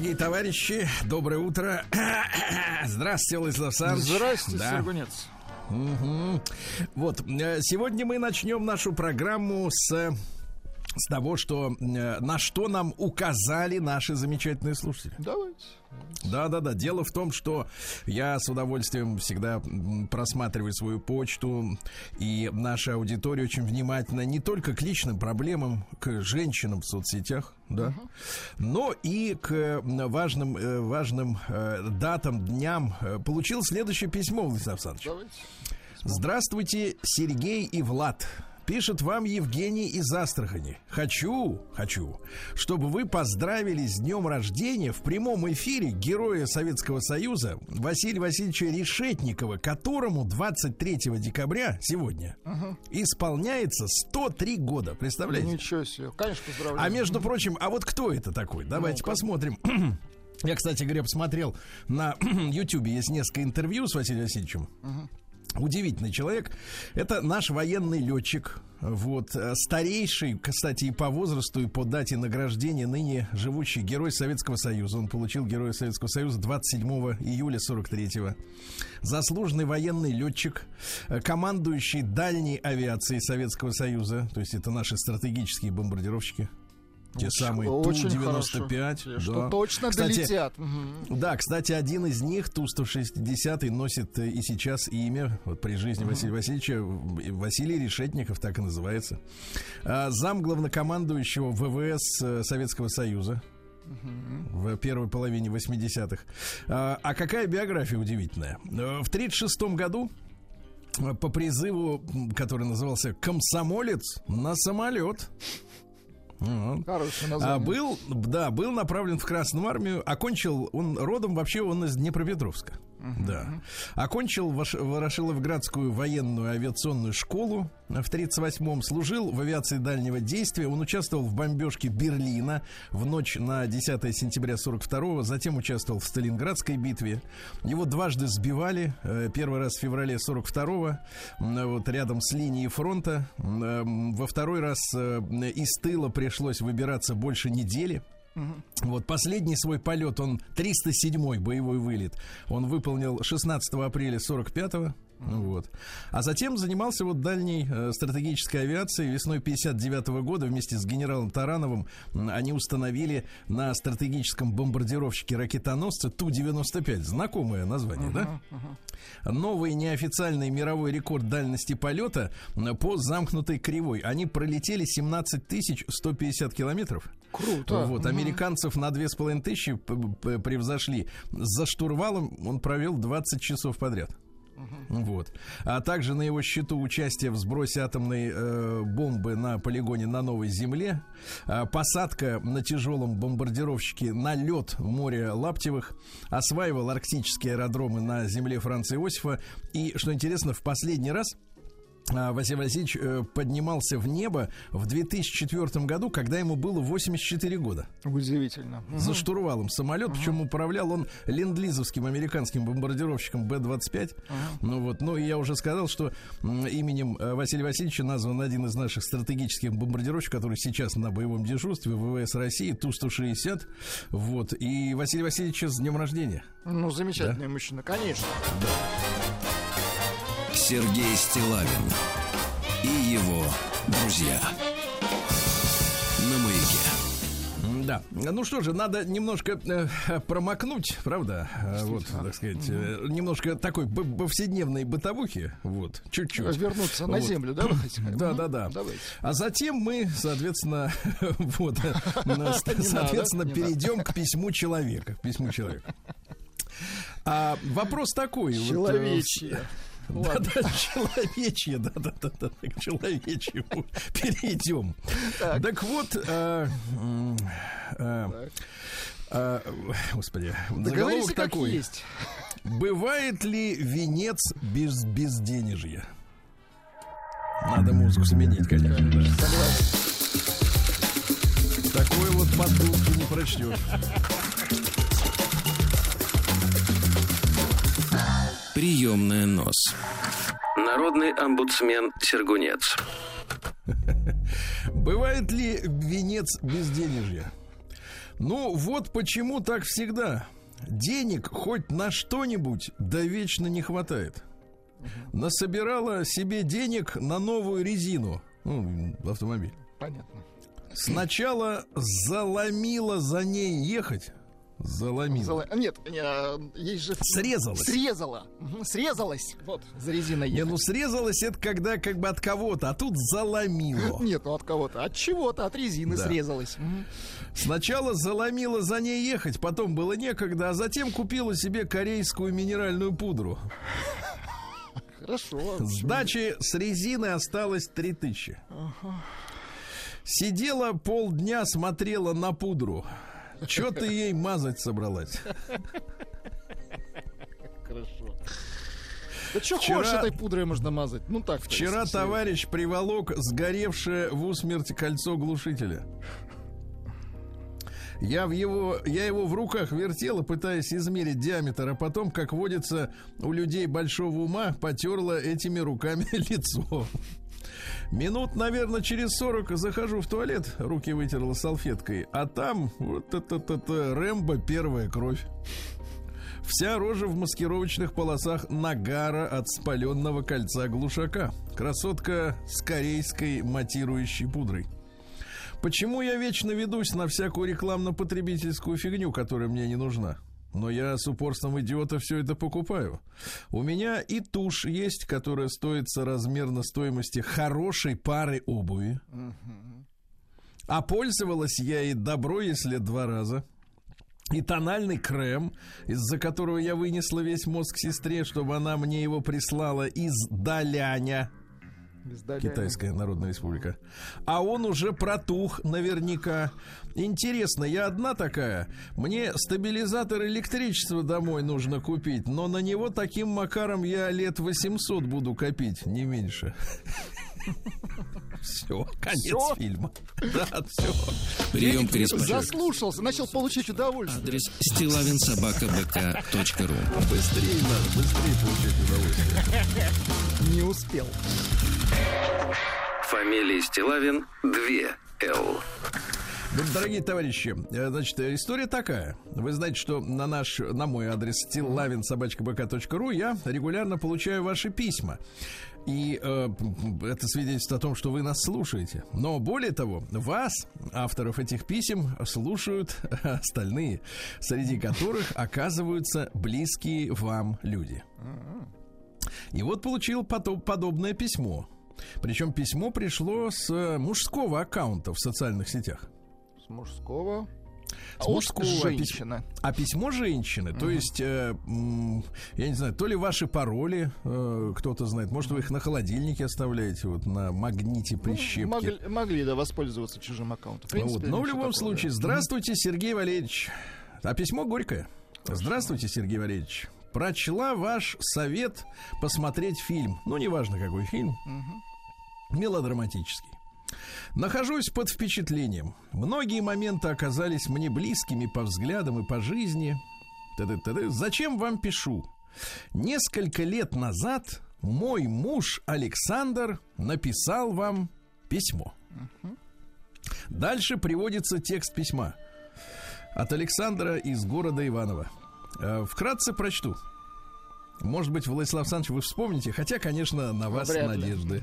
дорогие товарищи. Доброе утро. Здравствуйте, Владислав Александрович. Здравствуйте, да. Сергунец. Угу. Вот, э, сегодня мы начнем нашу программу с с того, что э, на что нам указали наши замечательные слушатели. Давай. Да, да, да. Дело в том, что я с удовольствием всегда просматриваю свою почту, и наша аудитория очень внимательна не только к личным проблемам, к женщинам в соцсетях, да, угу. но и к важным, э, важным э, датам, дням. Э, получил следующее письмо, Владислав Александрович. Давайте. Здравствуйте, Сергей и Влад. Пишет вам Евгений из Астрахани. Хочу, хочу, чтобы вы поздравили с днем рождения в прямом эфире героя Советского Союза Василия Васильевича Решетникова, которому 23 декабря сегодня исполняется 103 года. Представляете? Ничего себе. Конечно, поздравляю. А между прочим, а вот кто это такой? Давайте Ну-ка. посмотрим. Я, кстати говоря, посмотрел на Ютубе, есть несколько интервью с Василием Васильевичем. Удивительный человек. Это наш военный летчик. Вот, э, старейший, кстати, и по возрасту, и по дате награждения ныне живущий герой Советского Союза. Он получил Героя Советского Союза 27 июля 43-го. Заслуженный военный летчик, э, командующий дальней авиацией Советского Союза. То есть это наши стратегические бомбардировщики. Те Очень- самые очень Ту-95. хорошо. Что да. точно Кстати, долетят. Да, кстати, один из них, Ту-160, носит э, и сейчас имя, вот при жизни Василия Васильевича, Василий Решетников, так и называется. А, Зам главнокомандующего ВВС э, Советского Союза в первой половине 80-х. А, а какая биография удивительная. Э, В 1936 году по призыву, который назывался «Комсомолец на самолет», Хорошее а, название. был, да, был направлен в Красную армию. Окончил, он родом вообще он из Днепропетровска. Да. Окончил Ворошиловградскую военную авиационную школу в 38-м. Служил в авиации дальнего действия. Он участвовал в бомбежке Берлина в ночь на 10 сентября 42-го. Затем участвовал в Сталинградской битве. Его дважды сбивали. Э, Первый раз в феврале 42-го. м, Вот рядом с линией фронта. Э, Во второй раз э, из тыла пришлось выбираться больше недели. Вот последний свой полет, он 307-й боевой вылет, он выполнил 16 апреля 45-го. Вот. А затем занимался вот дальней э, стратегической авиацией. Весной 59 года вместе с генералом Тарановым они установили на стратегическом бомбардировщике ракетоносца Ту-95. Знакомое название, да? Новый неофициальный мировой рекорд дальности полета по замкнутой кривой. Они пролетели 17 150 километров. Круто. Вот, американцев на 2500 тысячи п- п- превзошли. За штурвалом он провел 20 часов подряд. Вот. А также на его счету участие в сбросе атомной э, бомбы на полигоне на Новой Земле, а, посадка на тяжелом бомбардировщике на лед в море Лаптевых, осваивал арктические аэродромы на земле Франца Иосифа. И, что интересно, в последний раз Василий Васильевич э, поднимался в небо в 2004 году, когда ему было 84 года. Удивительно. За штурвалом самолет, причем управлял он ленд-лизовским американским бомбардировщиком Б-25. Ну вот, ну и я уже сказал, что именем э, Василия Васильевича назван один из наших стратегических бомбардировщиков, который сейчас на боевом дежурстве ВВС России, Ту-160. Вот, и Василий Васильевич с днем рождения. Ну, замечательный мужчина, конечно. Сергей Стилавин и его друзья. На маяке. Да. Ну что же, надо немножко э, промокнуть, правда? Э, Вот, так сказать, э, немножко такой б- повседневной бытовухи, вот, чуть-чуть. Вернуться на Вот. землю, да? Да, да, да. Давайте. А затем мы, соответственно, вот, э, соответственно, перейдем к письму человека. К письму человека. А вопрос такой. вот, Человечье. да, да, человечье, да, да, да, да, к человечьему перейдем. Так, вот, э, э, э, господи, заголовок такой. есть. Бывает ли венец без безденежья? Надо музыку сменить, конечно. да. Такой вот поддубки не прочтешь. Приемная нос. Народный омбудсмен Сергунец. Бывает ли венец безденежья? Ну, вот почему так всегда. Денег хоть на что-нибудь да вечно не хватает. Насобирала себе денег на новую резину. Ну, в автомобиль. Понятно. Сначала заломила за ней ехать. Заломила. Зала- Нет, э, есть же... Срезалась. Срезала. Срезалась. Вот, за резиной Не, ну срезалась это когда как бы от кого-то, а тут заломило. Нет, ну от кого-то. От чего-то, от резины Да. срезалась. Сначала заломила за ней ехать, потом было некогда, а затем купила себе корейскую минеральную пудру. Хорошо. Сдачи с резины осталось 3000. Сидела полдня, смотрела на пудру. Че ты ей мазать собралась? Хорошо. Да что Вчера- хочешь этой пудрой можно мазать? Ну так. Вчера товарищ приволок сгоревшее в усмерть кольцо глушителя. Я, в его, я его в руках вертела, пытаясь измерить диаметр, а потом, как водится у людей большого ума, потерла этими руками лицо. Минут, наверное, через 40 захожу в туалет, руки вытерла салфеткой, а там вот это Рэмбо первая кровь. Вся рожа в маскировочных полосах нагара от спаленного кольца глушака. Красотка с корейской матирующей пудрой. Почему я вечно ведусь на всякую рекламно-потребительскую фигню, которая мне не нужна? Но я с упорством идиота все это покупаю. У меня и тушь есть, которая стоит соразмерно стоимости хорошей пары обуви. А пользовалась я и добро, если два раза. И тональный крем, из-за которого я вынесла весь мозг сестре, чтобы она мне его прислала из Даляня. Китайская Народная Республика. А он уже протух наверняка. Интересно, я одна такая. Мне стабилизатор электричества домой нужно купить, но на него таким макаром я лет 800 буду копить, не меньше. Все, конец Всё? фильма. Да, все. Прием корреспондента. Заслушался, начал получить удовольствие. Адрес стилавинсобакабк.ру Быстрее надо, быстрее получать удовольствие. Не успел. Фамилия Стилавин 2 Л. Ну, Дорогие товарищи, э, значит, история такая. Вы знаете, что на наш, на мой адрес stillavinsobachkabk.ru я регулярно получаю ваши письма. И э, это свидетельствует о том, что вы нас слушаете. Но более того, вас, авторов этих писем, слушают остальные, среди которых оказываются близкие вам люди. И вот получил потом подобное письмо. Причем письмо пришло с э, мужского аккаунта в социальных сетях. С мужского. С От мужского женщина. А письмо женщины, то есть, э, я не знаю, то ли ваши пароли, э, кто-то знает, может, вы их на холодильнике оставляете, вот на магните прищепки. Могли, могли, да, воспользоваться чужим аккаунтом. В Вот. принципе, Но в любом такого, случае, да. здравствуйте, Сергей Валерьевич. А письмо горькое. Здравствуйте, Сергей Валерьевич. Прочла ваш совет посмотреть фильм. Ну, неважно, какой фильм. Мелодраматический. Нахожусь под впечатлением. Многие моменты оказались мне близкими по взглядам и по жизни. Т.д. Зачем вам пишу? Несколько лет назад мой муж Александр написал вам письмо. Дальше приводится текст письма от Александра из города Иваново. Э, Вкратце прочту. Может быть, Владислав Александрович, вы вспомните, хотя, конечно, на вас Вряд ли. надежды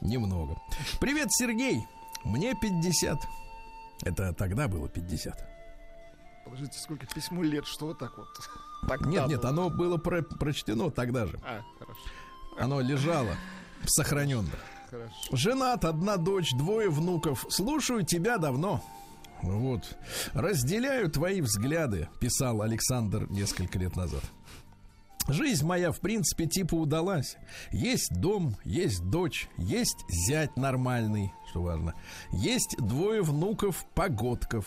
немного. Привет, Сергей. Мне 50. Это тогда было 50. Подождите, сколько письму лет, что вот так вот? Так Нет, нет, оно было про- прочтено тогда же. А, хорошо, Оно лежало сохраненно. хорошо. Женат, одна дочь, двое внуков. Слушаю тебя давно. Вот. Разделяю твои взгляды, писал Александр несколько лет назад. Жизнь моя, в принципе, типа удалась. Есть дом, есть дочь, есть зять нормальный, что важно. Есть двое внуков, погодков.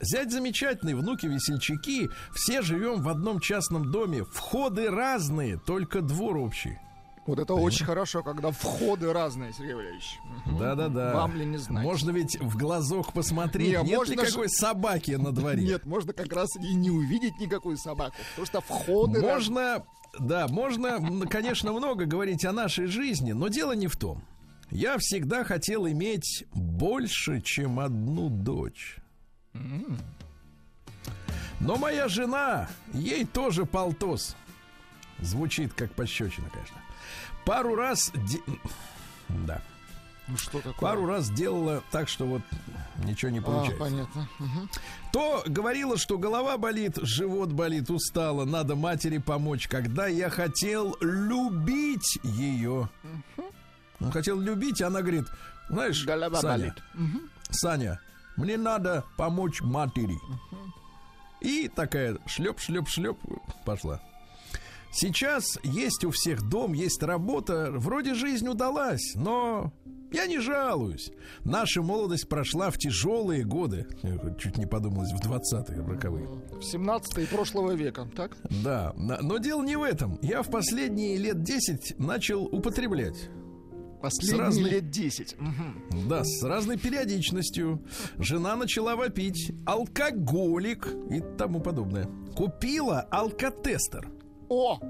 Зять замечательный, внуки весельчаки. Все живем в одном частном доме. Входы разные, только двор общий. Вот это очень хорошо, когда входы разные, Сергей Валерьевич. Да-да-да. Вам ли не знать? Можно ведь в глазок посмотреть, Не, нет можно ли какой собаки на дворе. Нет, можно как раз и не увидеть никакую собаку, потому что входы. Можно, да, можно, конечно, много говорить о нашей жизни, но дело не в том. Я всегда хотел иметь больше, чем одну дочь. Но моя жена, ей тоже полтос. Звучит как пощечина, конечно. Пару раз... де- Да. Ну что такое? Пару раз делала так, что вот ничего не А, получается. понятно. Мгм. То говорила, что голова болит, живот болит, устала, надо матери помочь. Когда я хотел любить ее. Он хотел любить, она говорит, знаешь, Голова Саня, болит. Саня, мне надо помочь матери. И такая шлеп, шлеп, шлеп пошла. Сейчас есть у всех дом, есть работа, вроде жизнь удалась, но я не жалуюсь. Наша молодость прошла в тяжелые годы. Чуть не подумалось, в 20-е, роковые. В 17 прошлого века, так? Да, но дело не в этом. Я в последние лет 10 начал употреблять. Последние разной- лет 10. Мгм. Да, с разной периодичностью. Жена начала вопить. Алкоголик и тому подобное. Купила алкотестер. О,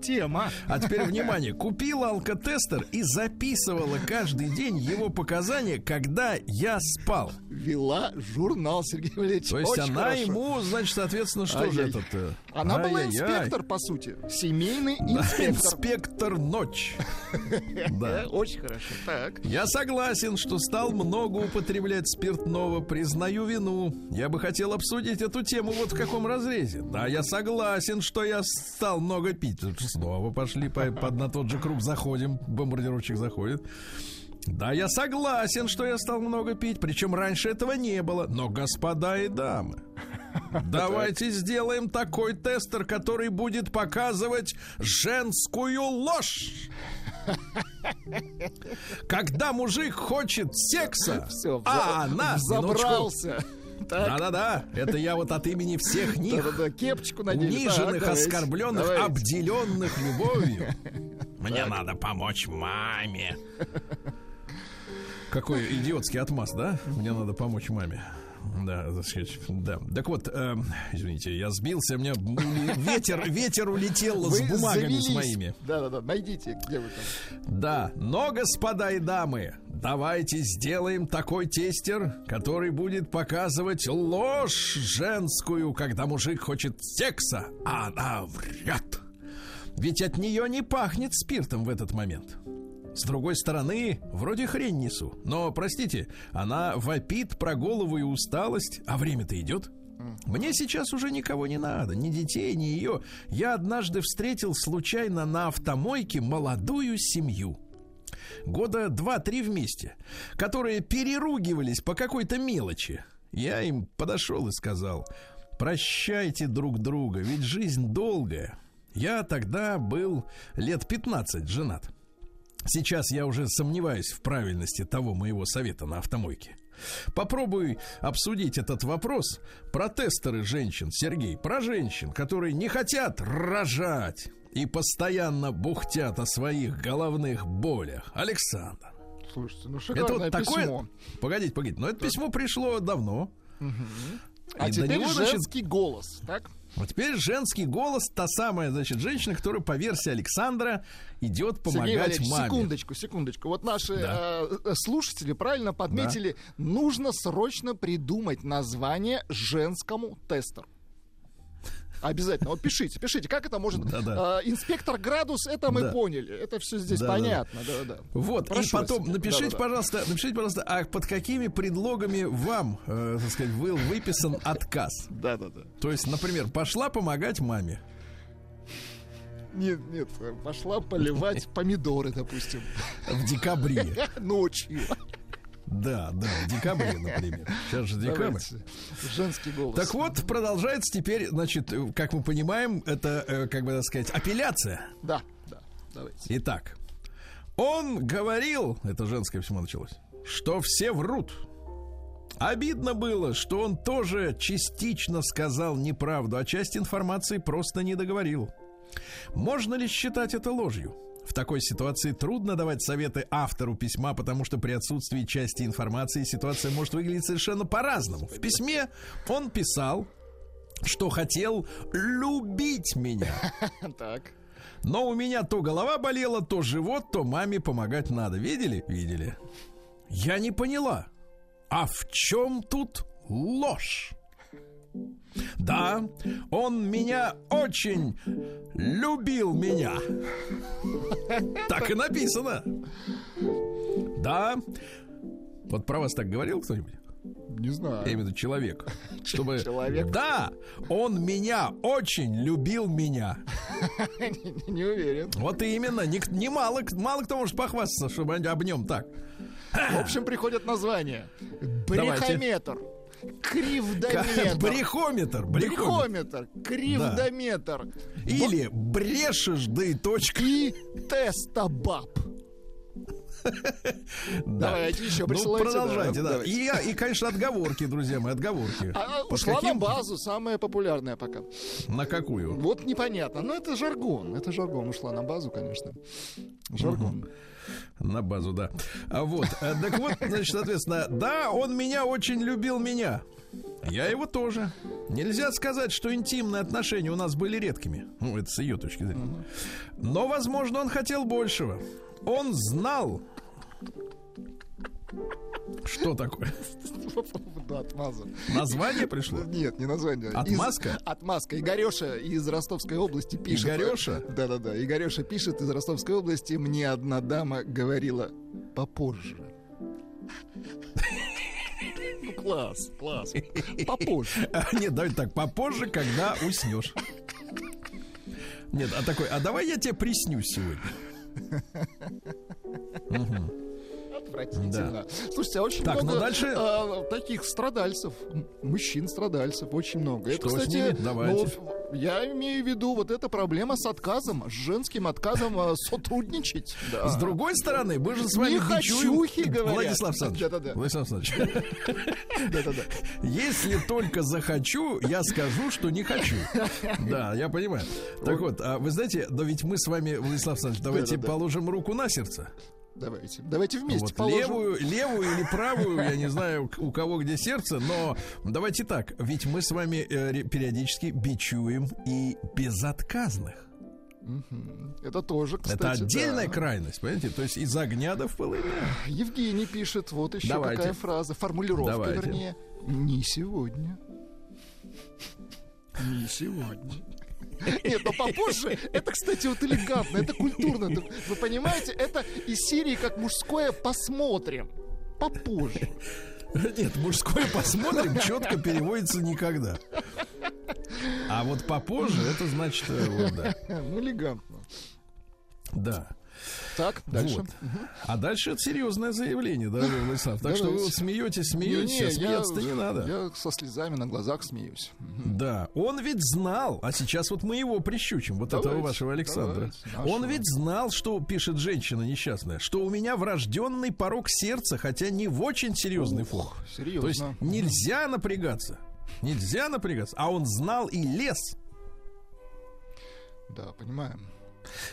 тема. А теперь внимание, купила алкотестер и записывала каждый день его показания, когда я спал. Вела журнал Сергей Валерьевич. То есть Очень она хорошо. ему, значит, соответственно, что же Ай-яй. этот? э, Она была ай-яй-яй. инспектор, по сути. Семейный инспектор. инспектор ночь. Да. Очень хорошо. Так. Я согласен, что стал много употреблять спиртного, признаю вину. Я бы хотел обсудить эту тему вот в каком разрезе. Да, я согласен, что я стал много пить. Снова пошли по, под на тот же круг, заходим, бомбардировщик заходит. Да, я согласен, что я стал много пить, причем раньше этого не было. Но, господа и дамы, давайте сделаем такой тестер, который будет показывать женскую ложь. Когда мужик хочет секса, Все, а она забрался. Так, Да-да-да, это я вот от имени всех них, да-да-да, кепочку надели. униженных, Так, оскорбленных, давайте. обделенных любовью. Мне надо помочь маме. Какой идиотский отмаз, да? Мне надо помочь маме. Да, да. Так вот, эм, извините, я сбился, у меня ветер, ветер улетел с бумагами с завелись. моими. Да-да-да, найдите, где вы там. Да, но, господа и дамы, давайте сделаем такой тестер, который будет показывать ложь женскую, когда мужик хочет секса, а она врет. Ведь от нее не пахнет спиртом в этот момент. С другой стороны, вроде хрень несу. Но, простите, она вопит про голову и усталость, а время-то идет. Мне сейчас уже никого не надо, ни детей, ни ее. Я однажды встретил случайно на автомойке молодую семью. Года два-три вместе, которые переругивались по какой-то мелочи. Я им подошел и сказал, прощайте друг друга, ведь жизнь долгая. Я тогда был лет 15 женат. Сейчас я уже сомневаюсь в правильности того моего совета на автомойке. Попробуй обсудить этот вопрос про тестеры женщин, Сергей, про женщин, которые не хотят рожать и постоянно бухтят о своих головных болях. Александр. Слушайте, ну Это шикарное вот такое... письмо. Погодите, погодите, но это письмо пришло давно. А И теперь него, значит, женский голос, так? Вот теперь женский голос, та самая, значит, женщина, которая по версии Александра идет помогать маме. секундочку, секундочку. Вот наши Да. э, слушатели правильно подметили, нужно срочно придумать название женскому тестеру. Обязательно. Вот пишите, пишите, как это может... Да-да. э, инспектор градус, это мы Да. поняли. Это все здесь Да-да-да. понятно. Да, да. Вот, Прошу и потом вас. напишите, Да-да-да. пожалуйста, напишите, пожалуйста, а под какими предлогами вам, э, так сказать, был выписан отказ? Да, да, да. То есть, например, пошла помогать маме. Нет, нет, пошла поливать помидоры, допустим, В декабре. ночью. Да, да, в декабре, например. Сейчас же декабрь. Женский голос. Так вот, продолжается теперь, значит, как мы понимаем, это, э, как бы так сказать, апелляция. Да, да, давайте. Итак, он говорил, это женское письмо началось, что все врут. Обидно было, что он тоже частично сказал неправду, а часть информации просто не договорил. Можно ли считать это ложью? В такой ситуации трудно давать советы автору письма, потому что при отсутствии части информации ситуация может выглядеть совершенно по-разному. В письме он писал, что хотел любить меня. Так. Но у меня то голова болела, то живот, то маме помогать надо. Видели? Видели. Я не поняла. А в чем тут ложь? Да, он меня очень любил меня. Так и написано. Да. Вот про вас так говорил кто-нибудь? Не знаю. Я имею в виду человек. Чтобы... Человек. Да, он меня очень любил меня. Не, не уверен. Вот именно, немало, мало кто может похвастаться, чтобы об нем так. В общем, приходят названия. Брехометр. Кривдометр. Брехометр, брехометр. Кривдометр. Или брешешь, да и точка. И тестобаб. Да. Давайте еще Ну, присылайте, продолжайте, да. И, и, конечно, отговорки, друзья мои, отговорки. А, ушла на базу, самая популярная пока. На какую? Вот непонятно. Но это жаргон. Это жаргон. Ушла на базу, конечно. Жаргон. На базу, да. А вот, э, так вот, значит, соответственно, да, он меня очень любил меня. Я его тоже. Нельзя сказать, что интимные отношения у нас были редкими. Ну, это с ее точки зрения. Но, возможно, он хотел большего. Он знал. Что такое? Поводу отмаза. Название пришло? Нет, не название. Отмазка? Из- Отмазка. Игореша из Ростовской области пишет. Игореша? Да-да-да. Игореша пишет из Ростовской области. Мне одна дама говорила попозже. Ну, класс, класс. Попозже. Нет, давай так, попозже, когда уснешь. Нет, а такой, а давай я тебе приснюсь сегодня. Отвратительно. Слушайте, а очень Так, ну много дальше- а, таких страдальцев, мужчин-страдальцев, очень много. Это, Что с кстати, ними? Давайте. ну, я имею в виду вот эта проблема с отказом, с женским отказом а, сотрудничать. Да. С другой стороны, мы же с вами Не бичуем- хочухи, говорят. Владислав Александрович, Да-да-да. Владислав Александрович, Да-да-да. если только захочу, я скажу, что не хочу. Да, я понимаю. Так вот, а вы знаете, но ведь мы с вами, Владислав Александрович, давайте положим руку на сердце. Давайте. Давайте вместе Вот положим. левую, левую или правую, я не знаю, у кого где сердце, но давайте так, ведь мы с вами э, периодически бичуем и безотказных. Это тоже, кстати, Это отдельная да. крайность, понимаете? То есть из огня до в полымя. Евгений пишет, вот еще Давайте. какая фраза, формулировка, Давайте. вернее. Не сегодня. Не сегодня. Нет, но попозже. Это, кстати, вот элегантно, это культурно. Вы понимаете, это из серии как мужское посмотрим. Попозже. Нет, мужское посмотрим четко переводится никогда. А вот попозже, это значит, э, вот, да. Ну, элегантно. Да. Так, дальше. Вот. А дальше это серьезное заявление, да, Владислав. Так что вы вот смеетесь, смеетесь, а смеяться-то не надо. Я со слезами на глазах смеюсь. Да, он ведь знал, а сейчас вот мы его прищучим, вот этого вашего Александра. Он ведь знал, что пишет женщина несчастная, что у меня врожденный порог сердца, хотя не в очень серьезной форме. серьезно. То есть нельзя напрягаться. Нельзя напрягаться. А он знал и лез. Да, понимаем.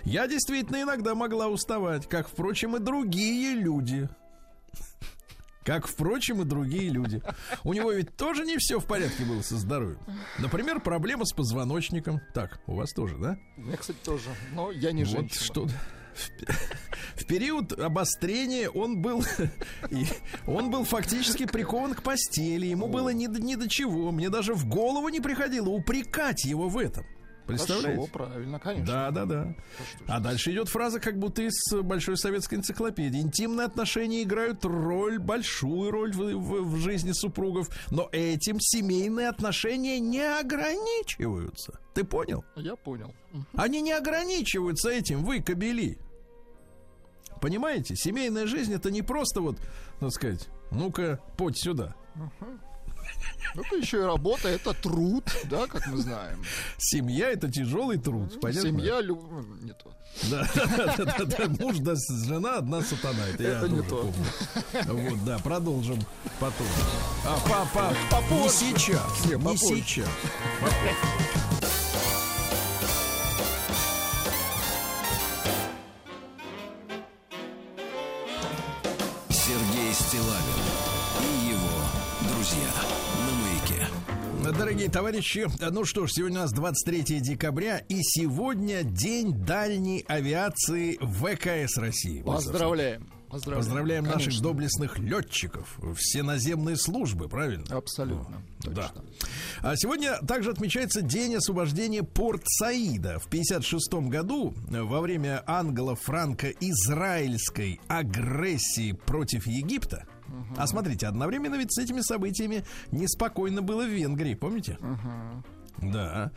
Я действительно иногда могла уставать, как, впрочем, и другие люди. Как, впрочем, и другие люди. У него ведь тоже не все в порядке было со здоровьем. Например, проблема с позвоночником. Так, у вас тоже, да? Меня, кстати, тоже. Но я не Вот женщина. что в период обострения он был он был фактически прикован к постели. Ему было ни ни до чего. Мне даже в голову не приходило упрекать его в этом. Представляете? Хорошо, правильно, конечно. Да, да, да. А дальше идет фраза, как будто из большой советской энциклопедии. Интимные отношения играют роль, большую роль в, в- в жизни супругов, но этим семейные отношения не ограничиваются. Ты понял? Я понял. Они не ограничиваются этим, вы, кобели. Понимаете? Семейная жизнь это не просто вот, так сказать, ну-ка, подь сюда. Это еще и работа, это труд, да, как мы знаем. Семья это тяжелый труд, понятно? Семья, лю- ну, не то. Да, да, да, да, да, муж да жена, одна сатана. Это, я Это не тоже то. помню. Вот, да, продолжим потом. А, папа, не Попозже. сейчас, Не, не сейчас. Сергей Стилавин Дорогие товарищи, ну что ж, сегодня у нас 23 декабря, и сегодня день дальней авиации ВКС России. Поздравляем. Поздравляем, Поздравляем наших доблестных летчиков, все наземные службы, правильно? Абсолютно. Да. Точно. А сегодня также отмечается День освобождения Порт-Саида. В 1956 году, во время англо-франко-израильской агрессии против Египта, а смотрите, одновременно ведь с этими событиями неспокойно было в Венгрии, помните? Да.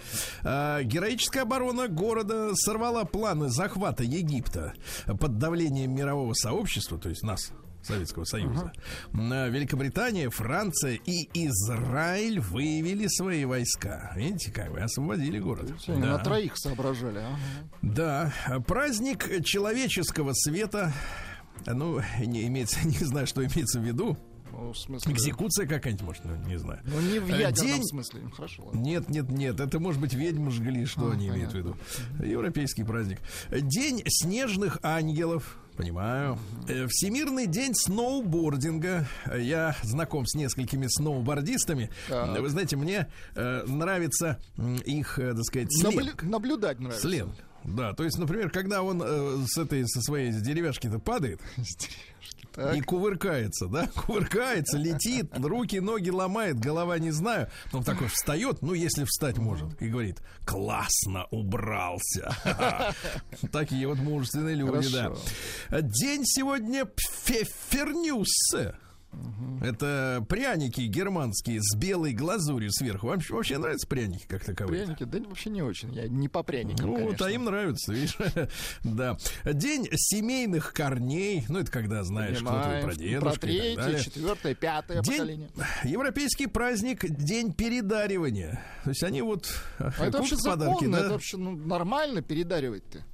А, героическая оборона города сорвала планы захвата Египта под давлением мирового сообщества, то есть нас, Советского Союза. На Великобритания, Франция и Израиль выявили свои войска. Видите, как вы освободили город. Да. На троих соображали. ага. Да, праздник человеческого света. Ну, не имеется, не знаю, что имеется в виду. Ну, в смысле... Экзекуция какая-нибудь, может, ну, не знаю. Ну, не в Э, ядерном день- смысле. Хорошо, ладно. Нет, нет, нет, это может быть ведьмы жгли, что А, они имеют в виду. Европейский праздник. День снежных ангелов. Понимаю. Э, Всемирный день сноубординга. Я знаком с несколькими сноубордистами. Так. Вы знаете, мне э, нравится их, э, так сказать, сленг. Наблю- Наблюдать нравится. Сленг. Да, то есть, например, когда он э, с этой, со своей деревяшки-то падает Так. и кувыркается, да, кувыркается, летит, руки, ноги ломает, голова не знаю, но такой встает, ну, если встать может, и говорит, классно убрался. Такие вот мужественные люди, да. День сегодня Пфефернюссе. Это пряники германские с белой глазурью сверху. Вам вообще нравятся пряники как таковые? Пряники? Да вообще не очень. Я не по пряникам, Ну, вот, конечно. а им нравится, видишь. да. День семейных корней. Ну, это когда знаешь, кто твой Понимаем. прадедушка. Про и так третье, четвертое, пятое День, поколение. европейский праздник День передаривания. То есть они вот А это вообще подарки, законно, да? это вообще ну, нормально передаривать-то.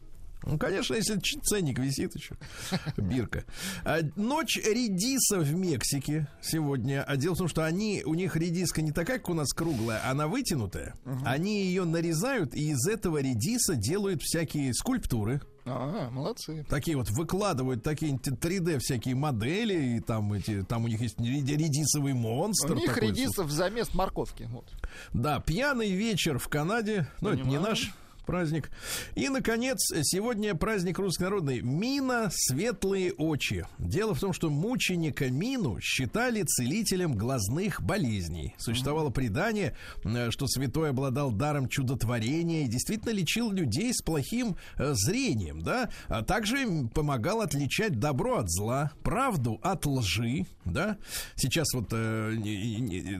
Ну, конечно, если ценник висит еще. Бирка. А, ночь редиса в Мексике сегодня. А дело в том, что они, у них редиска не такая, как у нас круглая, она вытянутая. Они ее нарезают, и из этого редиса делают всякие скульптуры. А, молодцы. Такие вот выкладывают такие 3D всякие модели, и там эти, там у них есть реди- редисовый монстр. У них такой, редисов замест морковки. Вот. да, пьяный вечер в Канаде. Ну, это не наш праздник. И, наконец, сегодня праздник руссконародный. Мина «Светлые очи». Дело в том, что мученика Мину считали целителем глазных болезней. Существовало предание, э, что святой обладал даром чудотворения и действительно лечил людей с плохим э, зрением, да? А также помогал отличать добро от зла, правду от лжи, да? Сейчас вот, э,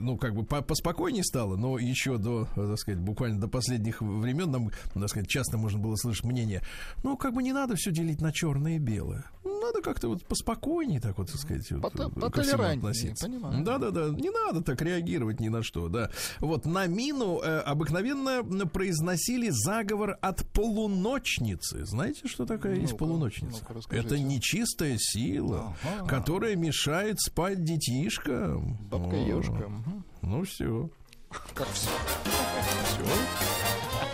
ну, как бы по- поспокойнее стало, но еще до, так сказать, буквально до последних времен нам, так сказать, часто можно было слышать мнение, ну, как бы не надо все делить на черное и белое. Надо как-то вот поспокойнее так вот, так сказать, вот, Пото- ко всему относиться. Да-да-да, не надо так реагировать ни на что, да. Вот на мину э, обыкновенно произносили заговор от полуночницы. Знаете, что такое есть Ну-ка, полуночница? расскажите. Это нечистая сила, Ага. которая мешает спать детишкам. Бабка О, ежка. Мгм. Ну все. Как все.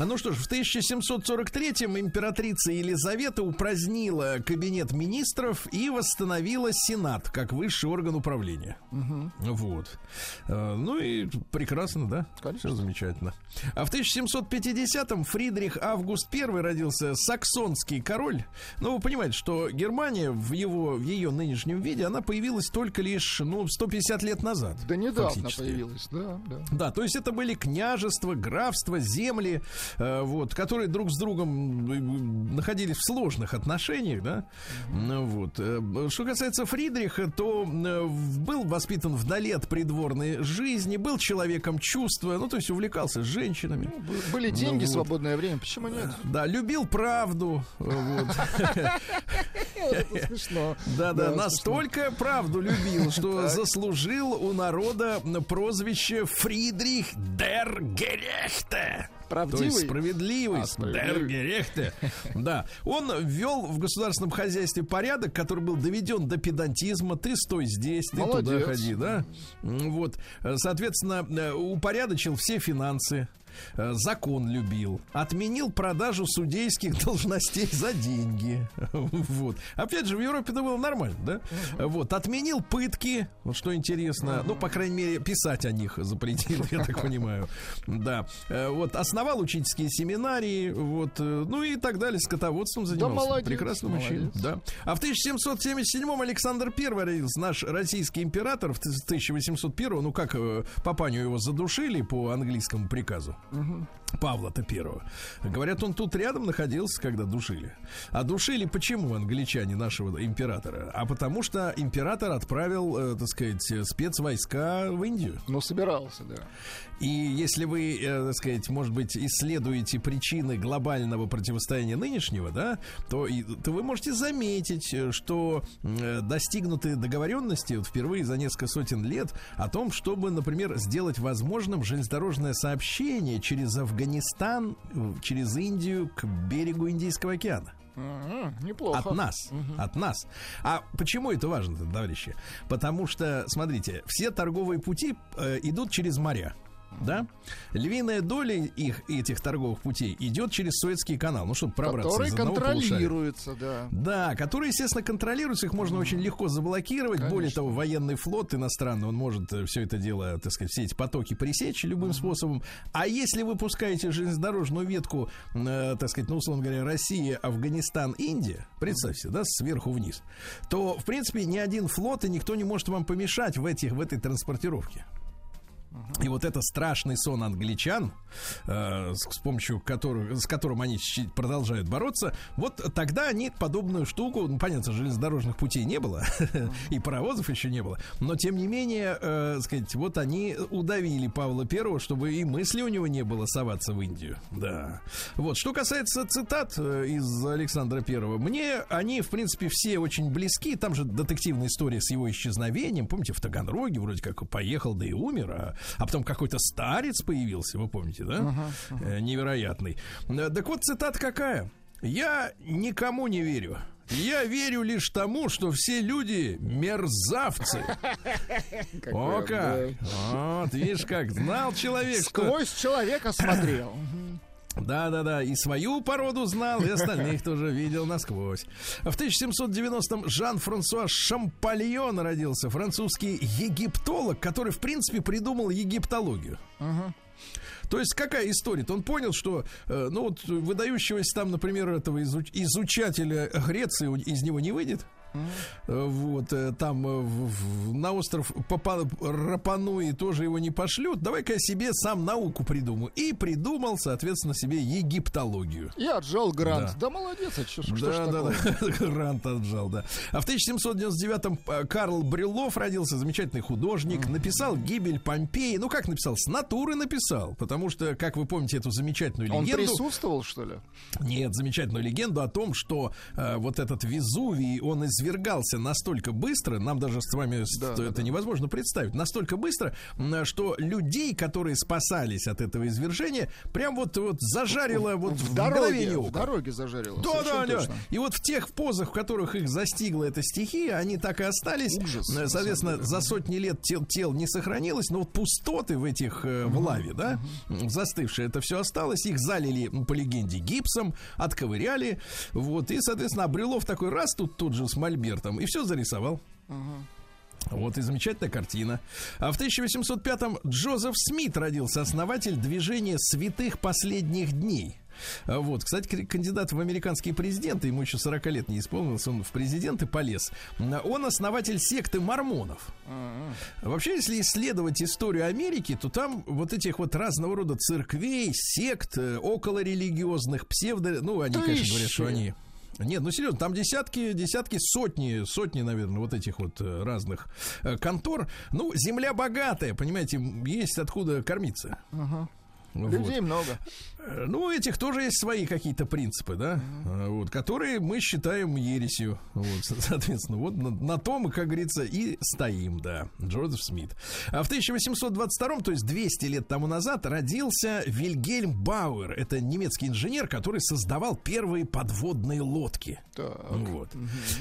А Ну что ж, в 1743-м императрица Елизавета упразднила кабинет министров и восстановила Сенат как высший орган управления. Вот. Э, Ну и прекрасно, да? Конечно. Все замечательно. А в 1750-м Фридрих Август I родился саксонский король. Ну, вы понимаете, что Германия в, его, в ее нынешнем виде, она появилась только лишь, ну, 150 лет назад. Да недавно фактически. появилась, да, да. Да, то есть это были княжества, графства, земли, вот, которые друг с другом э, находились в сложных отношениях, да. Ну, вот. Э, Что касается Фридриха, то э, был воспитан вдали от придворной жизни, был человеком чувства, ну, то есть увлекался женщинами. Б- Были деньги, вот. свободное время, почему нет? Да, любил правду. э, Вот. Смешно. Да, Да, настолько правду любил, что заслужил у народа прозвище Фридрих дер Герехте. Правдивый? То есть справедливый, А, справедливый. Да, он ввел в государственном хозяйстве порядок, который был доведен до педантизма. Ты стой здесь, ты туда Молодец. ходи, да? Вот, соответственно, э, упорядочил все финансы. Э, Закон любил, отменил продажу судейских должностей за деньги. Вот. Опять же, в Европе это было нормально, да? Вот. Отменил пытки, вот что интересно. Ну, по крайней мере, писать о них запретил, я так понимаю. Да. Э, Вот. Основал учительские семинарии, вот. э, Ну и так далее. Скотоводством занимался. молодец, Прекрасный мужчина. молодец. Да. А в 1777-м Александр I родился, наш российский император. В 1801 ну как, папаню его задушили по английскому приказу. Mm-hmm. Павла-то первого. Говорят, он тут рядом находился, когда душили. А душили почему англичане нашего императора? А потому что император отправил, э, так сказать, спецвойска в Индию. Ну, собирался, да. И если вы, э, так сказать, может быть, исследуете причины глобального противостояния нынешнего, да, то, и, то вы можете заметить, э, что э, достигнуты договоренности вот, впервые за несколько сотен лет о том, чтобы, например, сделать возможным железнодорожное сообщение через Афганистан, э, через Индию к берегу Индийского океана. Ага, неплохо. От нас. От нас. А почему это важно, товарищи? Потому что, смотрите, все торговые пути э, идут через моря. Да? Львиная доля их, этих торговых путей идет через Суэцкий канал. Ну, чтобы пробраться Который из одного полушария. контролируется, да. Да, которые, естественно, контролируются, их можно очень легко заблокировать. Более Конечно. того, военный флот иностранный, он может все это дело, так сказать, все эти потоки пресечь любым способом. А если вы пускаете железнодорожную ветку, э, так сказать, ну, условно говоря, Россия, Афганистан, Индия, представьте, да, сверху вниз, то, в принципе, ни один флот и никто не может вам помешать в, этих, в этой транспортировке. И вот это страшный сон англичан, э, с, с помощью которых, с которым они продолжают бороться, вот тогда они подобную штуку, ну, понятно, железнодорожных путей не было, и паровозов еще не было, но тем не менее, э, сказать, вот они удавили Павла Первого, чтобы и мысли у него не было соваться в Индию. Да. Вот, что касается цитат э, из Александра Первого, мне они, в принципе, все очень близки. Там же детективная история с его исчезновением. Помните, в Таганроге вроде как поехал, да и умер, а, а потом какой-то старец появился, вы помните, да? Э, невероятный. Э, Так вот, цитата какая? Я никому не верю. Я верю лишь тому, что все люди мерзавцы. О как! Вот, видишь как, знал человек. Сквозь человека смотрел. Да, да, да. И свою породу знал, и остальных тоже видел насквозь. В 1790-м Жан-Франсуа Шампальон родился, французский египтолог, который, в принципе, придумал египтологию. То есть какая история? Он понял, что э, ну вот выдающегося там, например, этого изуч- изучателя Греции из него не выйдет. Э, Вот э, там э, в- в- на остров Папа Рапануи тоже его не пошлют. Давай-ка я себе сам науку придумаю. И придумал, соответственно, себе египтологию. И отжал грант. Да. Да, молодец, а чё, ж- что Да, да, такого? да. Грант отжал, да. А в 1799-м э, Карл Брюлов родился, замечательный художник, написал «Гибель Помпеи». Ну, как написал? С натуры написал, потому что, как вы помните эту замечательную Он легенду... присутствовал, что ли? Нет, замечательную легенду о том, что э, вот этот Везувий, он извергался настолько быстро, нам даже с вами Да, это да, да. невозможно представить, настолько быстро, что людей, которые спасались от этого извержения, прям вот, вот зажарило вот в, В дороге, в дороге зажарило. Да, да, да. И вот в тех позах, в которых их застигла эта стихия, они так и остались. Ужас, Соответственно, за сотни лет тел, тел не сохранилось, но вот пустоты в этих э, в лаве, да, застывшие, это все осталось. Их залили, по легенде, гипсом, отковыряли. Вот, и, соответственно, Брюлов такой раз тут тут же с мольбертом и все зарисовал. Вот и замечательная картина. А в 1805-м Джозеф Смит родился, основатель движения святых последних дней. А Вот, кстати, кандидат в американские президенты, ему еще 40 лет не исполнилось, он в президенты полез. Он основатель секты мормонов. Вообще, если исследовать историю Америки, то там вот этих вот разного рода церквей, сект, э, околорелигиозных, псевдо... Ну, они, конечно, говорят, что они... Нет, ну серьезно, там десятки, десятки, сотни, сотни, наверное, вот этих вот э, разных э, контор. Ну, земля богатая, понимаете, есть откуда кормиться. Вот. Людей много. Ну, у этих тоже есть свои какие-то принципы, да, э, вот, которые мы считаем ересью. Вот, со- соответственно, вот на, на том, как говорится, и стоим, да, Джозеф Смит. А в 1822, то есть 200 лет тому назад, родился Вильгельм Бауэр. Это немецкий инженер, который создавал первые подводные лодки. Так. Вот.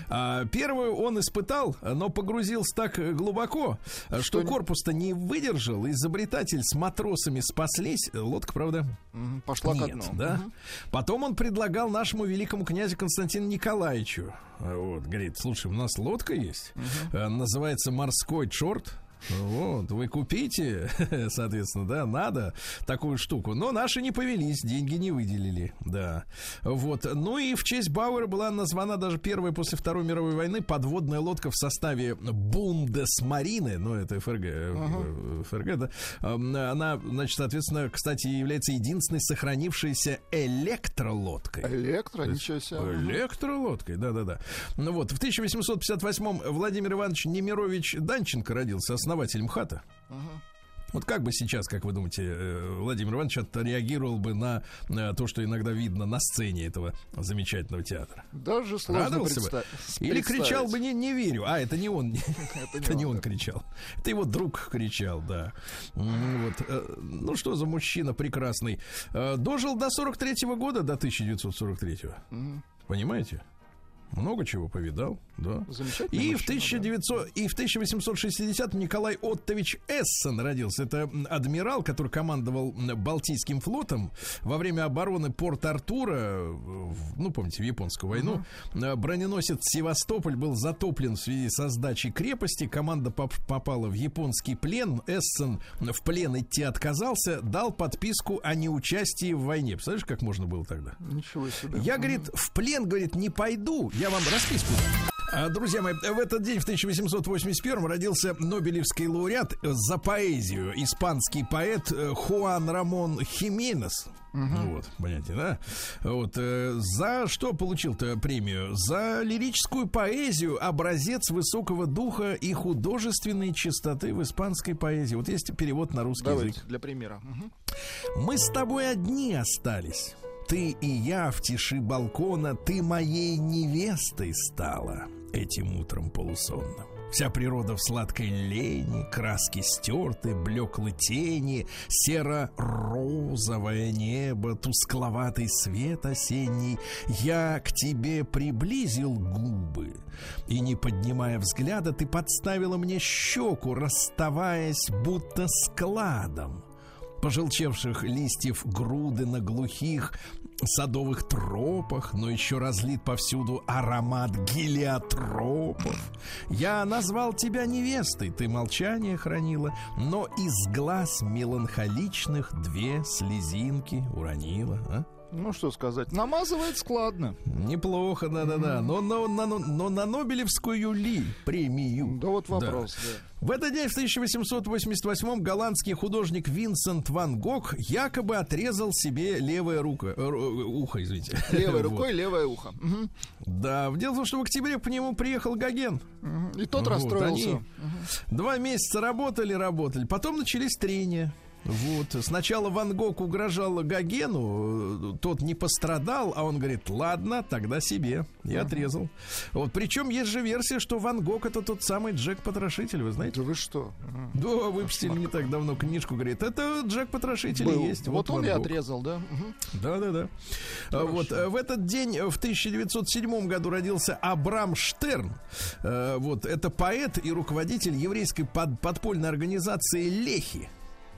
А, первую он испытал, но погрузился так глубоко, что, Что корпус-то не выдержал. Изобретатель с матросами спаслись. Лодка, правда, Мгм, Пошла нет, дну. да? Мгм. Потом он предлагал нашему великому князю Константину Николаевичу. Вот, говорит, слушай, у нас лодка есть, э, называется морской чорт. Вот, вы купите, соответственно, да, надо такую штуку. Но наши не повелись, деньги не выделили, да. Вот. Ну и в честь Бауэра была названа даже первая после Второй мировой войны подводная лодка в составе Бундесмарины, ну это ФРГ, э, ФРГ, да. Эм, Она, значит, соответственно, кстати, является единственной сохранившейся электролодкой. Электро, ничего себе. Электролодкой, да-да-да. Ну вот, в 1858-м Владимир Иванович Немирович Данченко родился, основатель МХАТа. Вот как бы сейчас, как вы думаете, э, Владимир Иванович отреагировал бы на э, то, что иногда видно на сцене этого замечательного театра? Даже сложно Радовался бы? представ- Или кричал бы не, не верю. А, это не он. Это не он кричал. Это его друг кричал, да. Вот. э, Ну что за мужчина прекрасный. Дожил до 43-го года, до 1943-го. Понимаете? Много чего повидал, да. И в, мужчина, 1900, и в 1860 Николай Оттович Эссен родился. Это адмирал, который командовал Балтийским флотом во время обороны Порт-Артура, э, ну, помните, в Японскую войну. Э, Броненосец Севастополь был затоплен в связи со сдачей крепости. Команда поп- попала в японский плен. Эссен в плен идти отказался, дал подписку о неучастии в войне. Представляешь, как можно было тогда? Ничего себе. Я, говорит, в плен, говорит, не пойду. Я вам расписку. А, Друзья мои, в этот день, в 1881 родился Нобелевский лауреат за поэзию, испанский поэт э, Хуан Рамон Хименес. Ну Вот, понимаете, да? Вот, э, за что получил-то премию? За лирическую поэзию, образец высокого духа и художественной чистоты в испанской поэзии. Вот есть перевод на русский язык. Давайте, для примера. Мгм. Мы с тобой одни остались. Ты и я в тиши балкона, ты моей невестой стала этим утром полусонным. Вся природа в сладкой лени, краски стерты, блеклы тени, серо-розовое небо, тускловатый свет осенний. Я к тебе приблизил губы, и, не поднимая взгляда, ты подставила мне щеку, расставаясь будто складом пожелчевших листьев груды на глухих садовых тропах, но еще разлит повсюду аромат гелиотропов. Я назвал тебя невестой, ты молчание хранила, но из глаз меланхоличных две слезинки уронила. а? Ну, что сказать. Намазывает складно. Неплохо, да-да-да. Но, но, но, но, на Нобелевскую ли премию? Да вот вопрос, да. В этот день, в 1888 голландский художник Винсент Ван Гог якобы отрезал себе левое руко, э, ухо, извините. Левой Вот. рукой, левое ухо. Мгм. Да, дело в том, что в октябре по нему приехал Гоген. Мгм. И тот Вот, расстроился. они Два месяца работали, работали. Потом начались трения. Вот. Сначала Ван Гог угрожал Гогену, э, тот не пострадал, а он говорит, ладно, тогда себе. И отрезал. Вот. Причем есть же версия, что Ван Гог это тот самый Джек-потрошитель, вы знаете? Да вы что? Мгм. Да, выпустили не так давно книжку, говорит, это Джек Потрошитель Был. есть. Вот, он Ван и отрезал, да? Мгм. Да, да, да. А, Вот э, в этот день, в 1907 году родился Абрам Штерн. Э, Вот это поэт и руководитель еврейской под- подпольной организации Лехи.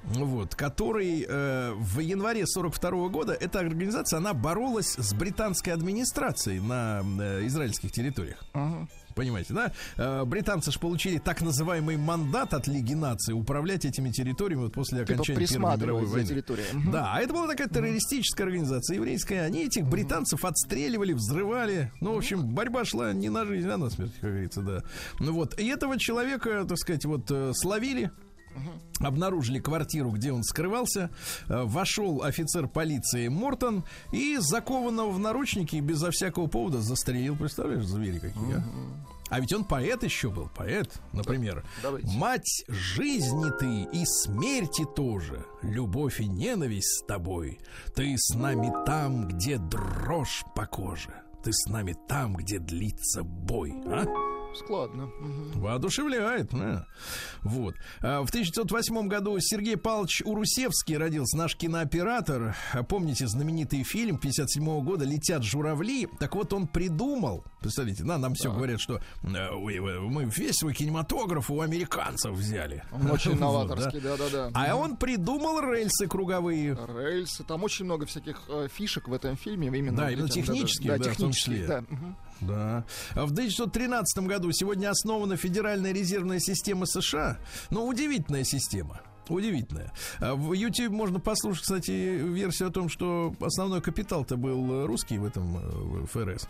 Вот, который э, в январе 42 года эта организация она боролась с британской администрацией на э, израильских территориях. Ага. Понимаете, да? Э, Британцы же получили так называемый мандат от Лиги наций управлять этими территориями вот после Типа окончания Первой мировой войны. территорией. Мгм. Да, а это была такая террористическая организация еврейская. Они этих британцев отстреливали, взрывали. Ну, в общем, борьба шла не на жизнь, а на смерть, как говорится, да. Ну вот, и этого человека, так сказать, вот э, Обнаружили квартиру, где он скрывался. Э, Вошел офицер полиции Мортон и закованного в наручники безо всякого повода застрелил. Представляешь, звери какие, а? А ведь он поэт еще был, поэт, например. давайте. Мать жизни ты и смерти тоже, любовь и ненависть с тобой. Ты с нами там, где дрожь по коже. Ты с нами там, где длится бой, а? Складно. Мгм. Воодушевляет, да. Вот. А В 1908 году Сергей Павлович Урусевский родился, наш кинооператор. Помните знаменитый фильм 57 года «Летят журавли»? Так вот, он придумал, представляете, да, нам все говорят, что э, э, мы весь свой кинематограф у американцев взяли. Он очень новаторский, да. да-да-да. А он придумал рельсы круговые. Рельсы, там очень много всяких э, фишек в этом фильме. Именно Да, именно этим, технических, да, да, в том технических, числе. да. Мгм. Да. А В 1913 году сегодня основана Федеральная резервная система США. Ну, удивительная система. Удивительная. А В YouTube можно послушать, кстати, версию о том, что основной капитал-то был русский в этом э, ФРС.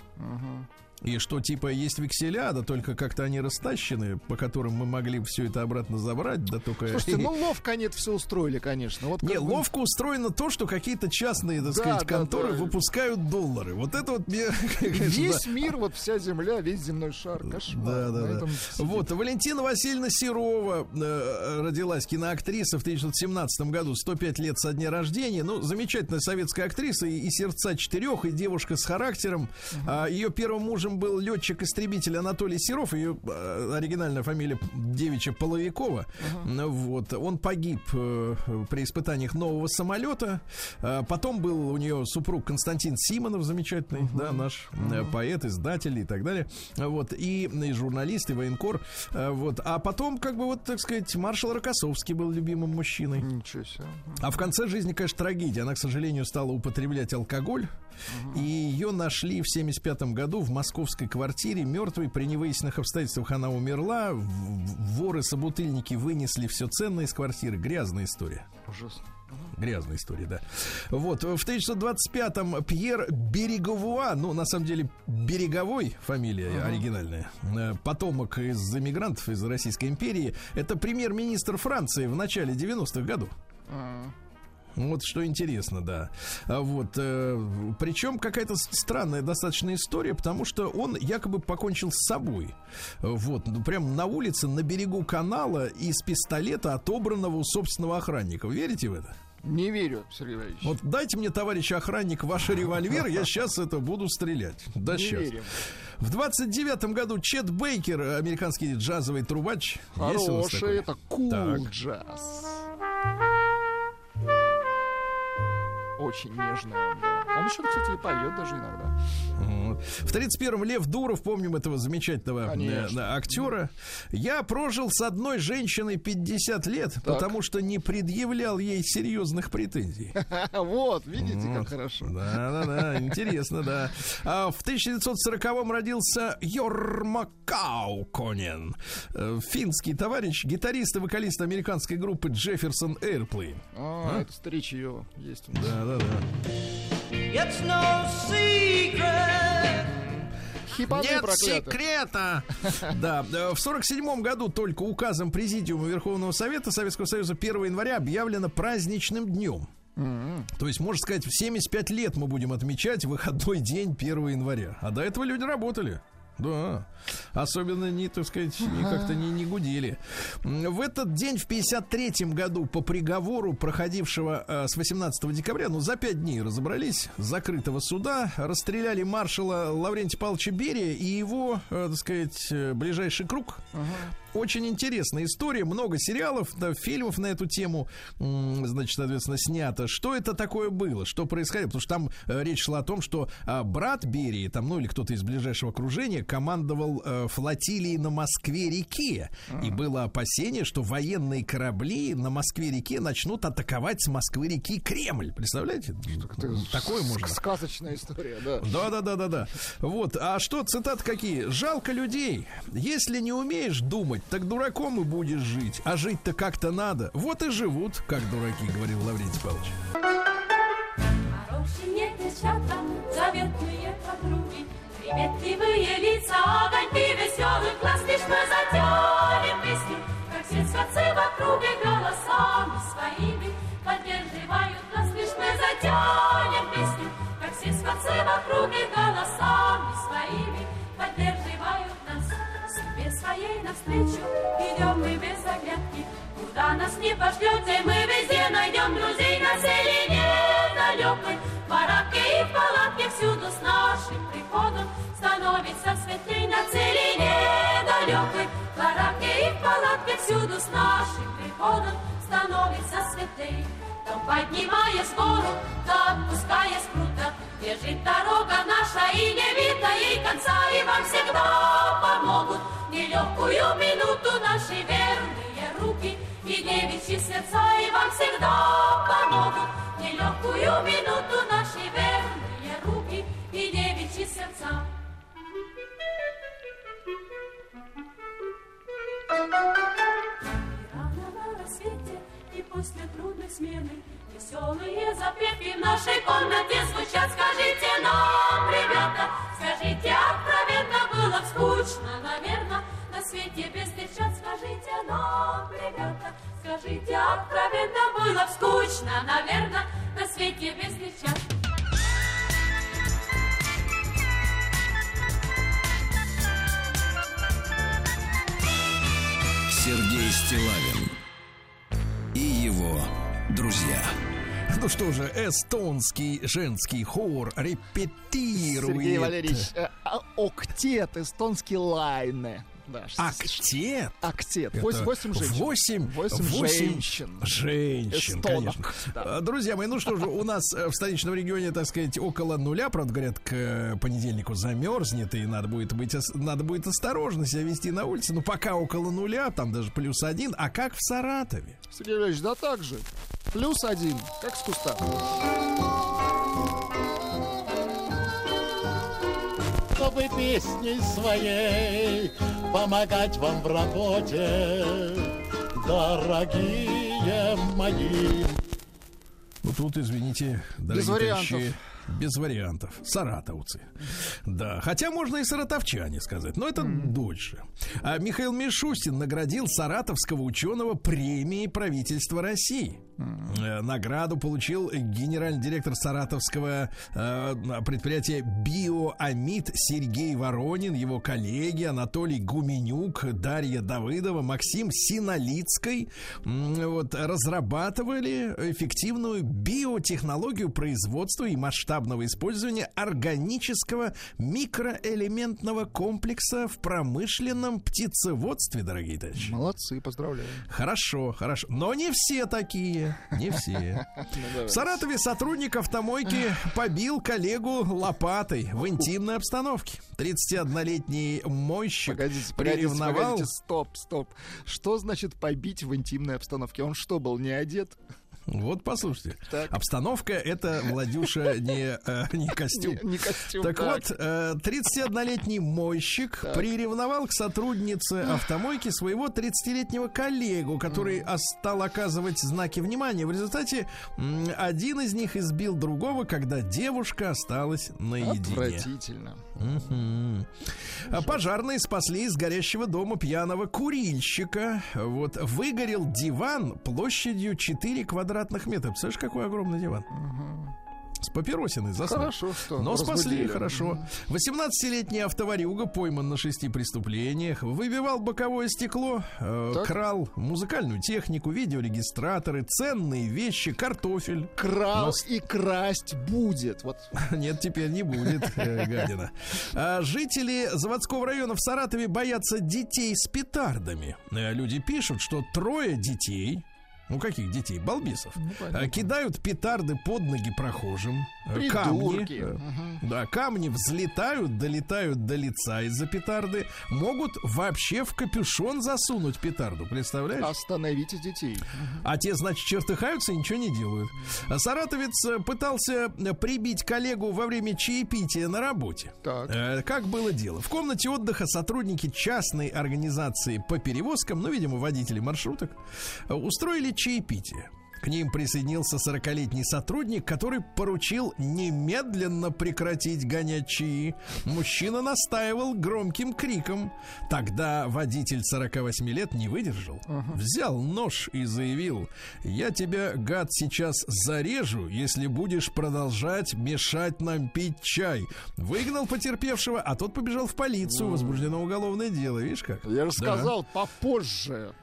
И что типа есть векселя, да только как-то они растащены, по которым мы могли все это обратно забрать, да только... Слушайте, ну ловко они это все устроили, конечно. Вот Не, бы- ловко устроено то, что какие-то частные, так Да, сказать, да, конторы да. выпускают доллары. Вот это вот мне... Весь мир, вот вся земля, весь земной шар. Кошмар. Да, да, да. Вот, Валентина Васильевна Серова э, родилась, киноактриса в 1917 году, 105 лет со дня рождения. Ну, замечательная советская актриса, и, и сердца четырех, и девушка с характером. А, ее первым мужем был летчик-истребитель Анатолий Серов, ее э, оригинальная фамилия девичья Половикова. Ну, Вот, он погиб э, при испытаниях нового самолета. А, потом был у нее супруг Константин Симонов, замечательный, да, наш э, поэт, издатель и так далее. Вот, и, и журналист, и военкор. Вот, а потом, как бы, вот, так сказать, маршал Рокоссовский был любимым мужчиной. Ничего себе. А в конце жизни, конечно, трагедия. Она, к сожалению, стала употреблять алкоголь. И ее нашли в 75 году в московской квартире мертвой. При невыясненных обстоятельствах она умерла. Воры-собутыльники вынесли все ценное из квартиры. Грязная история. Ужасно. Грязная история, да. Вот, в 1925-м Пьер Береговуа, ну, на самом деле, Береговой фамилия оригинальная, э, потомок из эмигрантов из Российской империи, это премьер-министр Франции в начале 90-х годов. А, Вот что интересно, да. А Вот, э, причем какая-то странная достаточно история, потому что он якобы покончил с собой. Вот, ну, прям на улице, на берегу канала из пистолета, отобранного у собственного охранника. Верите в это? Не верю, Сергей Валерьевич. Вот дайте мне, товарищ охранник, ваш револьвер, я сейчас это буду стрелять. Да, не сейчас. верим. В 29 году Чет Бейкер, американский джазовый трубач. Хороший, это кул Так. джаз. Очень нежный он, да. Он еще, кстати, и поет даже иногда. В 31-м Лев Дуров, помним этого замечательного Конечно. э, актера. Я прожил с одной женщиной 50 лет, потому что не предъявлял ей серьезных претензий. Вот, видите, как хорошо. Да, да, да, интересно, да. А в 1940-м родился Йорма Кауконен, э, финский товарищ, гитарист и вокалист американской группы Джефферсон Airplane. А, это старичье есть. Да, да, да. It's no secret. Хипаны Нет проклятые. секрета! Да, в 47 году только указом Президиума Верховного Совета Советского Союза 1 января объявлено праздничным днем. То есть, можно сказать, в 75 лет мы будем отмечать выходной день 1 января. А до этого люди работали. Да. Особенно не, так сказать, не как-то не, не гудели. В этот день, в 53 году, по приговору, проходившего э, с 18 декабря, ну, за пять дней разобрались, закрытого суда, расстреляли маршала Лаврентия Павловича Берия и его, э, так сказать, э, ближайший круг. Очень интересная история, много сериалов, да, фильмов на эту тему, значит, соответственно, снято. Что это такое было, что происходило? Потому что там э, речь шла о том, что а, брат Берии, там, ну или кто-то из ближайшего окружения, командовал э, флотилией на Москве-реке. И было опасение, что военные корабли на Москве-реке начнут атаковать с Москвы-реки Кремль. Представляете? Такое можно. Сказочная история, да. Да, да, да, да, да. Вот. А что, цитаты какие? Жалко людей. Если не умеешь думать, так дураком и будешь жить. А жить-то как-то надо. Вот и живут, как дураки, говорил Лаврентий Павлович. Хорошие девчата, заветные подруги, Приветливые лица, огоньки веселых глаз, Лишь мы затянем песни, как все скотцы в округе Голосами своими поддерживают нас, Лишь мы затянем песни, как все скотцы в округе Голосами навстречу идем мы без оглядки, Куда нас не пошлете, мы везде найдем друзей на селине далекой. В и в палатке всюду с нашим приходом становится светлей на целине далекой. В и в палатке всюду с нашим приходом становится светлей. Там поднимая гору, там опуская с прута, Бежит дорога наша и не видно ей конца, И вам всегда помогут нелегкую минуту Наши верные руки и девичьи сердца, И вам всегда помогут нелегкую минуту Наши верные руки и девичьи сердца. Thank you после трудной смены. Веселые запевки в нашей комнате звучат. Скажите нам, ребята, скажите откровенно Было б скучно, наверное, на свете без девчат Скажите нам, ребята, скажите откровенно Было б скучно, наверное, на свете без девчат Сергей Стилавин. Ну что же, эстонский женский хор репетирует. Сергей Валерьевич, э, а, октет, эстонский лайне. Да, Актет. Октет. Это Восемь восемь женщин. Восемь, Восемь восемь женщин. Женщин, Эстонок, конечно. да. А, Друзья мои, ну что же, у нас э, в столичном регионе, так сказать, около нуля, правда, говорят, к э, понедельнику замерзнет, и надо будет быть, надо будет осторожно себя вести на улице. Ну, пока около нуля, там даже плюс один. А как в Саратове? Сергей Валерьевич, да так же. Плюс один, как с куста. чтобы песней своей помогать вам в работе, дорогие мои. Ну, тут, извините, дорогие Без вариантов. товарищи, без вариантов. Саратовцы. Да. Хотя можно и саратовчане сказать, но это дольше. А Михаил Мишустин наградил саратовского ученого премией правительства России. Э, Награду получил генеральный директор саратовского э, предприятия «Биоамид» Сергей Воронин, его коллеги Анатолий Гуменюк, Дарья Давыдова, Максим Синолицкой вот, разрабатывали эффективную биотехнологию производства и масштабного использования органического микроэлементного комплекса в промышленном птицеводстве, дорогие товарищи. Молодцы, поздравляю. Хорошо, хорошо. Но не все такие. Не все. В Саратове сотрудник автомойки побил коллегу лопатой в интимной обстановке. 31-летний мойщик Погодите, погодите, приревновал. погодите, стоп, стоп. Что значит побить в интимной обстановке? Он что, был не одет? Вот послушайте. Так. Обстановка это, Владюша, не, э, не костюм. Не, не костюм. Так вот, э, 31-летний мойщик приревновал к сотруднице автомойки своего 30-летнего коллегу, который ос- стал оказывать знаки внимания. В результате один из них избил другого, когда девушка осталась наедине. Отвратительно. А Пожарные спасли из горящего дома пьяного курильщика. Вот выгорел диван площадью 4 квадратных метра. Представляешь, какой огромный диван? С папиросиной заснул. Хорошо, что Но спасли, хорошо. 18-летний автоварюга пойман на шести преступлениях. Выбивал боковое стекло, э, Так. крал музыкальную технику, видеорегистраторы, ценные вещи, картофель. Крал Но и красть будет. Вот Нет, теперь не будет, э, гадина. А жители заводского района в Саратове боятся детей с петардами. Э, Люди пишут, что трое детей ну каких детей? Балбисов. э, кидают петарды под ноги прохожим. э, Придурки. Камни. э, Да, камни взлетают, долетают до лица из-за петарды. Могут вообще в капюшон засунуть петарду, представляешь? остановите детей. А те, значит, чертыхаются и ничего не делают. А Саратовец пытался прибить коллегу во время чаепития на работе. Так. Как было дело? В комнате отдыха сотрудники частной организации по перевозкам, ну, видимо, водители маршруток, устроили чаепитие. К ним присоединился 40-летний сотрудник, который поручил немедленно прекратить гонять чаи. Мужчина настаивал громким криком. Тогда водитель 48 лет не выдержал. Взял нож и заявил, я тебя, гад, сейчас зарежу, если будешь продолжать мешать нам пить чай. Выгнал потерпевшего, а тот побежал в полицию. Возбуждено уголовное дело. Видишь как? Я же Да. сказал, попозже.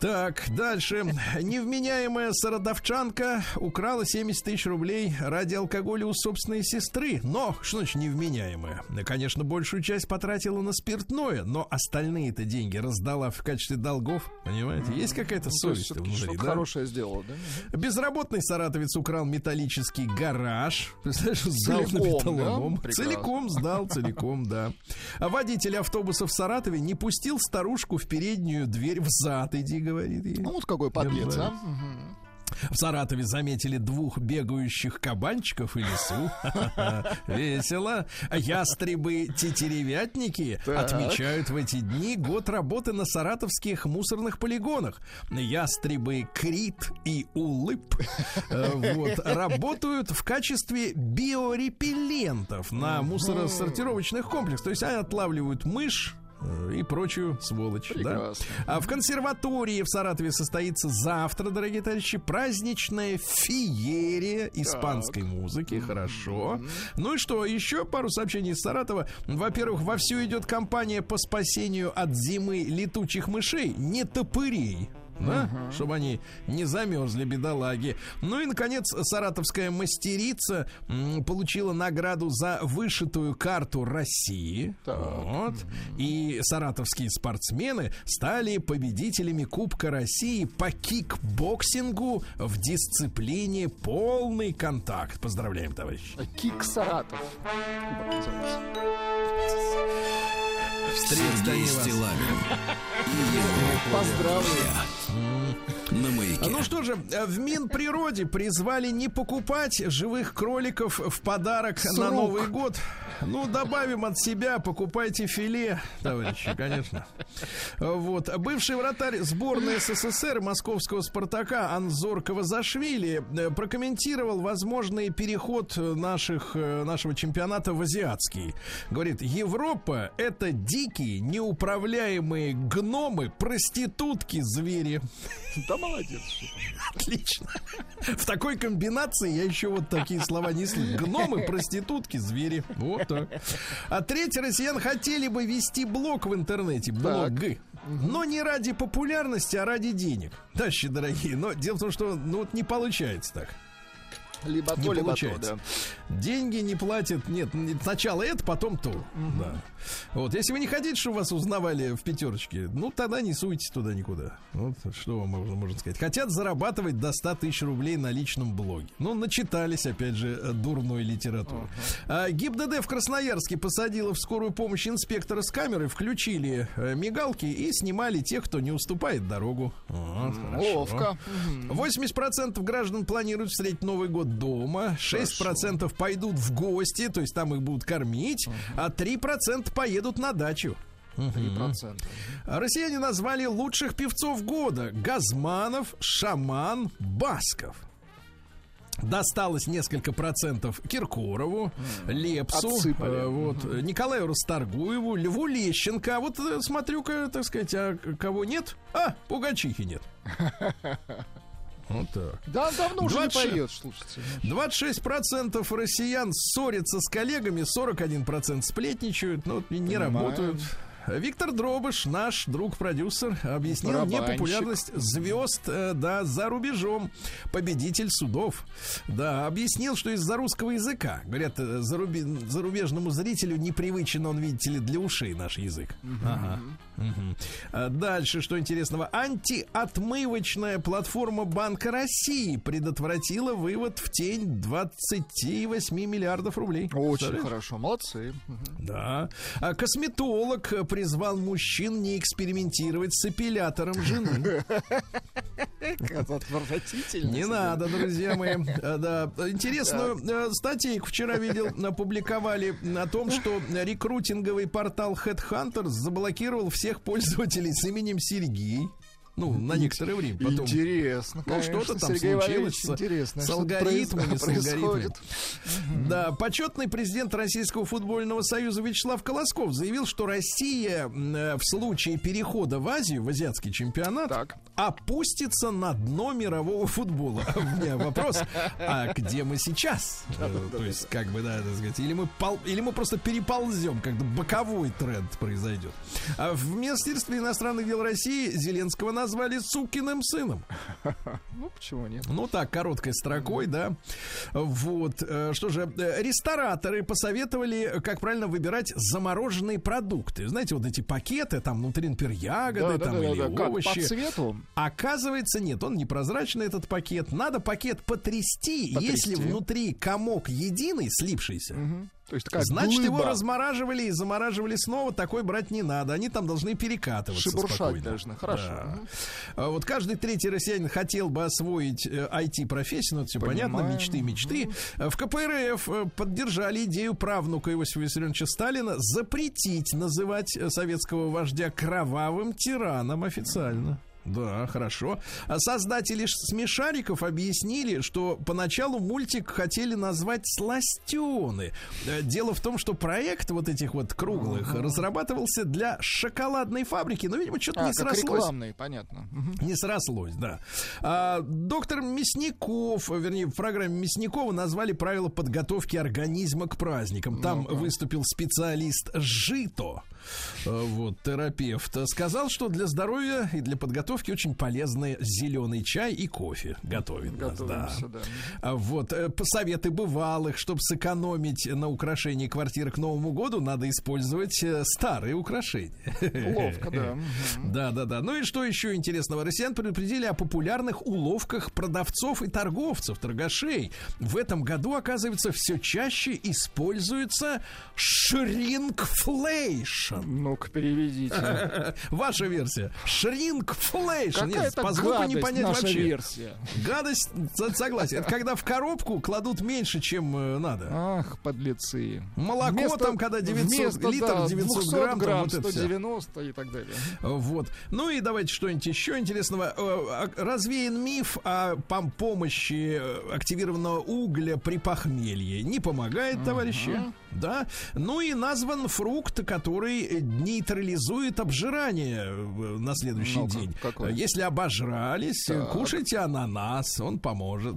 Так, дальше. Невменяемая саратовчанка украла 70 тысяч рублей ради алкоголя у собственной сестры. Но, что значит невменяемая? Конечно, большую часть потратила на спиртное, но остальные-то деньги раздала в качестве долгов. Понимаете? Есть какая-то Ну, совесть всё-таки внутри, да? хорошее сделала, да? Безработный саратовец украл металлический гараж. Представляешь, сдал на Целиком, металлолом. да? Прекрасно. Целиком сдал, целиком, да. А водитель автобуса в Саратове не пустил старушку в переднюю дверь в зад. Иди, говорит ей. Ну вот какой подлец, а? В Саратове заметили двух бегающих кабанчиков и лису. Весело. Ястребы-тетеревятники отмечают в эти дни год работы на саратовских мусорных полигонах. Ястребы Крит и Улып э, вот, работают в качестве биорепеллентов на мусоросортировочных комплексах. То есть они отлавливают мышь, и прочую сволочь. Да? А в консерватории в Саратове состоится завтра, дорогие товарищи, праздничная феерия испанской музыки. Хорошо. Ну и что, еще пару сообщений из Саратова. Во-первых, вовсю идет кампания по спасению от зимы летучих мышей, не топырей. Да? Чтобы они не замерзли, бедолаги. Ну и, наконец, саратовская мастерица получила награду за вышитую карту России. Вот. И саратовские спортсмены стали победителями Кубка России по кикбоксингу в дисциплине полный контакт. Поздравляем, товарищи. Кик Саратов. И его Поздравляю. На маяке. Ну что же, в Минприроде призвали не покупать живых кроликов в подарок на Срок. Новый год. Ну, добавим от себя, покупайте филе, товарищи, конечно. Вот. Бывший вратарь сборной СССР московского «Спартака» Анзор Кавазашвили э, прокомментировал возможный переход наших, э, нашего чемпионата в азиатский. Говорит, Европа — это дикие, неуправляемые гномы, проститутки, звери. Да молодец. Отлично. В такой комбинации я еще вот такие слова не слышу. Гномы, проститутки, звери. Вот так. А треть россиян хотели бы вести блог в интернете. Блог. Но не ради популярности, а ради денег. Товарищи дорогие, но дело в том, что ну вот не получается так. Либо Не то, либо то, получается. да. Деньги не платят. Нет, не- сначала это, потом то. Да. Вот, если вы не хотите, чтобы вас узнавали в пятерочке, ну тогда не суйтесь туда никуда. Вот что вам можно, можно сказать. Хотят зарабатывать до 100 тысяч рублей на личном блоге. Ну, начитались, опять же, э, дурной литературы. А, ГИБДД в Красноярске посадила в скорую помощь инспектора с камерой, включили э, мигалки и снимали тех, кто не уступает дорогу. Вот. Ловко. 80% граждан планируют встретить Новый год дома, 6% пойдут в гости, то есть там их будут кормить, а 3% поедут на дачу. 3%. А Россияне назвали лучших певцов года. Газманов, Шаман, Басков. Досталось несколько процентов Киркорову, Лепсу, Отсыпали. э, вот, э, Николаю Расторгуеву, Льву Лещенко. А вот э, смотрю-ка, так сказать, а кого нет? А, Пугачихи нет. Вот так. Да, он давно уже не 26. поет, слушайте. 26% россиян ссорятся с коллегами, 41% сплетничают, но вот не Понимаю. работают. Виктор Дробыш, наш друг-продюсер, объяснил Барабанщик. непопулярность звезд, э, да, за рубежом. Победитель судов. Да, объяснил, что из-за русского языка. Говорят, э, заруби- зарубежному зрителю непривычен он, видите ли, для ушей наш язык. Ага. Мгм. А Дальше, что интересного. Антиотмывочная платформа Банка России предотвратила вывод в тень 28 миллиардов рублей. Очень Представляете? хорошо, молодцы. Мгм. Да. А косметолог призвал мужчин не экспериментировать с эпилятором жены. Не надо, друзья мои. А, Да. Интересную э, статейку вчера видел, опубликовали о том, что рекрутинговый портал Headhunters заблокировал всех пользователей с именем Сергей. Ну, на некоторое время. Потом Интересно. Ну, что-то там Сергей случилось с- интересно. с алгоритмами, с алгоритмами. Да, почетный президент Российского футбольного союза Вячеслав Колосков заявил, что Россия э, в случае перехода в Азию, в азиатский чемпионат, Так. опустится на дно мирового футбола. У меня вопрос, а где мы сейчас? То есть, как бы, да, так сказать, или мы, пол- или мы просто переползем, когда боковой тренд произойдет. А в Министерстве иностранных дел России Зеленского назвали сукиным сыном. Ну, почему нет? Ну так, короткой строкой, да. Вот. э, Что же, э, рестораторы посоветовали, как правильно выбирать замороженные продукты. Знаете, вот эти пакеты, там внутри, например, ягоды, там или Как, по овощи. цвету? Оказывается, нет, он непрозрачный, этот пакет. Надо пакет потрясти, Потрясти. если внутри комок единый, слипшийся. Мгм. То есть такая Значит, его глыба. размораживали и замораживали снова. Такой брать не надо. Они там должны перекатываться Шебуршать спокойно. должны. Хорошо. Да. А Вот каждый третий россиянин хотел бы освоить э, IT-профессию, ну, это все понятно, Понимаем. мечты, мечты. В КПРФ э, поддержали идею правнука Иосифа Виссарионовича Сталина запретить называть э, советского вождя кровавым тираном официально. Да, хорошо. А Создатели смешариков объяснили, что поначалу мультик хотели назвать «Сластены». Э, Дело в том, что проект вот этих вот круглых разрабатывался для шоколадной фабрики, но, видимо, что-то А, не срослось. рекламный, понятно. Не срослось, да. А, доктор Мясников, вернее, в программе Мясникова назвали правила подготовки организма к праздникам. Там выступил специалист ЖИТО, э, вот, терапевт. Сказал, что для здоровья и для подготовки очень полезны зеленый чай и кофе. Готовит нас, да. Да. А Вот, э, советы бывалых, чтобы сэкономить на украшении квартиры к Новому году, надо использовать э, старые украшения. Ловко, да. Да, да, да. Ну и что еще интересного? Россиян предупредили о популярных уловках продавцов и торговцев, торгашей. В этом году, оказывается, все чаще используется шрингфлейшн. Ну-ка, переведите. Ваша версия. Шрингфлейшн. Нет, Какая-то по звуку не понять вообще. версия. Гадость, со- согласен. Это когда в коробку кладут меньше, чем э, надо. Ах, подлецы. Молоко Вместо- там, когда 900 вместо, литр, да, 900 200 грамм, там грамм вот это всё. 190 и так далее. Вот. Ну и давайте что-нибудь еще интересного. Э, а- Развеян миф о пом- помощи э, активированного угля при похмелье. Не помогает, товарищи. Да. Ну и назван фрукт, который нейтрализует обжирание э, на следующий Ну-ка, день. какой? Если обожрались, Так. кушайте ананас, он поможет.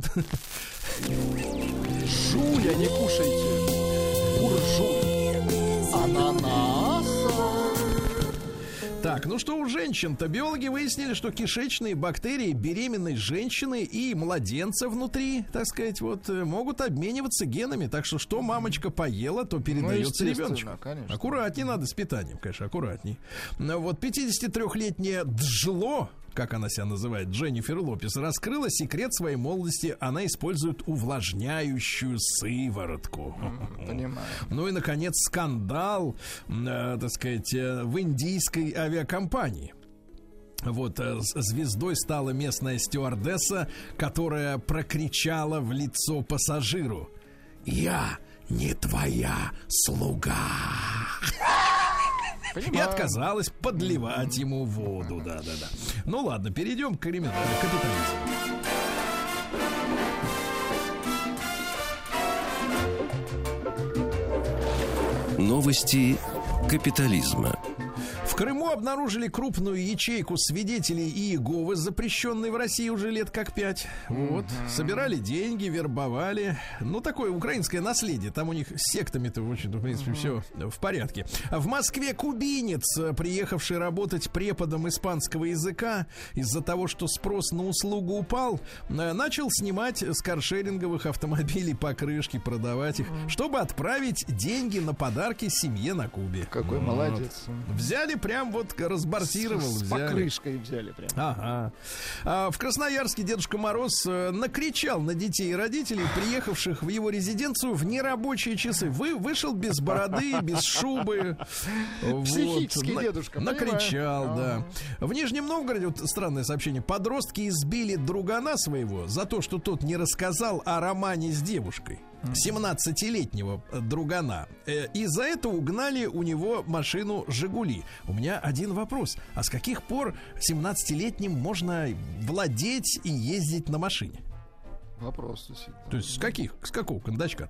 Жуля, не кушайте. Буржуй. Ананаса. Так, ну что у женщин-то? Биологи выяснили, что кишечные бактерии беременной женщины и младенца внутри, так сказать, вот, э, могут обмениваться генами. Так что что мамочка поела, то передается Ну, ребеночку. конечно. Аккуратней надо с питанием, конечно, аккуратней. Ну, Вот 53-летняя Джло, как она себя называет, Дженнифер Лопес, раскрыла секрет своей молодости. Она использует увлажняющую сыворотку. Понимаю. Ну и, наконец, скандал, э, так сказать, э, в индийской авиакомпании. Вот э, звездой стала местная стюардесса, которая прокричала в лицо пассажиру: "Я не твоя слуга". И Понимаю. отказалась подливать ему воду, да, да, да. Ну ладно, перейдем к криминалу, капитализму. Новости капитализма. Крыму обнаружили крупную ячейку свидетелей Иеговы, запрещенной в России уже лет как пять. Вот. Собирали деньги, вербовали. Ну, такое украинское наследие. Там у них с сектами-то, в общем-то, в принципе, все в порядке. В Москве кубинец, приехавший работать преподом испанского языка, из-за того, что спрос на услугу упал, э, начал снимать с каршеринговых автомобилей покрышки, продавать их, чтобы отправить деньги на подарки семье на Кубе. Какой Вот. молодец. Взяли прям вот разбортировал, С взяли. покрышкой взяли прям. Ага. А в Красноярске Дедушка Мороз э, накричал на детей и родителей, приехавших в его резиденцию в нерабочие часы. Вы вышел без бороды, без шубы. Вот. Психический На- дедушка, Накричал, понимаю. да. В Нижнем Новгороде, вот странное сообщение, подростки избили другана своего за то, что тот не рассказал о романе с девушкой. 17-летнего другана. Э, И за это угнали у него машину «Жигули». У меня один вопрос. А с каких пор 17-летним можно владеть и ездить на машине? Вопрос действительно. То есть с каких? С какого кондачка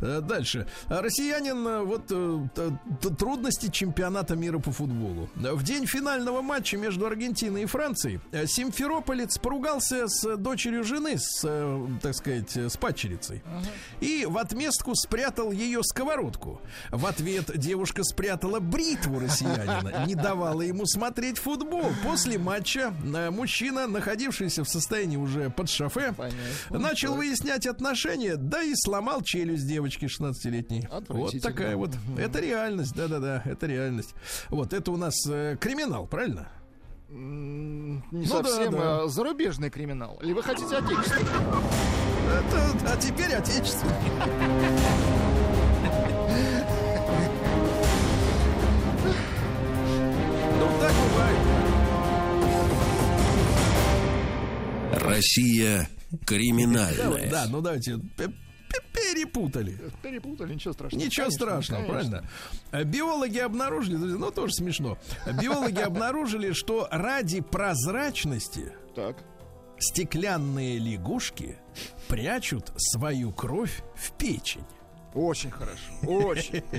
Дальше. А Россиянин, э, вот э, трудности чемпионата мира по футболу. Э, В день финального матча между Аргентиной и Францией э, Симферополец поругался с дочерью жены, с, э, так сказать, э, с падчерицей. И в отместку спрятал ее сковородку. В ответ девушка спрятала бритву россиянина, не давала ему смотреть футбол. После матча э, мужчина, находившийся в состоянии уже под шофе, Понятно. Начал выяснять отношения, да и сломал челюсть девочки 16-летней. Вот такая вот. Это реальность, да-да-да, это реальность. Вот, это у нас э, криминал, правильно? Не Ну да, совсем да. а, зарубежный криминал. Или вы хотите отечественный? Это, а теперь отечественный. Ну, так бывает. Россия криминальная. Да, ну давайте перепутали. Перепутали, ничего страшного. Ничего Конечно, страшного, конечно. правильно? Э, Биологи обнаружили, ну тоже смешно. Биологи обнаружили, что ради прозрачности Так. стеклянные лягушки прячут свою кровь в печень. Очень хорошо. Очень.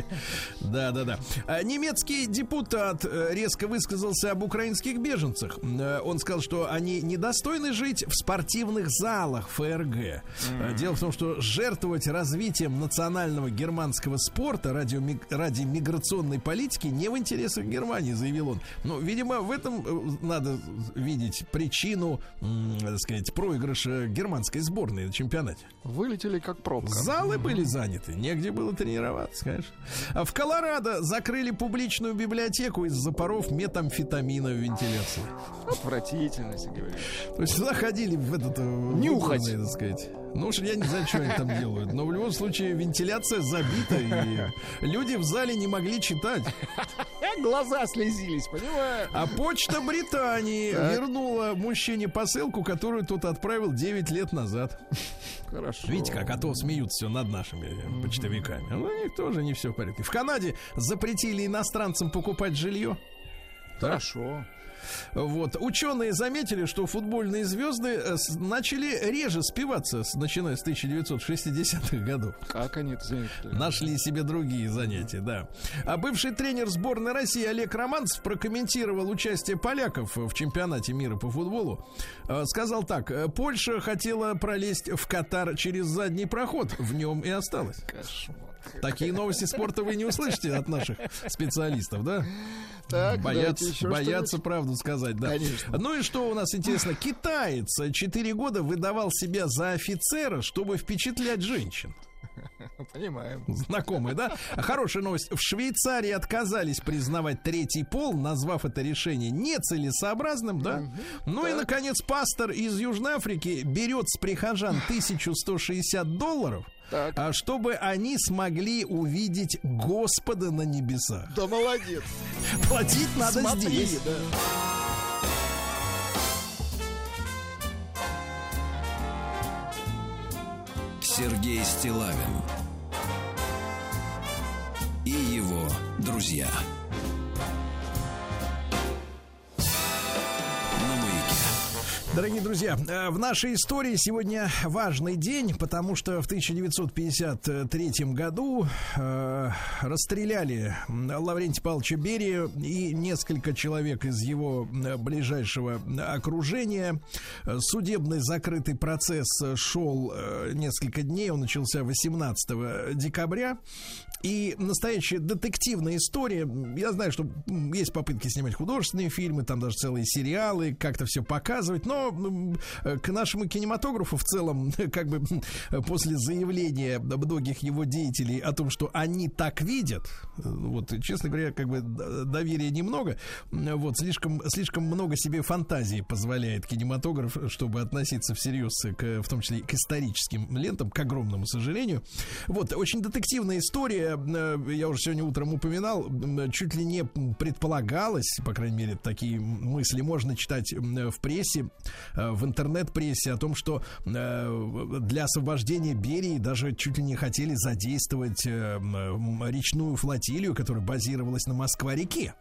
Да, да, да. А Немецкий депутат э, резко высказался об украинских беженцах. Э, Он сказал, что они недостойны жить в спортивных залах ФРГ. Э, Дело в том, что жертвовать развитием национального германского спорта ради, ради миграционной политики не в интересах Германии, заявил он. Но, видимо, в этом надо видеть причину, так сказать, проигрыша германской сборной на чемпионате. Вылетели как пробка. Залы были заняты, негде было тренироваться, конечно. А в Колорадо закрыли публичную библиотеку из-за паров метамфетамина в вентиляции. Отвратительно, Сергей Валерьевич. То есть туда ходили в этот... э, Нюхать. уборные, так сказать. Ну уж я не знаю, что они там делают. Но в любом случае вентиляция забита, и люди в зале не могли читать. Глаза слезились, понимаю? А почта Британии Так. вернула мужчине посылку, которую тот отправил 9 лет назад. Хорошо. Видите, как, а то смеются все над нашими почтовиками. Ну, у них тоже не все в порядке. В Канаде запретили иностранцам покупать жилье. Хорошо. Вот. Ученые заметили, что футбольные звезды э, начали реже спиваться, начиная с 1960-х годов. Как они это заметили? Нашли себе другие занятия, да. А бывший тренер сборной России Олег Романцев прокомментировал участие поляков в чемпионате мира по футболу. Э, Сказал так, «Э, Польша хотела пролезть в Катар через задний проход, в нем и осталась. Кошмар. Такие новости спорта вы не услышите от наших специалистов, да? Так, боятся, еще боятся правду сказать, да. Конечно. Ну и что у нас интересно? Китаец 4 года выдавал себя за офицера, чтобы впечатлять женщин. Понимаем. Знакомые, да? Хорошая новость. В Швейцарии отказались признавать третий пол, назвав это решение нецелесообразным, да? Ну и, наконец, пастор из Южной Африки берет с прихожан 1160 долларов, Так. а чтобы они смогли увидеть Господа на небесах. Да молодец. Платить надо Смотри, здесь. да. Сергей Стилавин и его друзья. Дорогие друзья, э, в нашей истории сегодня важный день, потому что в 1953 году э, расстреляли Лаврентия Павловича Берия и несколько человек из его э, ближайшего окружения. Судебный закрытый процесс шел несколько дней, он начался 18 декабря. И настоящая детективная история. Я знаю, что есть попытки снимать художественные фильмы, там даже целые сериалы, как-то все показывать. Но э, к нашему кинематографу в целом, как бы после заявления многих его деятелей о том, что они так видят, э, вот, честно говоря, как бы доверия немного. Вот, слишком, слишком много себе фантазии позволяет кинематограф, чтобы относиться всерьез к, в том числе к историческим лентам, к огромному сожалению. Вот, очень детективная история, я уже сегодня утром упоминал, м, чуть ли не предполагалось, по крайней мере, такие мысли можно читать в прессе, э, в интернет-прессе о том, что э, для освобождения Берии даже чуть ли не хотели задействовать э, речную флотилию, которая базировалась на Москва-реке.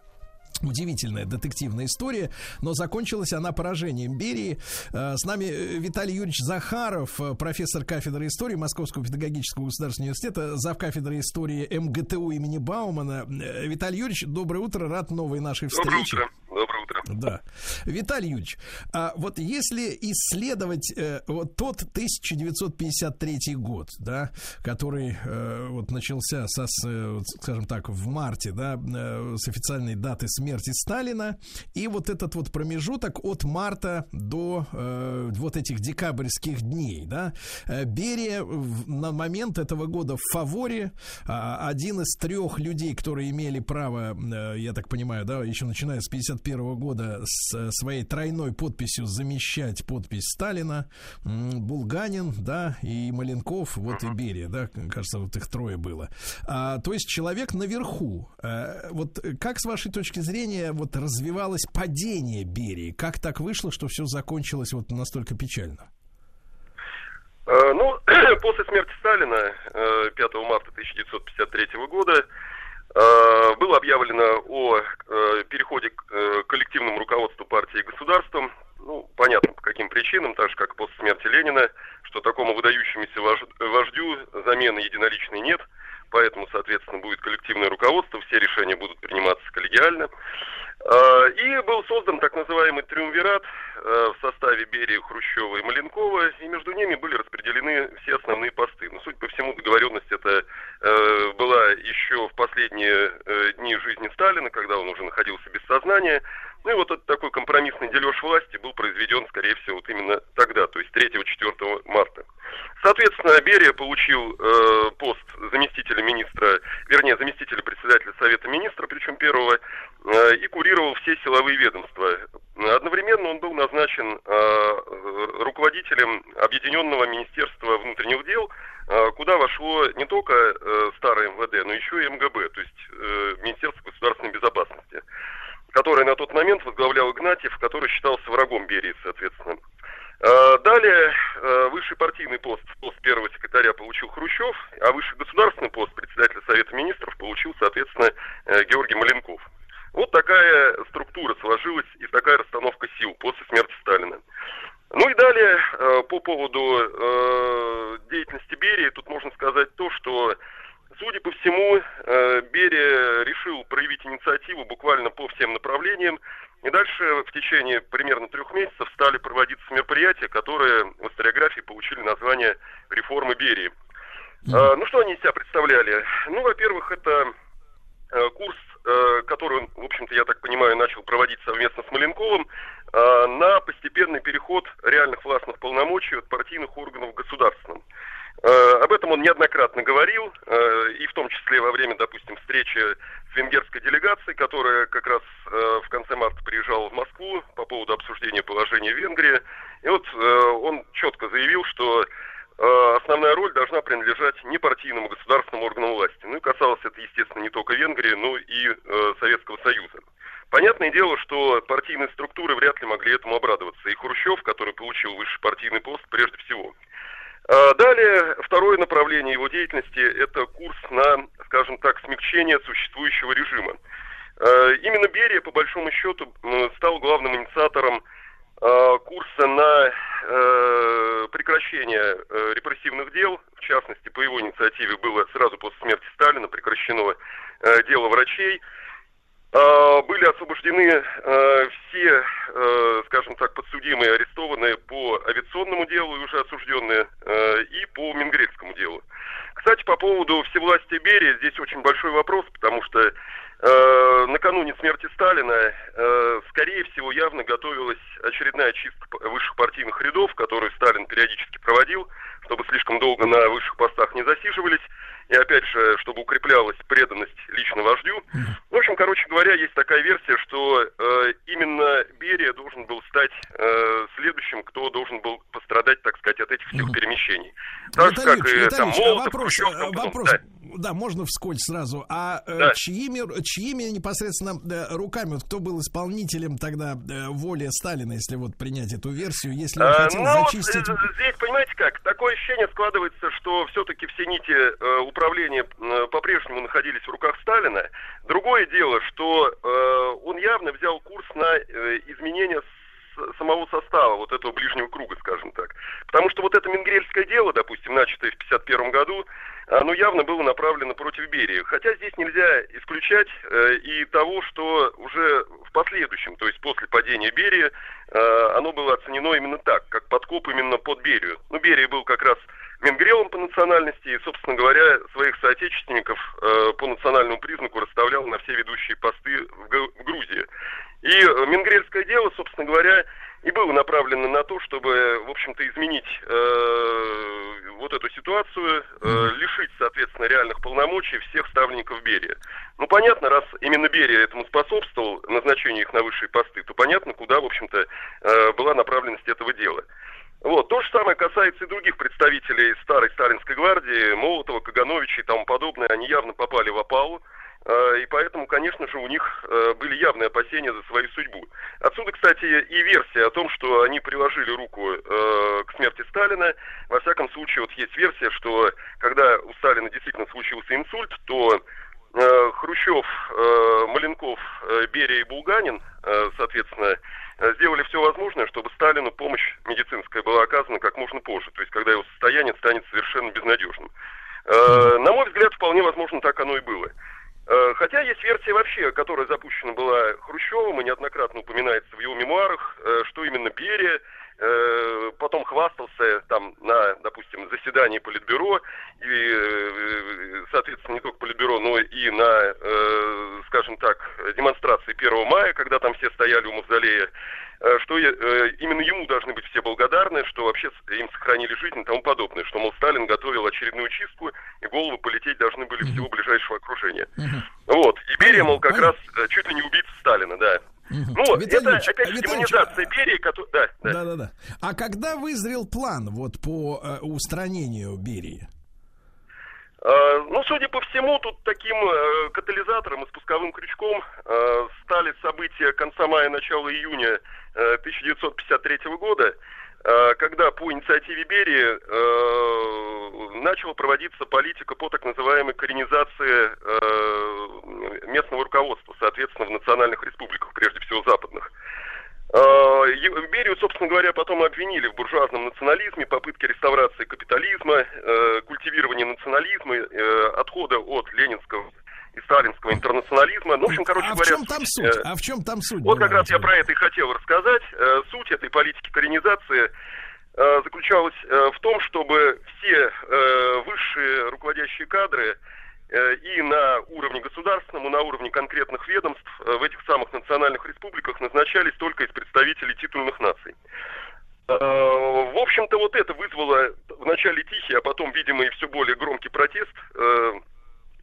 Удивительная детективная история, но закончилась она поражением Берии. Э, С нами э, Виталий Юрьевич Захаров, э, профессор кафедры истории Московского педагогического государственного университета, зав. кафедры истории МГТУ имени Баумана. Виталий Юрьевич, доброе утро, рад новой нашей Доброе встрече. утро. Доброе утро. Да. Виталий Юрьевич, а вот если исследовать э, вот тот 1953 год, да, который э, вот начался со, э, скажем так, в марте, да, э, с официальной даты смерти Сталина, и вот этот вот промежуток от марта до э, вот этих декабрьских дней, да, э, Берия в- на момент этого года в фаворе, а, один из трех людей, которые имели право, э, я так понимаю, да, еще начиная с 51 года с э, своей тройной подписью замещать подпись Сталина, Булганин, да, и Маленков, вот и Берия, да, кажется, вот их трое было. А, то есть человек наверху. Э, вот как с вашей точки зрения вот развивалось падение Берии? Как так вышло, что все закончилось вот настолько печально? Э, Ну, После смерти Сталина э, 5 марта 1953 года было объявлено о э, переходе к э, коллективному руководству партии и государством. Ну, понятно, по каким причинам, так же, как после смерти Ленина, что такому выдающемуся вож- вождю замены единоличной нет, поэтому, соответственно, будет коллективное руководство, все решения будут приниматься коллегиально. А, И был создан так называемый триумвират э, в составе Берии, Хрущева и Маленкова, и между ними были распределены все основные посты. Но, судя по всему, договоренность эта э, была еще в последние э, дни жизни Сталина, когда он уже находился без сознания. Ну и вот этот такой компромиссный дележ власти был произведен, скорее всего, вот именно тогда, то есть 3-4 марта. Соответственно, Берия получил э, пост заместителя министра, вернее, заместителя председателя Совета министра, причем первого, э, и курировал все силовые ведомства. Одновременно он был назначен э, руководителем Объединенного министерства внутренних дел, э, куда вошло не только э, старое МВД, но еще и МГБ, то есть э, Министерство государственной безопасности, которое на тот момент возглавлял Игнатьев, который считался врагом Берии, соответственно. Э, Далее э, высший партийный пост, пост первого секретаря получил Хрущев, а высший государственный пост председателя Совета министров получил, соответственно, э, Георгий Маленков. Вот такая структура сложилась и такая расстановка сил после смерти Сталина. Ну и далее, э, по поводу э, деятельности Берии, тут можно сказать то, что, судя по всему, э, Берия решил проявить инициативу буквально по всем направлениям, и дальше в течение примерно трех месяцев стали проводиться мероприятия, которые в историографии получили название «Реформы Берии». Э, Ну, что они из себя представляли? Ну, во-первых, это э, курс, который в общем-то, я так понимаю, начал проводить совместно с Маленковым, на постепенный переход реальных властных полномочий от партийных органов к государственным. Э, Об этом он неоднократно говорил, э, и в том числе во время, допустим, встречи с венгерской делегацией, которая как раз э, в конце марта приезжала в Москву по поводу обсуждения положения в Венгрии. И вот он четко заявил, что основная роль должна принадлежать непартийному государственному органам власти. Ну и касалось это, естественно, не только Венгрии, но и Советского Союза. Понятное дело, что партийные структуры вряд ли могли этому обрадоваться. И Хрущев, который получил высший партийный пост, прежде всего. А Далее, второе направление его деятельности – это курс на, скажем так, смягчение существующего режима. Э, Именно Берия, по большому счету, стал главным инициатором э, курса на э, прекращение э, репрессивных дел. В частности, по его инициативе было сразу после смерти Сталина прекращено э, дело врачей. А, Были освобождены э, все, э, скажем так, подсудимые, арестованные по авиационному делу и уже осужденные, и по Мингрельскому делу. Кстати, по поводу всевластия Берии, здесь очень большой вопрос, потому что накануне смерти Сталина, скорее всего, явно готовилась очередная чистка высших партийных рядов, которую Сталин периодически проводил, чтобы слишком долго на высших постах не засиживались, и опять же, чтобы укреплялась преданность лично вождю. В общем, короче говоря, есть такая версия, что э, именно Берия должен был стать э, следующим, кто должен был пострадать, так сказать, от этих всех перемещений. Так же, как и там а вопрос, Хрущев, э, там вопрос, да. да, можно вскользь сразу. А э, Да. чьими, чьими непосредственно э, руками, вот кто был исполнителем тогда э, воли Сталина, если вот принять эту версию, если он А, хотел ну, зачистить... э, здесь, понимаете как, такое ощущение складывается, что все-таки все нити э, управления э, по-прежнему находились в руках Сталина. Другое дело, что э, он явно взял курс на э, изменение самого состава вот этого ближнего круга, скажем так. Потому что вот это Менгрельское дело, допустим, начатое в 1951 году, оно явно было направлено против Берии. Хотя здесь нельзя исключать э, и того, что уже в последующем, то есть после падения Берии, э, оно было оценено именно так, как подкоп именно под Берию. Ну, Берия был как раз Менгрелом по национальности и, собственно говоря, своих соотечественников э, по национальному признаку расставлял на все ведущие посты в, в Грузии. И э, Менгрельское дело, собственно говоря, и было направлено на то, чтобы, в общем-то, изменить э, вот эту ситуацию, э, лишить, соответственно, реальных полномочий всех ставленников Берия. Ну, понятно, раз именно Берия этому способствовал, назначению их на высшие посты, то понятно, куда, в общем-то, э, была направленность этого дела. Вот. То же самое касается и других представителей старой сталинской гвардии, Молотова, Кагановича и тому подобное. Они явно попали в опалу. Э, И поэтому, конечно же, у них э, были явные опасения за свою судьбу. Отсюда, кстати, и версия о том, что они приложили руку э, к смерти Сталина. Во всяком случае, вот есть версия, что когда у Сталина действительно случился инсульт, то Хрущев, э, Маленков, э, Берия и Булганин, э, соответственно, э, сделали все возможное, чтобы Сталину помощь медицинская была оказана как можно позже, то есть когда его состояние станет совершенно безнадежным. Э, На мой взгляд, вполне возможно, так оно и было. Э, Хотя есть версия вообще, которая запущена была Хрущевым и неоднократно упоминается в его мемуарах, э, что именно Берия э, потом хвастался там на, допустим, заседании Политбюро, и, э, соответственно, не только Политбюро, но и на, э, скажем так, демонстрации 1 мая, когда там все стояли у Мавзолея, э, что э, именно ему должны быть все благодарны, что вообще им сохранили жизнь и тому подобное, что, мол, Сталин готовил очередную чистку, и головы полететь должны были всего ближайшего окружения. Вот. И Берия, мол, как раз э, чуть ли не убийца Сталина, да. Ну, Виталий это, опять же, демонизация Берии, который... Да, да. Да-да-да. А когда вызрел план вот по э, устранению Берии? Э, Ну, судя по всему, тут таким э, катализатором и спусковым крючком э, стали события конца мая, начала июня э, 1953 года, когда по инициативе Берии э, начала проводиться политика по так называемой коренизации э, местного руководства, соответственно, в национальных республиках, прежде всего западных. Э, Берию, собственно говоря, потом обвинили в буржуазном национализме, попытке реставрации капитализма, э, культивирования национализма, э, отхода от ленинского и сталинского интернационализма. Ну, в общем, короче а в говоря... чем там э, суть? А в чем там суть? вот как раз я про это и хотел рассказать. Э, Суть этой политики коренизации э, заключалась э, в том, чтобы все э, высшие руководящие кадры э, и на уровне государственном, и на уровне конкретных ведомств э, в этих самых национальных республиках назначались только из представителей титульных наций. Э, В общем-то, вот это вызвало вначале тихий, а потом, видимо, и все более громкий протест э,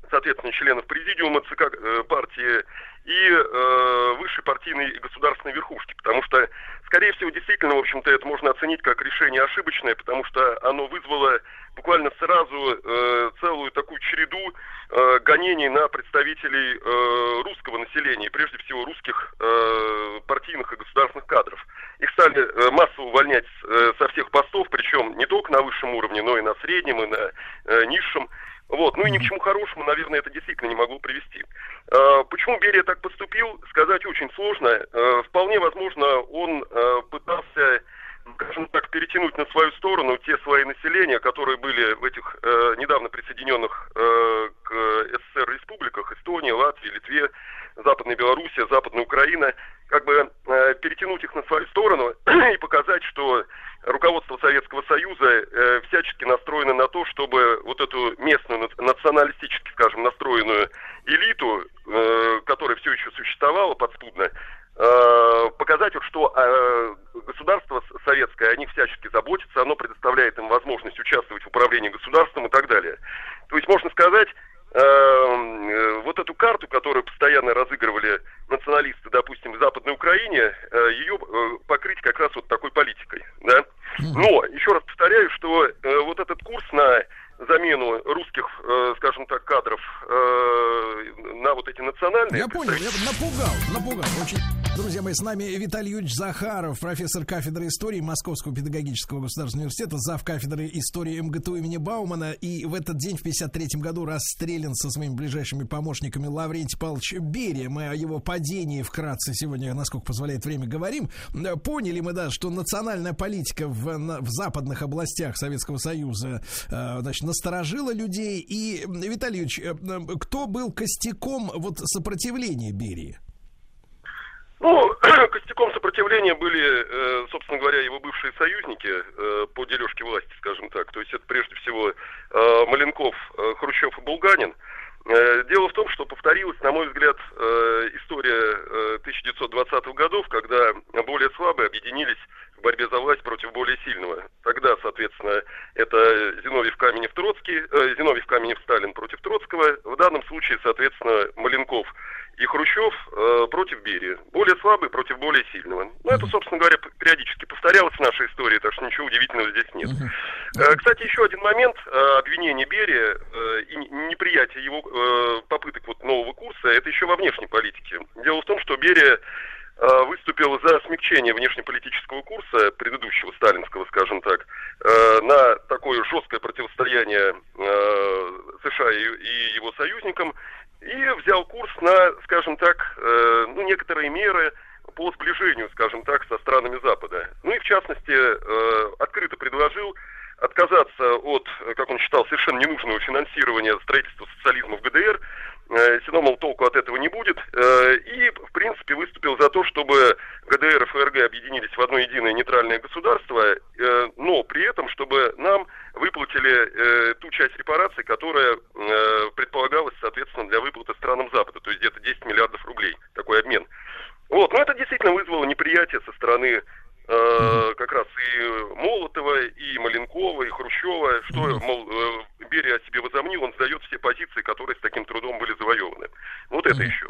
соответственно, членов президиума ЦК э, партии и э, высшей партийной и государственной верхушки, потому что, скорее всего, действительно, в общем-то, это можно оценить как решение ошибочное, потому что оно вызвало буквально сразу э, целую такую череду э, гонений на представителей э, русского населения, прежде всего русских э, партийных и государственных кадров. Их стали э, массово увольнять э, со всех постов, причем не только на высшем уровне, но и на среднем, и на э, низшем. Вот, ну и ни к чему хорошему, наверное, это действительно не могло привести. Э, Почему Берия так поступил, сказать очень сложно. Э, Вполне возможно, он э, пытался, скажем так, перетянуть на свою сторону те слои населения, которые были в этих э, недавно присоединенных э, к СССР республиках Эстонии, Латвии, Литве, Западная Белоруссия, Западная Украина, как бы э, перетянуть их на свою сторону и показать, что руководство Советского Союза э, всячески настроено на то, чтобы вот эту местную наци- националистически, скажем, настроенную элиту, э, которая все еще существовала подспудно, э, показать, вот, что э, государство советское, о них всячески заботится, оно предоставляет им возможность участвовать в управлении государством и так далее. То есть, можно сказать, э, э, вот эту карту, которую постоянно разыгрывали националисты, допустим, в Западной Украине, э, ее э, покрыть как раз вот такой политикой, да. Но, еще раз повторяю, что э, вот этот курс на замену русских, э, скажем так, кадров э, на вот эти национальные... Я понял, я напугал, напугал. Очень. Друзья мои, с нами Виталий Юрьевич Захаров, профессор кафедры истории Московского педагогического государственного университета, зав. кафедры истории МГТУ имени Баумана. И в этот день, в 53 году, расстрелян со своими ближайшими помощниками Лаврентий Павлович Берия. Мы о его падении вкратце сегодня, насколько позволяет время, говорим. Поняли мы, да, что национальная политика в, в западных областях Советского Союза, э, значит, насторожила людей. И, Виталий Юрьевич, э, э, кто был костяком вот сопротивления Берии? Ну, костяком сопротивления были, э, собственно говоря, его бывшие союзники э, по дележке власти, скажем так. То есть это прежде всего э, Маленков, Хрущев и Булганин. Дело в том, что повторилась, на мой взгляд, история э, 1920-х годов, когда более слабые объединились в борьбе за власть против более сильного. Тогда, соответственно, это Зиновьев Каменев Троцкий, э, Зиновьев Каменев Сталин против Троцкого. В данном случае, соответственно, Маленков и Хрущев э, против Берии. Более слабый против более сильного. Ну, это, собственно говоря, периодически повторялось в нашей истории, так что ничего удивительного здесь нет. Э, Кстати, еще один момент э, обвинения Берия э, и неприятие его э, попыток вот нового курса, это еще во внешней политике. Дело в том, что Берия выступил за смягчение внешнеполитического курса предыдущего сталинского, скажем так, э, на такое жесткое противостояние э, США и, его союзникам, и взял курс на, скажем так, э, ну, некоторые меры по сближению, скажем так, со странами Запада. Ну и в частности, э, открыто предложил отказаться от, э, как он считал, совершенно ненужного финансирования строительства социализма в ГДР. Э, Все равно, мол, толку от этого не будет. Э, И, в принципе, выступил за то, чтобы ГДР и ФРГ объединились в одно единое нейтральное государство, э, но при этом, чтобы нам выплатили э, ту часть репараций, которая э, предполагалась, соответственно, для выплаты странам Запада, то есть где-то 10 миллиардов рублей, такой обмен. Вот, но это действительно вызвало неприятие со стороны э, как раз и Молотова, и Маленкова, и Хрущева, что, мол, э, Берия о себе возомнил, он сдает все позиции, которые с таким трудом были завоеваны. Вот это еще.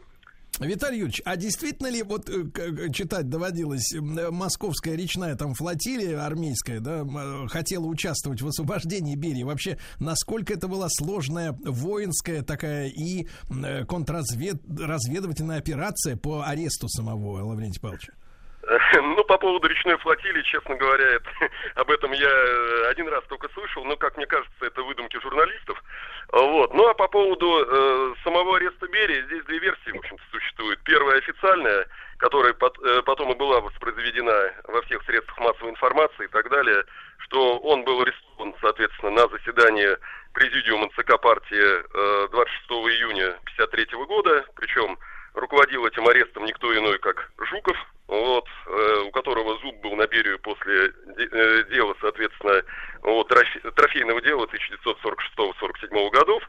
Виталий Юрьевич, а действительно ли вот э, к- читать доводилось, э, московская речная там флотилия армейская, да, э, хотела участвовать в освобождении Берии? Вообще, насколько это была сложная воинская такая и э, контрразведывательная операция по аресту самого Лаврентия Павловича? Ну, по поводу речной флотилии, честно говоря, это, об этом я э, один раз только слышал, но, как мне кажется, это выдумки журналистов. Вот. Ну, а по поводу э, самого ареста Берии, здесь две версии, в общем-то, существуют. Первая официальная, которая пот- э, потом и была воспроизведена во всех средствах массовой информации и так далее, что он был арестован, соответственно, на заседании президиума ЦК партии э, 26 июня 1953 года, причем руководил этим арестом никто иной, как Жуков, вот, э, у которого зуб был на Берию после де- э, дела, соответственно, вот, трофе- трофейного дела 1946-47 годов.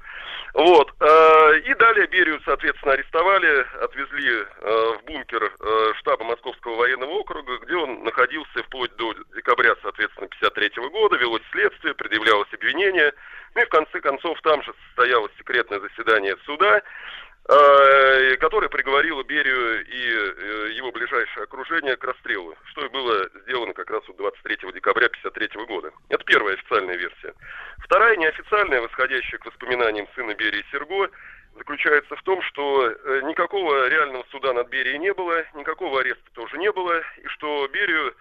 Вот, э, и далее Берию, соответственно, арестовали, отвезли э, в бункер э, штаба Московского военного округа, где он находился вплоть до декабря, соответственно, 53 года, велось следствие, предъявлялось обвинение, ну и в конце концов там же состоялось секретное заседание суда, э, которое приговорило Берию и э, его ближайшее окружение к расстрелу, что и было сделано как раз вот 23 декабря 1953 года. Это первая официальная версия. Вторая, неофициальная, восходящая к воспоминаниям сына Берии Серго, заключается в том, что э, никакого реального суда над Берией не было, никакого ареста тоже не было, и что Берию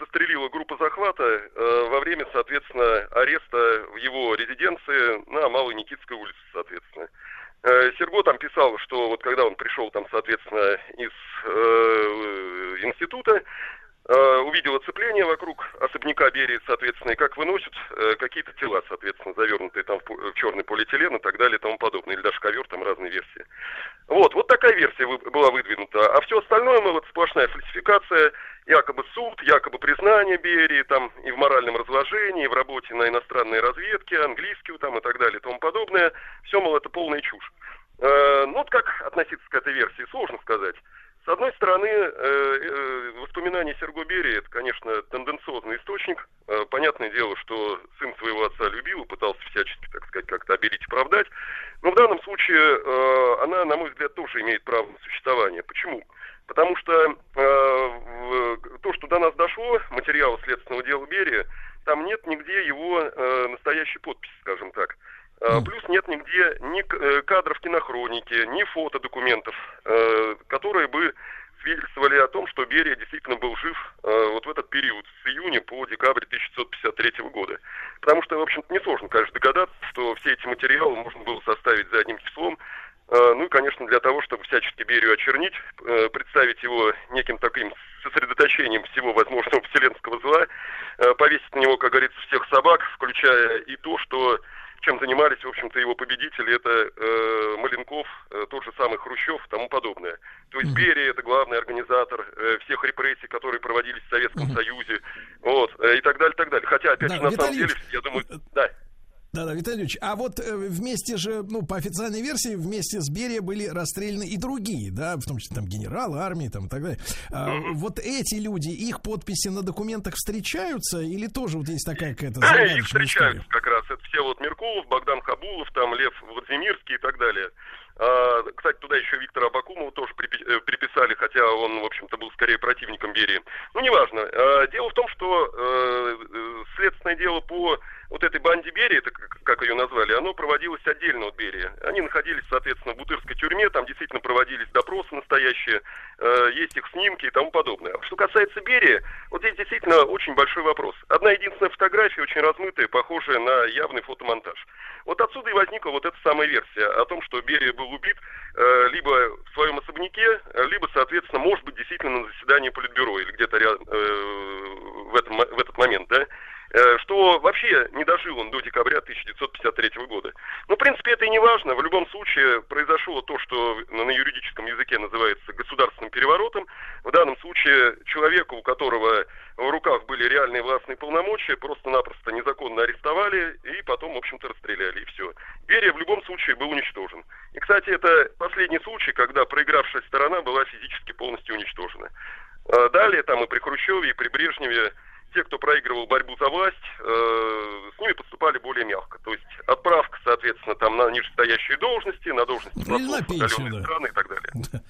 застрелила группа захвата во время, соответственно, ареста в его резиденции на Малой Никитской улице, соответственно. Э, Серго там писал, что вот когда он пришел там, соответственно, из э, института, э, увидел оцепление вокруг особняка Берии, соответственно, и как выносят э, какие-то тела, соответственно, завернутые там в, черный полиэтилен и так далее и тому подобное, или даже ковер, там разные версии. Вот, вот такая версия была выдвинута. А все остальное, ну, вот сплошная фальсификация, якобы суд, якобы признание Берии, там, и в моральном разложении, и в работе на иностранной разведке, английскую, там, и так далее, и тому подобное. Все, мол, это полная чушь. Э, ну, вот как относиться к этой версии, сложно сказать. С одной стороны, э, э, воспоминания Серго Берии, это, конечно, тенденциозный источник. Э, понятное дело, что сын своего отца любил и пытался всячески, так сказать, как-то обелить и оправдать. Но в данном случае она, на мой взгляд, тоже имеет право на существование. Почему? Потому что то, что до нас дошло, материалы следственного дела Берия, там нет нигде его настоящей подписи, скажем так. Э, Плюс нет нигде ни э, кадров кинохроники, ни фотодокументов, э, которые бы свидетельствовали о том, что Берия действительно был жив э, вот в этот период с июня по декабрь 1953 года. Потому что, в общем-то, несложно, конечно, догадаться, что все эти материалы можно было составить за одним числом. Э, Ну и, конечно, для того, чтобы всячески Берию очернить, э, представить его неким таким сосредоточением всего возможного вселенского зла, э, повесить на него, как говорится, всех собак, включая и то, что чем занимались, в общем-то, его победители, это э, Маленков, э, тот же самый Хрущев и тому подобное. То есть Берия это главный организатор э, всех репрессий, которые проводились в Советском Союзе, вот, э, и так далее, так далее. Хотя, опять Да, же, на самом Виталий деле, Ильич, я думаю, э, да. Да, да, Виталий Ильич, а вот э, вместе же, ну, по официальной версии, вместе с Берия были расстреляны и другие, да, в том числе там генералы армии, там и так далее. А, вот эти люди, их подписи на документах встречаются или тоже вот есть такая какая-то Их загадочная встречаются история? как раз. Это все вот Меркулов, Богдан Хабулов, там Лев Владимирский и так далее. А, кстати, туда еще Виктора Абакумова тоже э, приписали, хотя он, в общем-то, был скорее противником Берии. Ну, неважно. А, дело в том, что э, следственное дело по вот этой банде Берии, это как ее назвали, оно проводилось отдельно от Берии. Они находились, соответственно, в Бутырской тюрьме, там действительно проводились допросы настоящие, э, есть их снимки и тому подобное. А Что касается Берии, вот здесь действительно очень большой вопрос. Одна единственная фотография, очень размытая, похожая на явный фотомонтаж. Вот отсюда и возникла вот эта самая версия о том, что Берия был убит э, либо в своем особняке, либо, соответственно, может быть, действительно на заседании Политбюро или где-то ря- э, в, этом, в этот момент, да, что вообще не дожил он до декабря 1953 года. Ну, в принципе, это и не важно. В любом случае произошло то, что на юридическом языке называется государственным переворотом. В данном случае человека, у которого в руках были реальные властные полномочия, просто-напросто незаконно арестовали и потом, в общем-то, расстреляли, и все. Берия в любом случае был уничтожен. И, кстати, это последний случай, когда проигравшая сторона была физически полностью уничтожена. А Далее, там и при Хрущеве, и при Брежневе, те, кто проигрывал борьбу за власть, э, с ними поступали более мягко. То есть отправка, соответственно, там на нижестоящие должности, на должности послов да. страны и так далее. Да.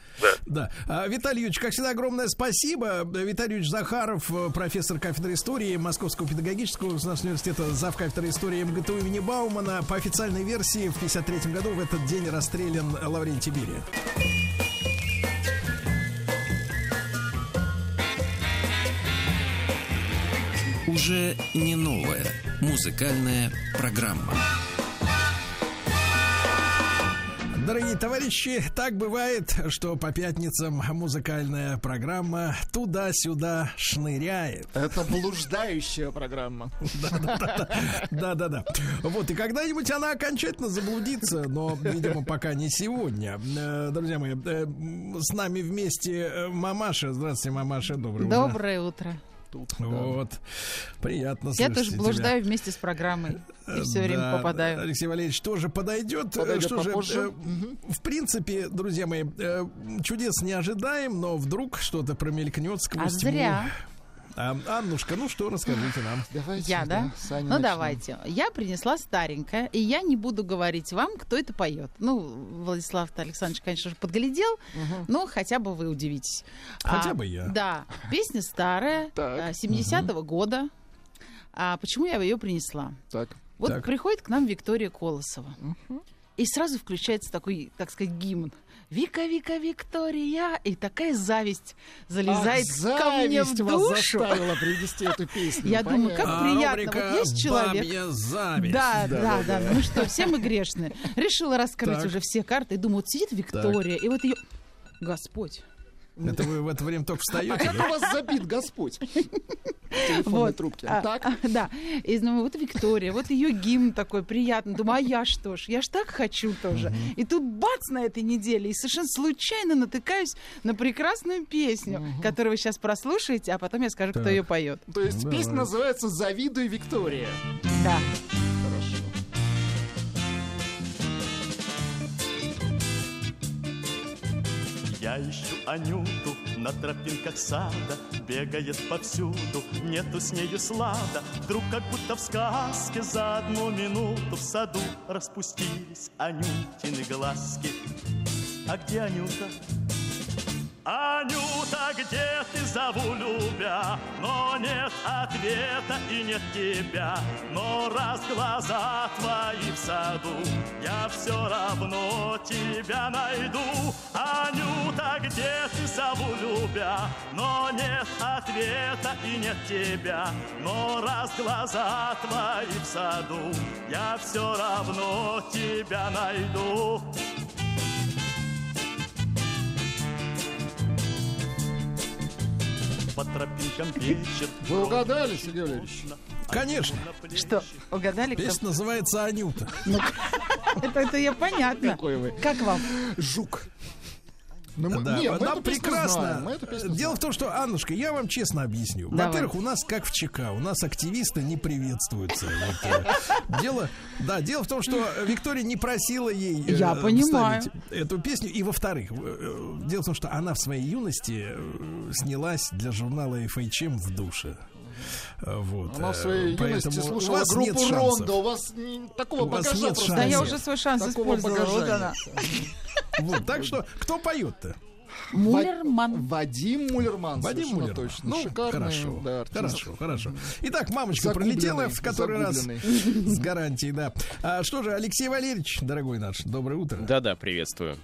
Да. А, Виталий Юрьевич, как всегда, огромное спасибо. Виталий Юрьевич Захаров, э, профессор кафедры истории Московского педагогического государственного университета, зав. кафедры истории МГТУ имени Баумана. По официальной версии, в 1953 году в этот день расстрелян Лаврентий Берия. Уже не новая музыкальная программа. Дорогие товарищи, так бывает, что по пятницам музыкальная программа туда-сюда шныряет. Это блуждающая программа. Да-да-да. Вот, и когда-нибудь она окончательно заблудится, но, видимо, пока не сегодня. Э, Друзья мои, э, с нами вместе э, Мамаша. Здравствуйте, Мамаша. Доброе утро. Доброе утро. Вот. Приятно Я тоже тебя. блуждаю вместе с программой и все время Да, попадаю. Алексей Валерьевич тоже подойдет. Подойдет Что же, попозже. э, в принципе, друзья мои, э, чудес не ожидаем, но вдруг что-то промелькнет сквозь А тьму. А, Аннушка, ну что, расскажите нам. Давайте. Я, да? Саня ну начнем. давайте. Я принесла старенькое, и я не буду говорить вам, кто это поет. Ну, Владислав Александрович, конечно же, подглядел, но хотя бы вы удивитесь. Хотя А, бы я. Да, песня старая, Так. а, 70-го года. А почему я ее принесла? Так. Вот Так. приходит к нам Виктория Колосова. И сразу включается такой, так сказать, гимн. Вика, Вика, Виктория. И такая зависть залезает Ах, ко мне в зависть вас душу. заставила привести эту песню. Я думаю, как приятно. Вот есть человек. «Бабья зависть». Да, Да, да, Ну что, все мы грешные. Решила раскрыть уже все карты. И думаю, вот сидит Виктория, и вот ее... Господь. Это вы в это время только А встаете, как да? у вас забит Господь? Телефонной Вот. трубке. А, Так. а, да. И думаю, вот Виктория, вот ее гимн такой приятный. Думаю, а я что ж? Я ж так хочу тоже. И тут бац на этой неделе, и совершенно случайно натыкаюсь на прекрасную песню, которую вы сейчас прослушаете, а потом я скажу, кто Так. ее поет. То есть Давай. песня называется «Завидуй, Виктория». Да. Я ищу Анюту на тропинках сада Бегает повсюду, нету с нею слада Вдруг как будто в сказке за одну минуту В саду распустились Анютины глазки А где Анюта? Анюта, где ты? Зову, любя? Но нет ответа и нет тебя. Но раз глаза твои в саду Я все равно тебя найду. Анюта, где ты? Зову, любя? Но нет ответа и нет тебя. Но раз глаза твои в саду Я все равно тебя найду По тропинкам вечер Вы угадали, Сергей Валерьевич? Конечно. Что, угадали, кто? Песня называется «Анюта». Это, это я понятно. Какой вы. Как вам? Жук. Ну, мы- Да, не, мы нам прекрасно. знаем, мы Дело знаем. в том, что, Аннушка, я вам честно объясню. Давай. Во-первых, у нас как в ЧК, у нас активисты не приветствуются. Вот, э, дело, да, дело в том, что Виктория не просила ей э, Я понимаю. вставить эту песню. И во-вторых, э, э, дело в том, что она в своей юности э, снялась для журнала FHM в душе. Э, Вот, Она в э, своей юности поэтому слушала вас группу. Ронда. У вас не- такого У вас багажа нет просто Да я уже свой шанс Такого использовала. Вот она. Вот, так что, кто поет-то? Муллерман. Вадим Муллерман. Вадим Муллер. Точно. Ну, Шикарный, хорошо, да, артист. хорошо, хорошо. Итак, мамочка пролетела в который раз с гарантией, да. А, что же, Алексей Валерьевич, дорогой наш, доброе утро. Да-да, приветствую.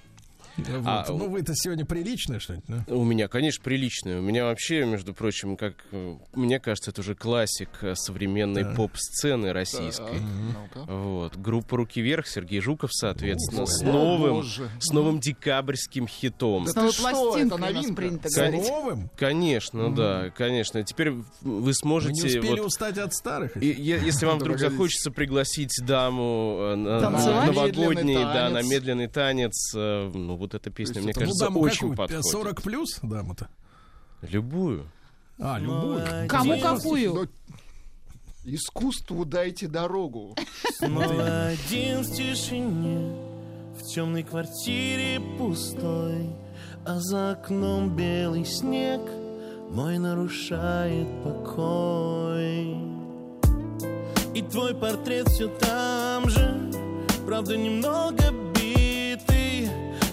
Вот. А, ну, вы-то сегодня приличное что-нибудь, да? У меня, конечно, приличное. У меня вообще, между прочим, как э, мне кажется, это уже классик э, современной Да. поп-сцены российской. Ну-ка. Вот. Группа «Руки вверх», Сергей Жуков, соответственно, с О, новым, боже. с новым декабрьским хитом. Да С новой ты что, это пластинкой новинка? принято С говорить. новым? Конечно, да, конечно. Теперь вы Вы не сможете... успели вот, устать от старых? и- е- если вам вдруг захочется пригласить даму э, на, новогодний, да, на медленный танец, ну вот эта песня, мне это, ну, кажется, даму очень какую? подходит. 40 плюс даму-то? Любую. А, любую. Кому какую? Но Искусству дайте дорогу. Снова один в тишине, в темной квартире пустой, а за окном белый снег мой нарушает покой. И твой портрет все там же, правда немного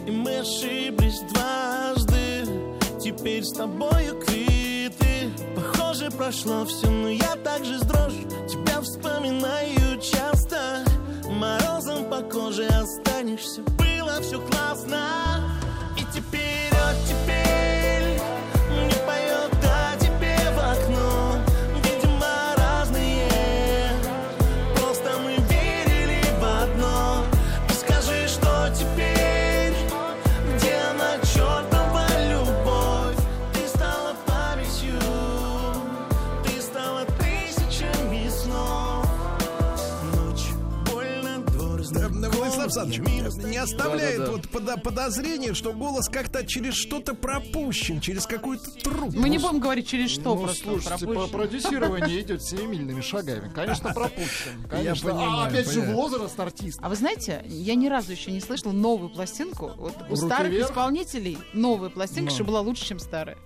и мы ошиблись дважды, теперь с тобою квиты. Похоже, прошло все, но я также с дрожью тебя вспоминаю часто. Морозом по коже останешься, было все классно. Александрович, не оставляет вот подо- подозрение, что голос как-то через что-то пропущен, через какую-то трубку. Мы не будем говорить через что Ну, просто слушайте, по пропущено. продюсирование идет семимильными шагами. Конечно, пропущен. Конечно. понимаю, а опять же понимаю. возраст артиста. А вы знаете, я ни разу еще не слышала новую пластинку. Вот у Руки старых вверх? исполнителей новая пластинка, что была лучше, чем старая.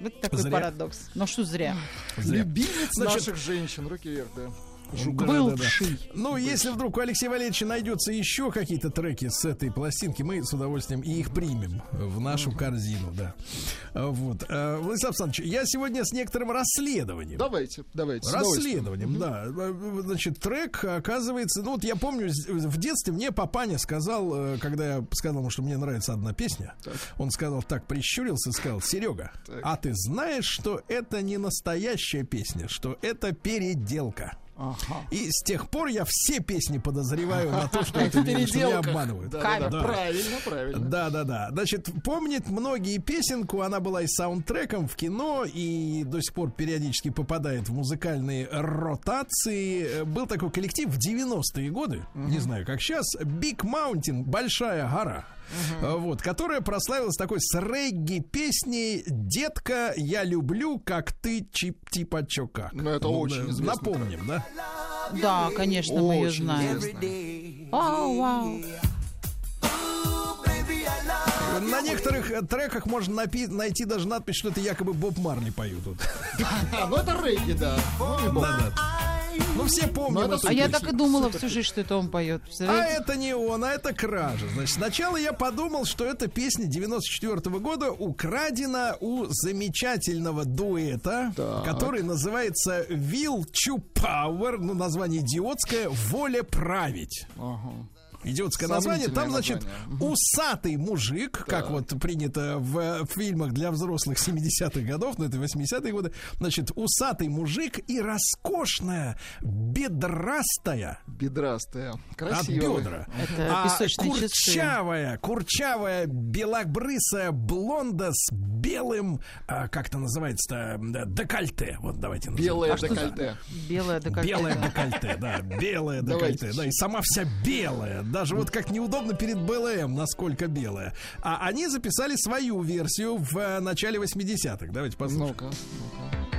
Вот такой Зря. парадокс. Но что зря? Зря. Любимец Значит, наших женщин. Руки вверх, да. Да, Был да, да. вши. Ну, если вдруг у Алексея Валерьевича найдется еще какие-то треки с этой пластинки, мы с удовольствием и их примем в нашу корзину, да. А, Вот. А, Владислав Александрович, я сегодня с некоторым расследованием. Давайте, давайте. Расследованием, да. Э, Значит, трек, оказывается, ну вот я помню, в детстве мне папаня сказал, э, когда я сказал ему, что мне нравится одна песня, он сказал так, прищурился и сказал, Серега, а ты знаешь, что это не настоящая песня, что это переделка. Ага. И с тех пор я все песни подозреваю на то, что это меня обманывают. Да, да, да, правильно, правильно. Да, да, да. Значит, помнит многие песенку, она была и саундтреком в кино, и до сих пор периодически попадает в музыкальные ротации. Был такой коллектив в 90-е годы, не знаю, как сейчас, Big Mountain, Большая гора. Э, Вот, которая прославилась такой с регги песней «Детка, я люблю, как ты, чип типа чока». Ну, это очень известный Напомним, да? Да, конечно, мы ее Очень знаем. известно. Вау, вау. На некоторых треках можно напи- найти даже надпись, что это якобы Боб Марли поют. А, ну это регги, да. Ну. Ну, все помним это эту А я песню. так и думала всю жизнь, что это он поет. А это не он, а это кража. Значит, сначала я подумал, что эта песня 94 года украдена у замечательного дуэта, Так. который называется Will to Power, ну, название идиотское, «Воля править». Ага. Идиотское название. Там, значит, название. усатый мужик, как вот принято в э, фильмах для взрослых 70-х годов, ну это 80-е годы, значит, усатый мужик и роскошная, бедрастая, Бедрастая. от Красиво. бедра. Это А песочные часы. курчавая, курчавая, белобрысая блонда с белым, а, как это называется-то, да, декольте. Вот давайте назовем. Белое А декольте. Белая декольте. Белое декольте, да, белое декольте, да, и сама вся белая, даже вот как неудобно перед БЛМ, насколько белая. А они записали свою версию в э, начале 80-х. Давайте послушаем. Ну-ка, ну-ка.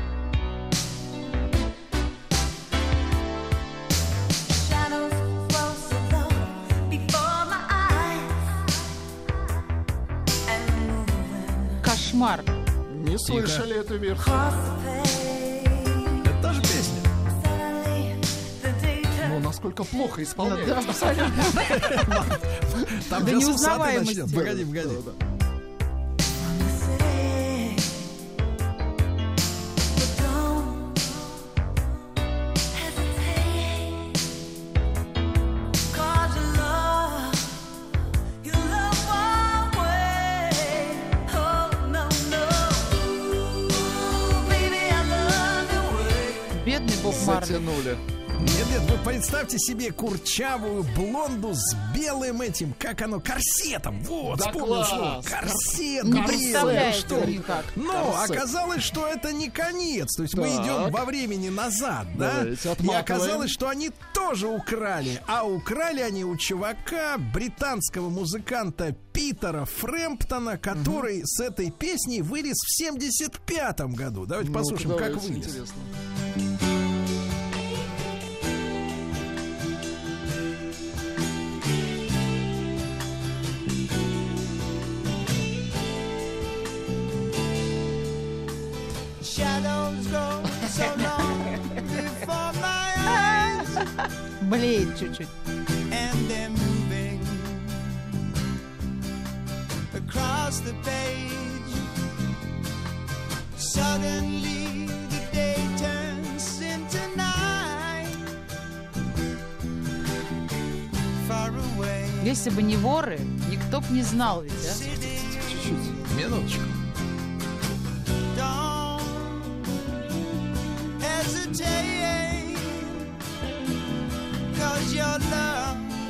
Кошмар. Не слышали эту версию. насколько плохо исполняет. Да, абсолютно. Там да неузнаваемость. Погоди, погоди. Бедный Боб Марли. Затянули. Нет, нет, вы представьте себе курчавую блонду с белым этим, как оно, корсетом. Вот, Да вспомнил слово. Корсет. Не белый, представляете что никак. Но Корсет. оказалось, что это не конец. То есть мы Так. идем во времени назад, да? И оказалось, что они тоже украли. А украли они у чувака, британского музыканта Питера Фрэмптона, который с этой песней вылез в 75 году. Давайте Ну-ка, послушаем, как вылез. интересно. Блеет чуть-чуть. and they're moving across the page. Suddenly, the day turns into night. Far away, Если бы не воры, никто б не знал ведь, да? Чуть-чуть. Минуточку. Hesitate. Cause your love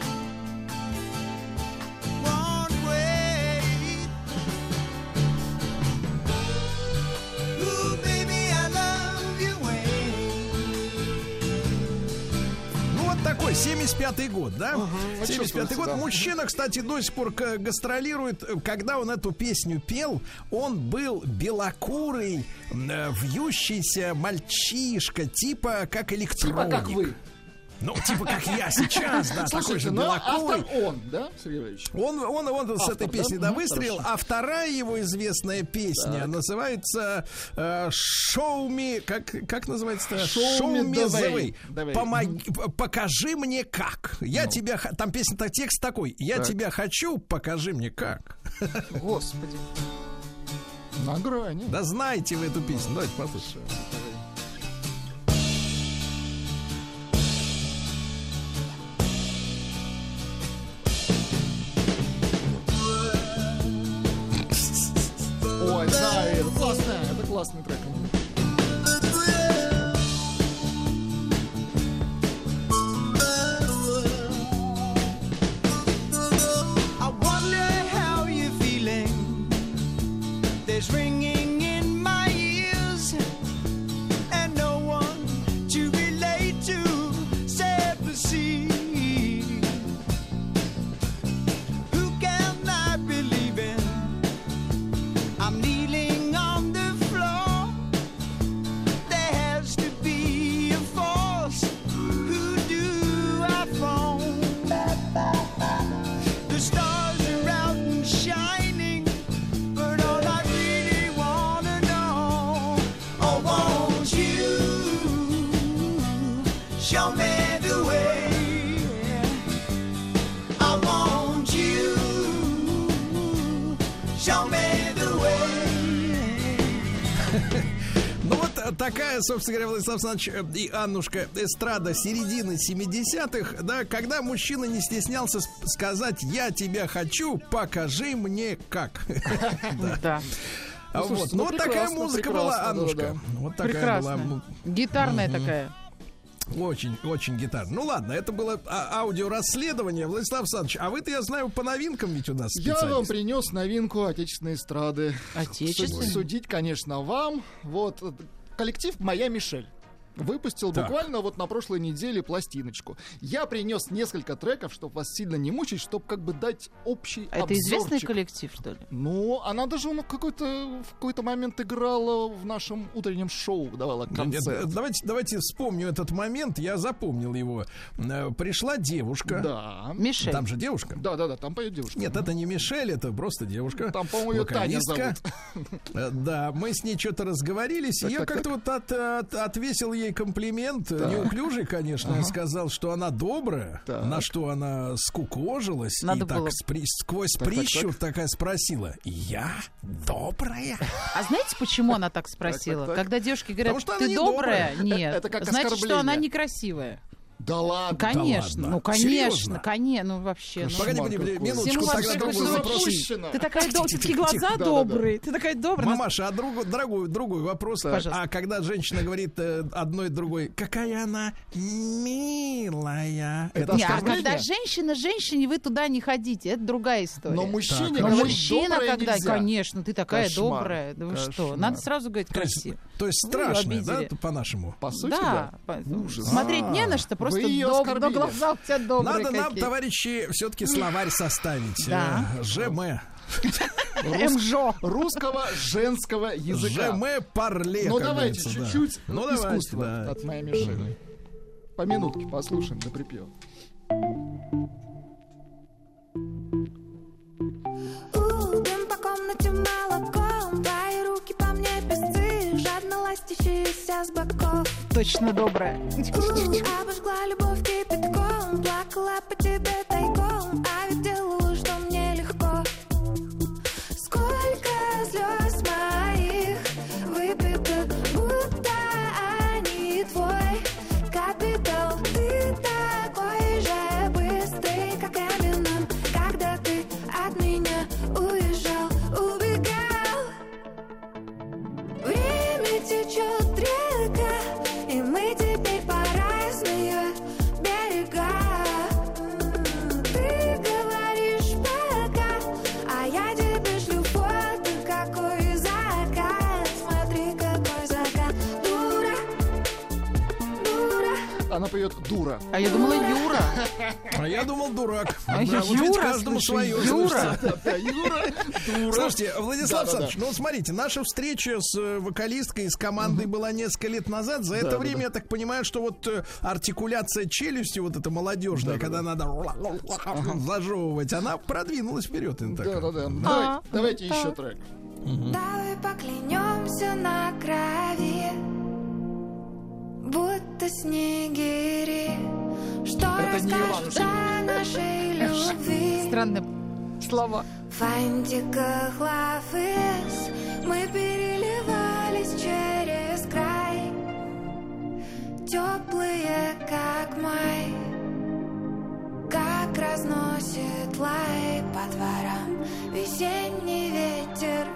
75-й год, да? 75-й чувствуется, год. да. Мужчина, кстати, до сих пор гастролирует. Когда он эту песню пел, он был белокурый, э, вьющийся мальчишка, типа как электроник. Типа как вы. Ну, типа как я сейчас, да, такой же ну белокурый. автор он, да, Сергей? Он, он, он с этой да? песней, да, Мгм, выстрелил. хорошо. А вторая его известная песня называется э, «Show me...» Как, как называется-то? Show me the way. Покажи мне как. Я тебя... х- Там песня, текст такой. Я тебя хочу, покажи мне как. Господи. На грани. Да знаете вы эту песню. Давайте послушаем. Ой, да, это классно, это классный трек. There's ringing такая, собственно говоря, Владислав Александрович э, и Аннушка эстрада середины 70-х, да, когда мужчина не стеснялся сказать «я тебя хочу, покажи мне как». Да. А Ну, вот, ну, ну, вот такая музыка была, Аннушка. Вот такая Прекрасно. была. Гитарная такая. Очень, очень гитар. Ну ладно, это было а- аудиорасследование. Владислав Александрович, а вы-то, я знаю, по новинкам ведь у нас Я вам принес новинку отечественной эстрады. Отечественной? Суд- Судить, конечно, вам. Вот коллектив «Моя Мишель». Выпустил Так. буквально вот на прошлой неделе пластиночку. Я принес несколько треков, чтобы вас сильно не мучить, чтобы как бы дать общий А Это известный обзорчик. коллектив, что ли? Ну, она даже ну, какой-то, в какой-то момент играла в нашем утреннем шоу, давала Нет, концерт. Давайте, давайте вспомню этот момент. Я запомнил его. Э, Пришла девушка. Да. Мишель. Там же девушка. Да, да, да, там поет девушка. Нет, это не Мишель, это просто девушка. Там, по-моему, ее Таня зовут. Э, Да, мы с ней что-то разговорились, и Так, я так, как-то вот от- от- отвесил ей комплимент, неуклюжий, конечно, сказал, что она добрая, Так. на что она скукожилась Надо и так было. спри- сквозь Так, так, прищур такая спросила, я добрая? А знаете, почему она так спросила? так, так. Когда девушки говорят, ты не добрая? добрая. Нет. Это как Значит, что она некрасивая. Да ладно. Конечно, ладно. ну конечно, Серьезно? конечно, ну вообще. ну. Погоди, погоди, какой. минуточку, Всему тогда всему вопрос. Ты такая добрая, такие глаза добрые, ты такая добрая. Мамаша, а другой, дорогой, другой вопрос. Пожалуйста. А когда женщина говорит э, одной другой, какая она милая. Это Не, а когда женщина женщине, вы туда не ходите, это другая история. Но мужчине Но говорить мужчина, доброе когда, нельзя. конечно, ты такая Кошмар, добрая, да вы что? Надо сразу говорить То есть, красиво. то есть её страшно, да, по-нашему? По сути, Да, да. Ужас. смотреть не на что, просто её доб- оскорбили. но глаза у тебя добрые Надо нам, какие. товарищи, все-таки словарь составить. Да. Э, ЖМ. МЖО. Русского женского языка. ЖМ парле. Ну давайте чуть-чуть Ну, да. от моей Мишели. По минутке послушаем до припева. Ластящиеся с боков Точно добрая. Обожгла любовь кипятком Плакала по тебе тайком поет дура. А я думала, Юра. А я думал, дурак. А я Да, вот ведь Юра каждому слышу, свое. Юра. слушайте. Да, Юра, дура. Слушайте, Владислав Да-да-да. Александрович, ну вот смотрите, наша встреча с э, вокалисткой, с командой была несколько лет назад. За это Да-да-да. время, я так понимаю, что вот э, артикуляция челюстью, вот эта молодежная, когда надо зажевывать, она продвинулась вперед. Да, да, да. понимаю. Давайте, давайте еще трек. Давай поклянемся на крови, будто снегири, что Это не расскажут о нашей любви. Странные слова. В фантиках лафыс мы переливались через край, теплые, как май, как разносит лай по дворам весенний ветер.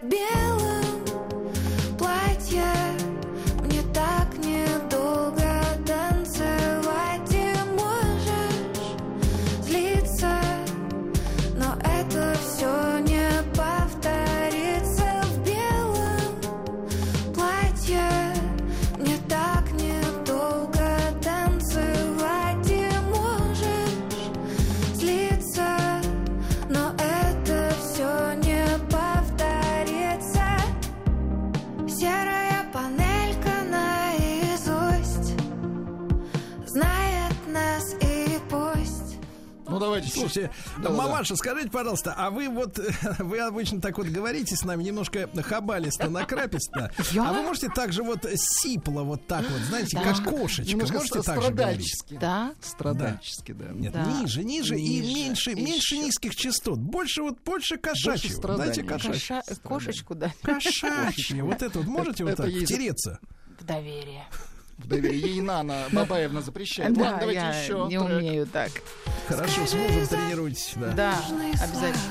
В Чуть- Слушайте, Да-да-да. мамаша, скажите, пожалуйста, а вы вот, вы обычно так вот говорите с нами немножко хабалисто, накраписто, Я? а вы можете также вот сипло вот так вот, знаете, Да. как кошечка, Немножко можете так же говорить? Да. Страдальчески, да. Нет, Да. ниже, ниже, и Ниже, меньше, еще. меньше низких частот. Больше вот, больше кошачьего. страданий. Дайте кошачьего. Коша- Кошечку, да. Кошачье. Вот это вот можете вот так втереться? В доверие. В доверии. Ей Нана Бабаевна запрещает. Да, Ладно, давайте я еще не трек. умею так. Хорошо, с мужем тренируйтесь. Да. Да, обязательно.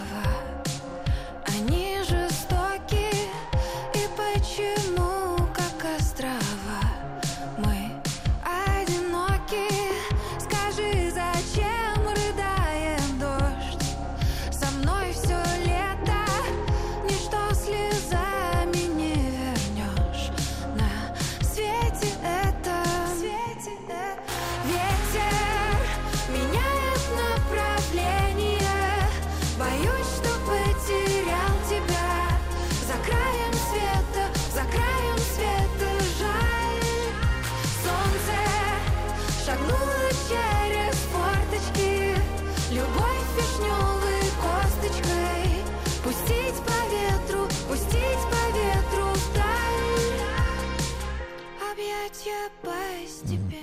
Они жестоки, и почему,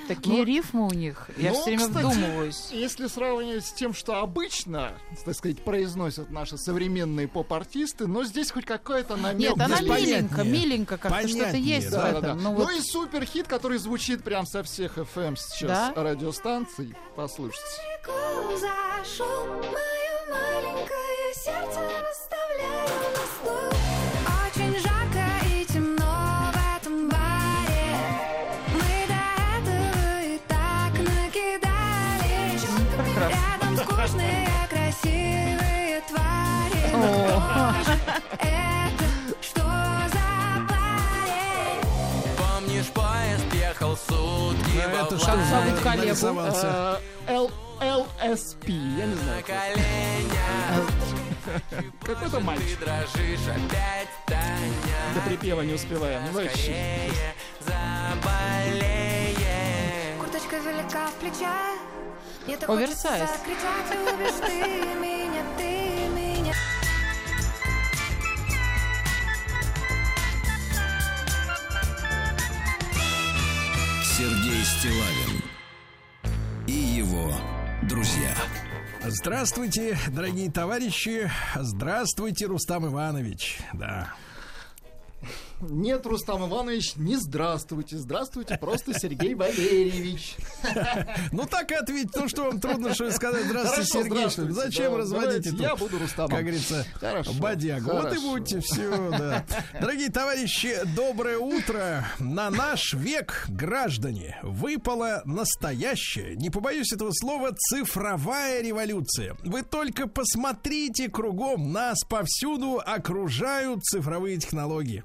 такие Ну, рифмы у них. Я ну, все время кстати, вдумываюсь. Если сравнивать с тем, что обычно, так сказать, произносят наши современные поп-артисты, но здесь хоть какой-то намек. Нет, она на- миленько, миленько как-то что-то есть в Да, да, этом. да. Ну, Ну вот и суперхит, который звучит прям со всех FM сейчас Да? радиостанций. Послушайте. Зашел это что Как за зовут коллегу? Э, Л- LSP, я не знаю. Какой-то мальчик. Ты дрожишь опять, Таня До припева не успеваем. Ну, вообще. Курточка велика в плечах. Оверсайз. Сергей Стилавин и его друзья. Здравствуйте, дорогие товарищи. Здравствуйте, Рустам Иванович. Да. Нет, Рустам Иванович, не здравствуйте. Здравствуйте, просто Сергей Валерьевич. Ну так и ответь, то, что вам трудно что сказать. Здравствуйте, Сергей. Зачем разводить эту, я буду Рустамом. как говорится, бодягу? Вот и будьте, все, да. Дорогие товарищи, доброе утро. На наш век, граждане, выпала настоящая, не побоюсь этого слова, цифровая революция. Вы только посмотрите кругом, нас повсюду окружают цифровые технологии.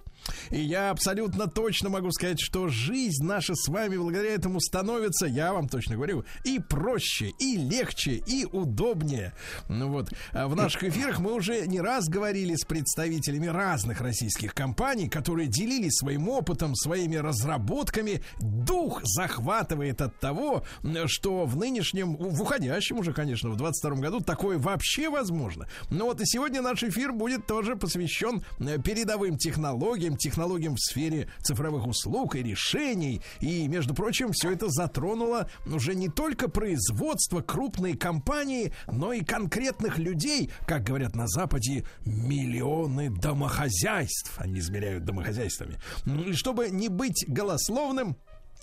И я абсолютно точно могу сказать, что жизнь наша с вами благодаря этому становится, я вам точно говорю, и проще, и легче, и удобнее. Ну вот, а в наших эфирах мы уже не раз говорили с представителями разных российских компаний, которые делились своим опытом, своими разработками. Дух захватывает от того, что в нынешнем, в уходящем уже, конечно, в 22 году такое вообще возможно. Ну вот и сегодня наш эфир будет тоже посвящен э, передовым технологиям, технологиям в сфере цифровых услуг и решений. И, между прочим, все это затронуло уже не только производство крупной компании, но и конкретных людей, как говорят на Западе, миллионы домохозяйств. Они измеряют домохозяйствами. Ну И чтобы не быть голословным,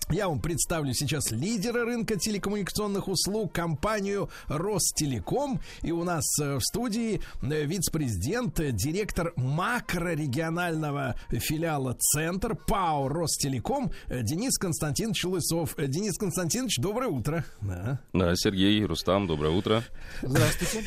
я вам представлю сейчас лидера рынка телекоммуникационных услуг, компанию Ростелеком. И у нас э, в студии э, вице-президент, э, директор макрорегионального филиала «Центр» ПАО Ростелеком Денис Константинович Лысов. Денис Константинович, доброе утро. Да. Да, Сергей, Рустам, доброе утро. Здравствуйте.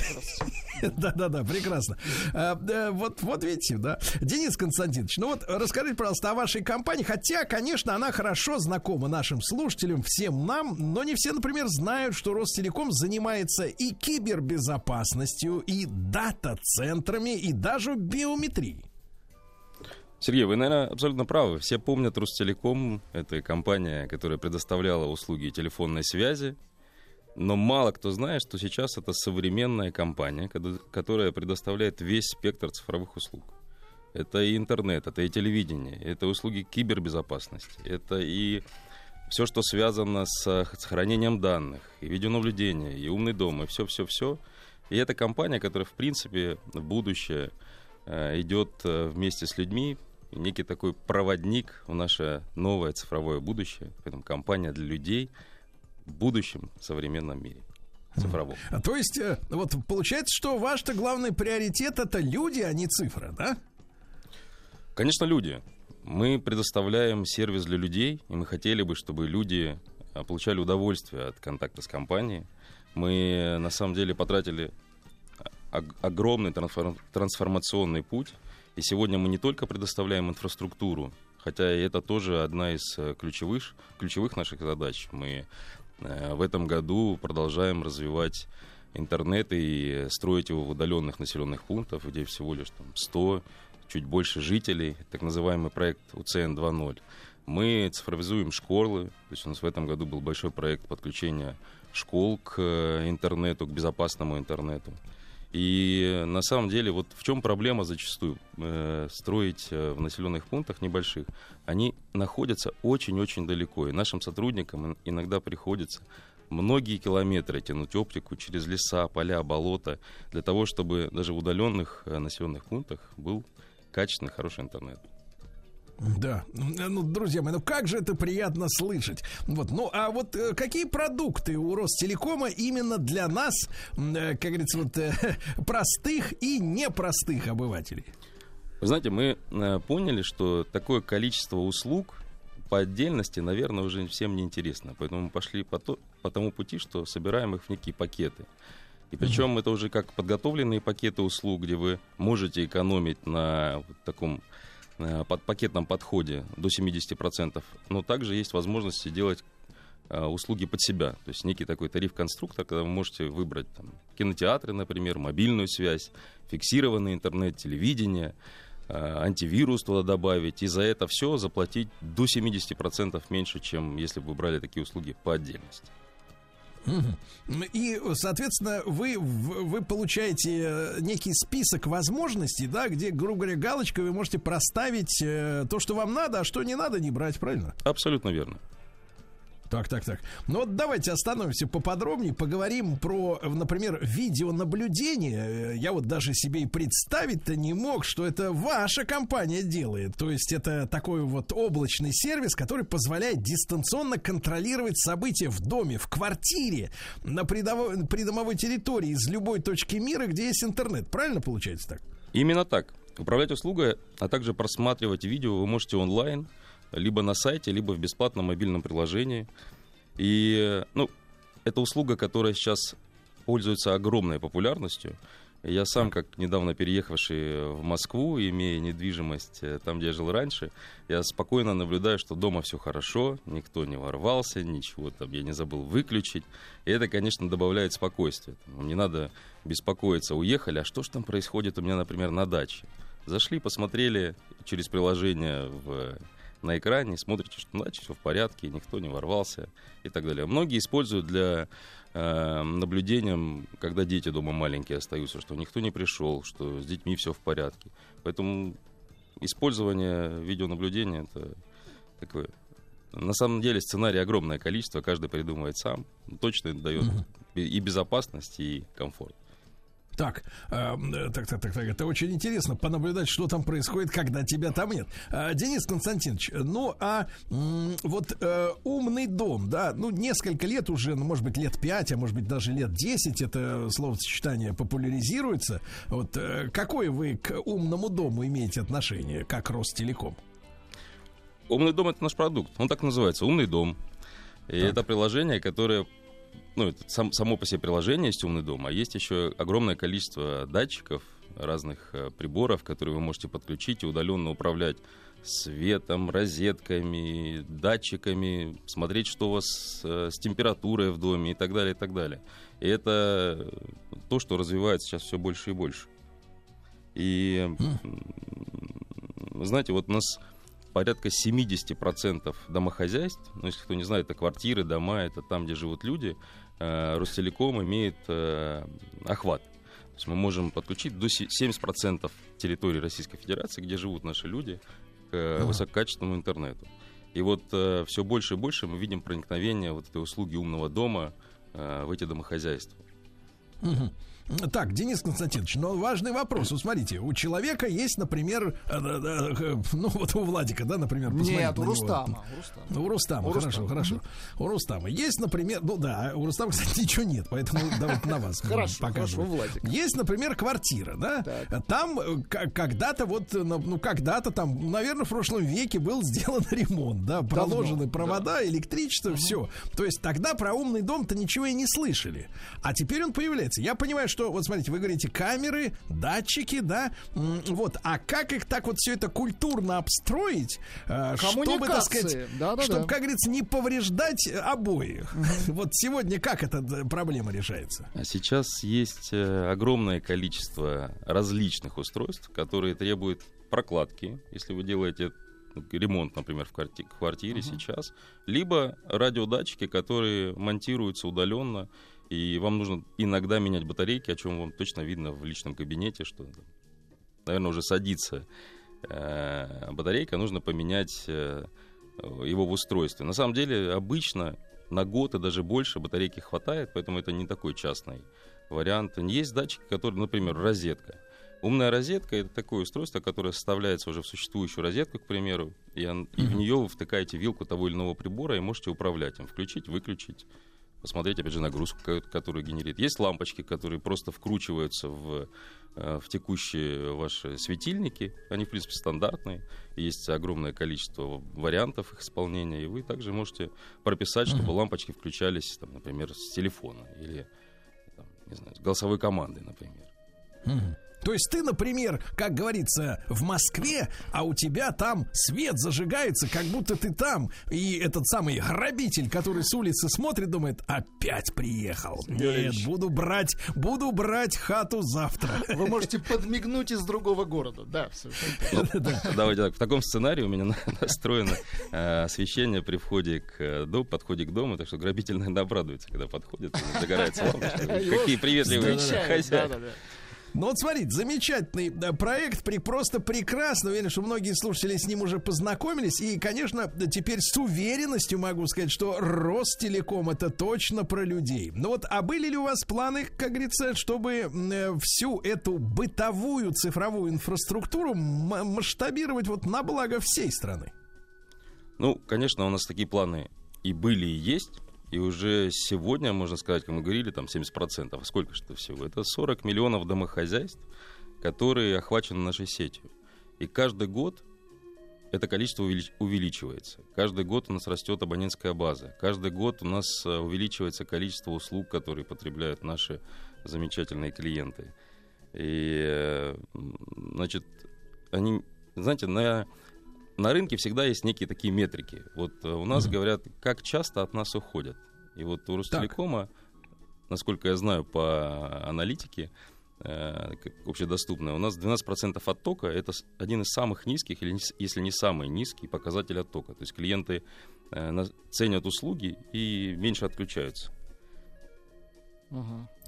Да-да-да, прекрасно. А, да, Вот, вот видите, да. Денис Константинович, ну вот расскажите, пожалуйста, о вашей компании. Хотя, конечно, она хорошо знакома нашим слушателям, всем нам, но не все, например, знают, что Ростелеком занимается и кибербезопасностью, и дата-центрами, и даже биометрией. Сергей, вы, наверное, абсолютно правы. Все помнят Ростелеком. Это компания, которая предоставляла услуги телефонной связи. Но мало кто знает, что сейчас это современная компания, которая предоставляет весь спектр цифровых услуг. Это и интернет, это и телевидение, это услуги кибербезопасности, это и все, что связано с сохранением данных, и видеонаблюдение, и умный дом, и все-все-все. И это компания, которая, в принципе, в будущее э, идет э, вместе с людьми, некий такой проводник в наше новое цифровое будущее. Поэтому компания для людей будущем современном мире. Цифровом. А То есть, э, вот получается, что ваш-то главный приоритет это люди, а не цифра, да? Конечно, люди. Мы предоставляем сервис для людей, и мы хотели бы, чтобы люди а, получали удовольствие от контакта с компанией. Мы, на самом деле, потратили ог- огромный трансформ- трансформационный путь, и сегодня мы не только предоставляем инфраструктуру, хотя и это тоже одна из э, ключевых, ключевых наших задач. Мы э, в этом году продолжаем развивать интернет и строить его в удаленных населенных пунктах, где всего лишь там 100, чуть больше жителей, так называемый проект УЦН 2.0. Мы цифровизуем школы, то есть у нас в этом году был большой проект подключения школ к э, интернету, к безопасному интернету. И на самом деле, вот в чем проблема зачастую э, строить э, в населенных пунктах небольших? Они находятся очень-очень далеко, и нашим сотрудникам ин- иногда приходится многие километры тянуть оптику через леса, поля, болота, для того, чтобы даже в удаленных э, населенных пунктах был качественный, хороший интернет. Да, ну, друзья мои, ну как же это приятно слышать. Вот, ну, а вот э, какие продукты у Ростелекома именно для нас, э, как говорится, вот э, простых и непростых обывателей? Вы знаете, мы поняли, что такое количество услуг по отдельности, наверное, уже всем не интересно. Поэтому мы пошли по, то- по тому пути, что собираем их в некие пакеты. И причем это уже как подготовленные пакеты услуг, где вы можете экономить на вот таком под пакетном подходе до 70%, но также есть возможность делать э, услуги под себя. То есть некий такой тариф-конструктор, когда вы можете выбрать там, кинотеатры, например, мобильную связь, фиксированный интернет, телевидение, э, антивирус туда добавить, и за это все заплатить до 70% меньше, чем если бы вы брали такие услуги по отдельности. И, соответственно, вы, вы получаете э, некий список возможностей, да, где, грубо говоря, галочкой вы можете проставить э, то, что вам надо, а что не надо, не брать, правильно? Абсолютно верно. Так, так, так. Ну вот давайте остановимся поподробнее, поговорим про, например, видеонаблюдение. Я вот даже себе и представить-то не мог, что это ваша компания делает. То есть это такой вот облачный сервис, который позволяет дистанционно контролировать события в доме, в квартире, на придово- придомовой территории из любой точки мира, где есть интернет. Правильно получается так? Именно так. Управлять услугой, а также просматривать видео вы можете онлайн, либо на сайте, либо в бесплатном мобильном приложении. И, ну, это услуга, которая сейчас пользуется огромной популярностью. Я сам, как недавно переехавший в Москву, имея недвижимость э, там, где я жил раньше, я спокойно наблюдаю, что дома все хорошо, никто не ворвался, ничего там я не забыл выключить. И это, конечно, добавляет спокойствия. Там, Не надо беспокоиться, уехали, а что же там происходит у меня, например, на даче? Зашли, посмотрели через приложение в, на экране, смотрите, что на даче все в порядке, никто не ворвался и так далее. Многие используют для э, наблюдения, когда дети дома маленькие остаются, что никто не пришел, что с детьми все в порядке. Поэтому использование видеонаблюдения это такое. На самом деле сценарий огромное количество, каждый придумывает сам. Точно это дает и безопасность, и комфорт. Так, э, так, так, так, так, это очень интересно понаблюдать, что там происходит, когда тебя там нет. Э, Денис Константинович, ну а м, вот э, умный дом, да, ну несколько лет уже, ну может быть лет пять, а может быть даже лет 10, это словосочетание популяризируется. Вот э, какое вы к умному дому имеете отношение, как Ростелеком? Умный дом это наш продукт. Он так называется, умный дом. И это приложение, которое ну, это сам- само по себе приложение есть умный дом, а есть еще огромное количество датчиков, разных э, приборов, которые вы можете подключить и удаленно управлять светом, розетками, датчиками, смотреть, что у вас э, с температурой в доме и так далее, и так далее. И это то, что развивается сейчас все больше и больше. И, м, знаете, вот у нас порядка 70% домохозяйств, ну, если кто не знает, это квартиры, дома, это там, где живут люди, э, Ростелеком имеет э, охват. То есть мы можем подключить до се- 70% территории Российской Федерации, где живут наши люди, к э, высококачественному интернету. И вот все больше и больше мы видим проникновение вот этой услуги умного дома э, в эти домохозяйства. Мгм. Так, Денис Константинович, но важный вопрос. Вот смотрите, у человека есть, например, э, да, э, ну вот у Владика, да, например, посмотрите Нет, у на него. Рустама. у Рустама. У Рустама, У хорошо, Рустама. хорошо. У Рустама. Есть, например, ну да, у Рустама, кстати, ничего нет, поэтому давайте на вас Хорошо, хорошо, Владик. Есть, например, квартира, да? Там э, когда-то вот, э, ну когда-то там, наверное, в прошлом веке был сделан ремонт, да, проложены провода, электричество, все. То есть тогда про умный дом-то ничего и не слышали. А теперь он появляется. Я понимаю, что, вот смотрите, вы говорите, камеры, датчики, да, вот. А как их так вот все это культурно обстроить, э, чтобы, так сказать, Коммуникации. Да-да-да. чтобы, как говорится, не повреждать э, обоих. Вот сегодня как эта э, проблема решается? А сейчас есть огромное количество различных устройств, которые требуют прокладки, если вы делаете ну, ремонт, например, в кварти- квартире сейчас, либо радиодатчики, которые монтируются удаленно и вам нужно иногда менять батарейки, о чем вам точно видно в личном кабинете, что, наверное, уже садится э, батарейка, нужно поменять э, его в устройстве. На самом деле, обычно на год и даже больше батарейки хватает, поэтому это не такой частный вариант. Есть датчики, которые, например, розетка. Умная розетка это такое устройство, которое составляется уже в существующую розетку, к примеру, и, он- и в нее вы втыкаете вилку того или иного прибора и можете управлять им, включить, выключить, посмотреть, опять же, нагрузку, ко- которую генерит. Есть лампочки, которые просто вкручиваются в, э, в текущие ваши светильники. Они, в принципе, стандартные. Есть огромное количество вариантов их исполнения. И вы также можете прописать, чтобы лампочки включались, там, например, с телефона или там, не знаю, с голосовой команды, например. Мгм. То есть ты, например, как говорится, в Москве, а у тебя там свет зажигается, как будто ты там. И этот самый грабитель, который с улицы смотрит, думает, опять приехал. Нет, буду брать, буду брать хату завтра. Вы можете подмигнуть из другого города. Да, совершенно точно. Давайте так, в таком сценарии у меня на- настроено э, освещение при входе к э, дому, подходе к дому, так что грабитель, наверное, обрадуется, когда подходит, и загорается лампочка. Какие приветливые хозяева. Ну вот смотрите, замечательный проект, при, просто прекрасно. Уверен, что многие слушатели с ним уже познакомились. И, конечно, теперь с уверенностью могу сказать, что Ростелеком это точно про людей. Ну вот, а были ли у вас планы, как говорится, чтобы э, всю эту бытовую цифровую инфраструктуру масштабировать вот на благо всей страны? Ну, конечно, у нас такие планы и были, и есть. И уже сегодня, можно сказать, как мы говорили, там 70%. А сколько это всего? Это 40 миллионов домохозяйств, которые охвачены нашей сетью. И каждый год это количество увелич- увеличивается. Каждый год у нас растет абонентская база. Каждый год у нас э, увеличивается количество услуг, которые потребляют наши замечательные клиенты. И, э, значит, они, знаете, на, на рынке всегда есть некие такие метрики. Вот э, у нас говорят, как часто от нас уходят. И вот у Ростелекома, насколько я знаю по аналитике, э, общедоступная, у нас 12% оттока это один из самых низких, или если не самый низкий показатель оттока. То есть клиенты э, ценят услуги и меньше отключаются.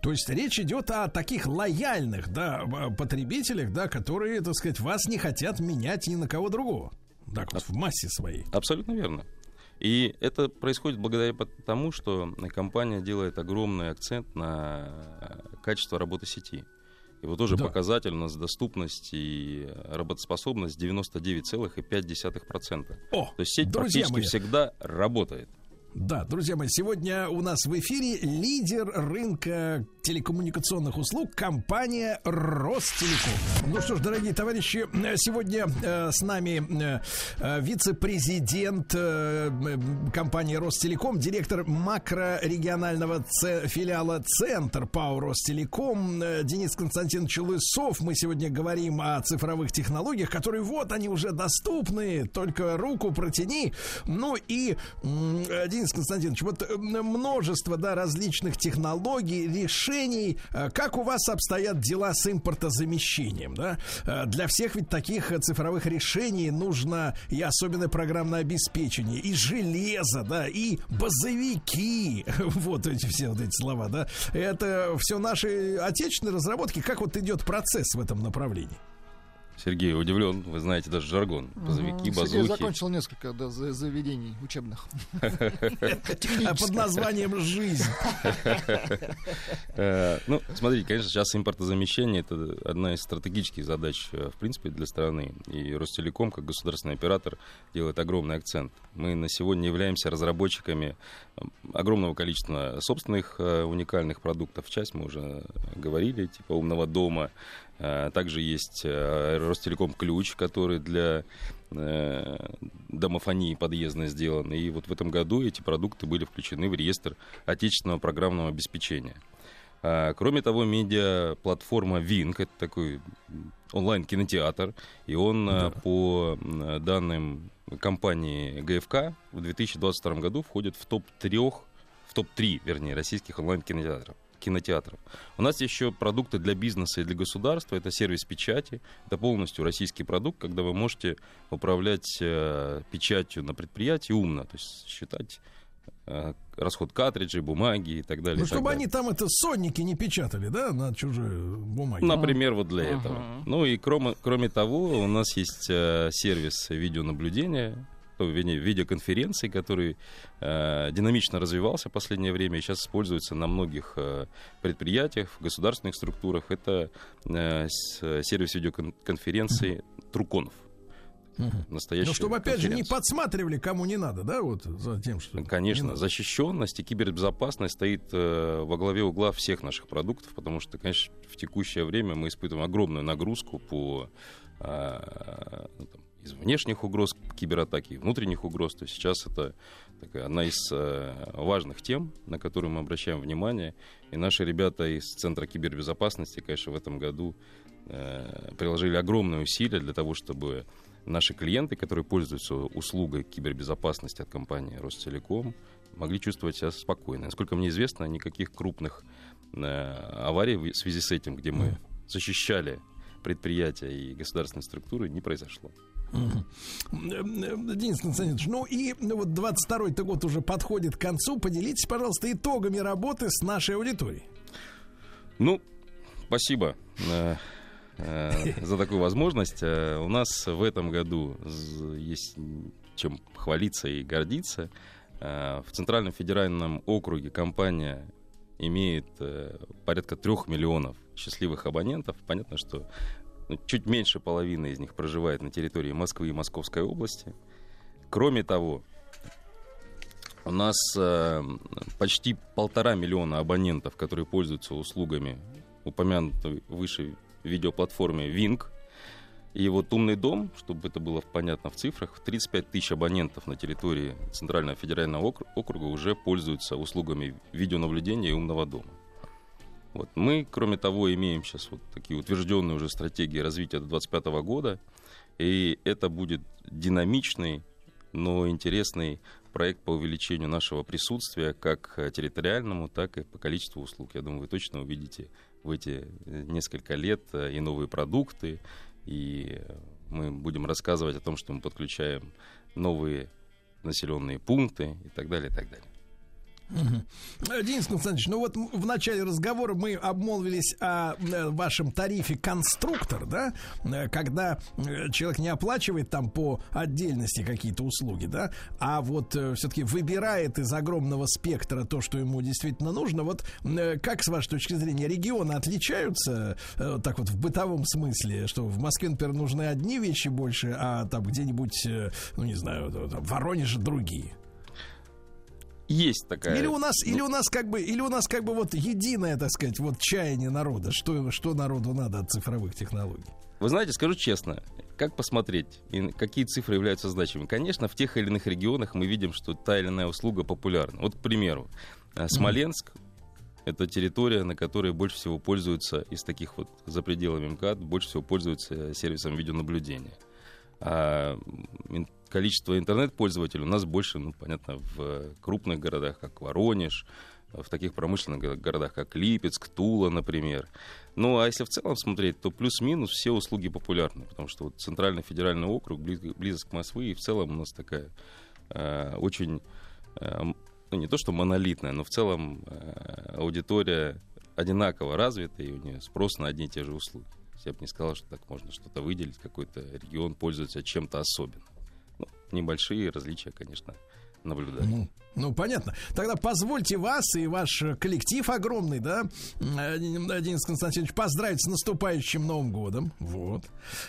То есть речь идет о таких лояльных, да, потребителях, да, которые, так сказать, вас не хотят менять ни на кого другого. Так вот, в массе своей. Абсолютно верно. И это происходит благодаря тому, что компания делает огромный акцент на э, качество работы сети. И вот тоже Да. показатель у нас доступность и работоспособность 99,5%. О, То есть сеть практически мои. всегда работает. Да, друзья мои, сегодня у нас в эфире лидер рынка телекоммуникационных услуг компания Ростелеком. Ну что ж, дорогие товарищи, э, сегодня э, с нами э, э, вице-президент э, компании Ростелеком, директор макрорегионального це- филиала Центр ПАО Ростелеком э, Денис Константинович Лысов. Мы сегодня говорим о цифровых технологиях, которые вот они уже доступны, только руку протяни. Ну и, э, Денис Константинович, вот э, множество да, различных технологий, решений. Э, Как у вас обстоят дела с импортозамещением? Да? Э, Для всех ведь таких цифровых решений нужно и особенное программное обеспечение, и железо, да, и базовики. Вот эти все вот эти слова, да. Это все наши отечественные разработки. Как вот идет процесс в этом направлении? Сергей удивлен, вы знаете даже жаргон. Базовики, Сергей базухи. закончил несколько да, за- заведений учебных. А под названием «Жизнь». Э, Ну, смотрите, конечно, сейчас импортозамещение это одна из стратегических задач, э, в принципе, для страны. И Ростелеком, как государственный оператор, делает огромный акцент. Мы на сегодня являемся разработчиками огромного количества собственных э, уникальных продуктов. Часть мы уже говорили, типа умного дома. Э, Также есть э, Ростелеком ключ, который для э, домофонии подъездной сделан. И вот в этом году эти продукты были включены в реестр отечественного программного обеспечения. А, Кроме того, медиа-платформа Wink, это такой онлайн-кинотеатр, и он, а, по м, данным компании ГФК, в 2022 году входит в топ-3, в топ-3, вернее, российских онлайн-кинотеатров кинотеатров. У нас еще продукты для бизнеса и для государства. Это сервис печати. Это полностью российский продукт, когда вы можете управлять э, печатью на предприятии умно. То есть считать э, расход картриджей, бумаги и так далее. Ну, чтобы далее. они там это сонники не печатали, да, на чужой бумаге. Например, вот для Ага. этого. Ну и кроме, кроме того, у нас есть э, сервис видеонаблюдения, то, вернее, видеоконференции, который э, динамично развивался в последнее время и сейчас используется на многих э, предприятиях, в государственных структурах. Это э, с- сервис видеоконференции Труконов. Настоящий Ну, чтобы, опять же, не подсматривали, кому не надо, да, вот за тем, что... Конечно, защищенность и кибербезопасность стоит э, во главе угла всех наших продуктов, потому что, конечно, в текущее время мы испытываем огромную нагрузку по э, ну, там, из внешних угроз кибератаки и внутренних угроз. То есть сейчас это такая одна из э, важных тем, на которую мы обращаем внимание. И наши ребята из Центра кибербезопасности, конечно, в этом году э, приложили огромные усилия для того, чтобы наши клиенты, которые пользуются услугой кибербезопасности от компании Ростелеком, могли чувствовать себя спокойно. Насколько мне известно, никаких крупных э, аварий в связи с этим, где мы защищали предприятия и государственные структуры, не произошло. Денис Константинович, ну и вот 22-й год уже подходит к концу. Поделитесь, пожалуйста, итогами работы с нашей аудиторией. Ну, спасибо э, э, за такую возможность. Э, У нас в этом году есть чем хвалиться и гордиться. В Центральном федеральном округе компания имеет порядка трех миллионов счастливых абонентов. Понятно, что чуть меньше половины из них проживает на территории Москвы и Московской области. Кроме того, у нас э, почти полтора миллиона абонентов, которые пользуются услугами упомянутой выше видеоплатформе Wing. И вот умный дом, чтобы это было понятно в цифрах, 35 тысяч абонентов на территории Центрального федерального окр- округа уже пользуются услугами видеонаблюдения и умного дома. Вот. Мы, кроме того, имеем сейчас вот такие утвержденные уже стратегии развития до 2025 года. И это будет динамичный, но интересный проект по увеличению нашего присутствия как э, территориальному, так и по количеству услуг. Я думаю, вы точно увидите в эти э, несколько лет э, и новые продукты, и мы будем рассказывать о том, что мы подключаем новые населенные пункты и так далее, и так далее. Денис Константинович, ну вот в начале разговора мы обмолвились о э, вашем тарифе конструктор, да, Э, когда э, человек не оплачивает там по отдельности какие-то услуги, да, а вот все-таки выбирает из огромного спектра то, что ему действительно нужно. Вот как с вашей точки зрения регионы отличаются так вот в бытовом смысле, что в Москве, например, нужны одни вещи больше, а там где-нибудь, ну не знаю, там, в Воронеже другие? Есть такая... Или у нас, ну, или у нас как бы, или у нас как бы вот единое, так сказать, вот чаяние народа, что, что народу надо от цифровых технологий. Вы знаете, скажу честно, как посмотреть, и какие цифры являются значимыми? Конечно, в тех или иных регионах мы видим, что та или иная услуга популярна. Вот, к примеру, э, Смоленск — это территория, на которой больше всего пользуются из таких вот за пределами МКАД, больше всего пользуются сервисом видеонаблюдения. А количество интернет-пользователей у нас больше, ну, понятно, в крупных городах, как Воронеж, в таких промышленных го- городах, как Липецк, Тула, например. Ну, а если в целом смотреть, то плюс-минус все услуги популярны, потому что вот Центральный федеральный округ близ- близок к Москве, и в целом у нас такая э, очень, э, ну, не то что монолитная, но в целом э, аудитория одинаково развита, и у нее спрос на одни и те же услуги. Я бы не сказал, что так можно что-то выделить, какой-то регион пользуется чем-то особенным. Небольшие различия, конечно, наблюдаются. Ну, ну, понятно. Тогда позвольте вас и ваш коллектив огромный, да, Денис Константинович, поздравить с наступающим Новым годом. Вот.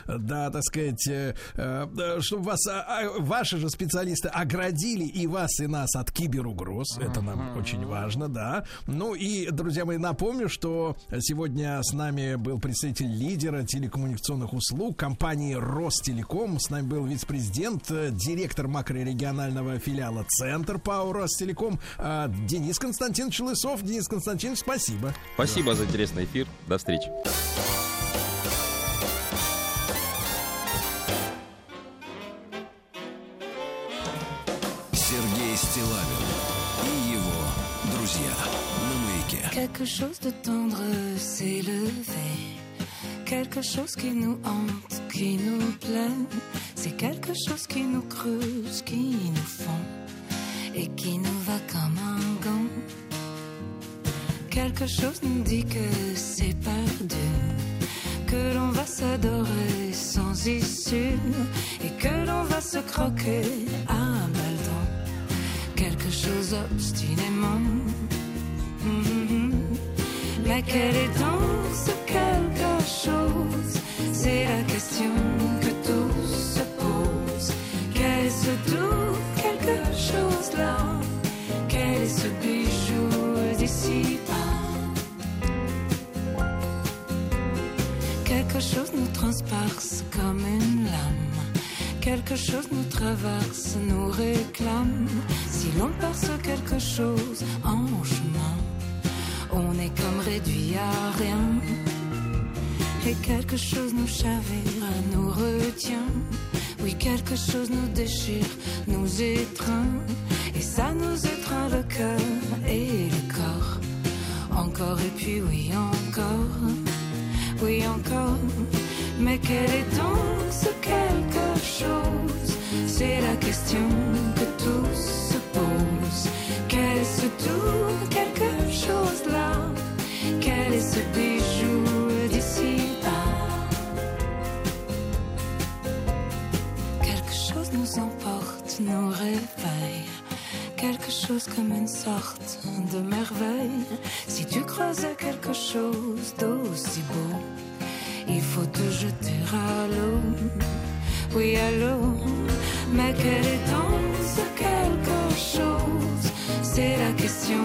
Да, так сказать, э, э, чтобы вас, а, а, ваши же специалисты оградили и вас, и нас от киберугроз. Это нам очень важно, да. Ну и, друзья мои, напомню, что сегодня с нами был представитель лидера телекоммуникационных услуг компании Ростелеком. С нами был вице-президент, э, директор макрорегионального филиала Центр ПАО Ростелеком э, Денис Константинович Лысов. Денис Константинович, спасибо. Спасибо за интересный эфир. До встречи. Сергей Стилавин и его друзья на маяке. Quelque chose de tendre s'est levé. Quelque chose qui nous hante, qui nous plaît. C'est quelque chose qui nous creuse, qui nous fond. Et qui nous va comme un gant. Quelque chose nous dit que c'est perdu, que l'on va s'adorer sans issue et que l'on va se croquer à belle dents. Quelque chose obstinément. Mhm. Mais quel est donc ce quelque chose? C'est la question que tous se posent. Quel est ce doux Quel est ce bijou d'ici bas Quelque chose nous transperce comme une lame. Quelque chose nous traverse, nous réclame. Si l'on perce quelque chose en chemin, on est comme réduit à rien. Et quelque chose nous chavire, nous retient. Oui, quelque chose nous déchire, nous étreint. Et ça nous étreint le cœur et le corps. Encore et puis oui, encore. Oui, encore. Mais quel est donc ce quelque chose? C'est la question que tous se posent. Quel est ce tout quelque chose là Quel est ce bijou d'ici bas Quelque chose nous emporte, nous réveille. Quelque chose comme une sorte de merveille. Si tu croisais quelque chose d'aussi beau, il faut te jeter à l'eau. Oui, à l'eau. Mais quel est donc ce quelque chose? C'est la question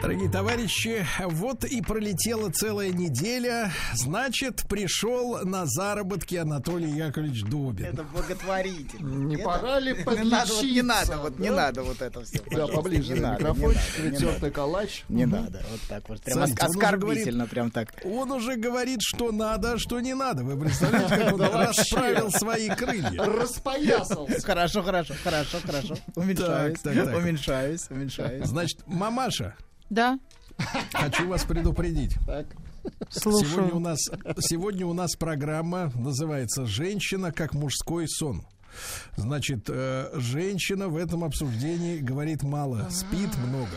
Дорогие товарищи, вот и пролетела целая неделя. Значит, пришел на заработки Анатолий Яковлевич Добин. Это благотворительно. Не Это- пора ли Не надо, вот, не надо, подлечиться, вот не да? надо вот это все. Да, поближе микрофончик, тертый калач. Не надо, вот так вот. Прям Смотрите, оскорбительно, прям так. Он уже говорит, что надо, а что не надо. Вы представляете, как он Да расправил свои крылья? Распоясался. Хорошо, хорошо, хорошо, хорошо. Уменьшаюсь, уменьшаюсь, уменьшаюсь. Значит, мамаша, Да. хочу вас предупредить. Слушаю. Сегодня у нас сегодня у нас программа называется "Женщина как мужской сон". Значит, э, женщина в этом обсуждении говорит мало, спит много.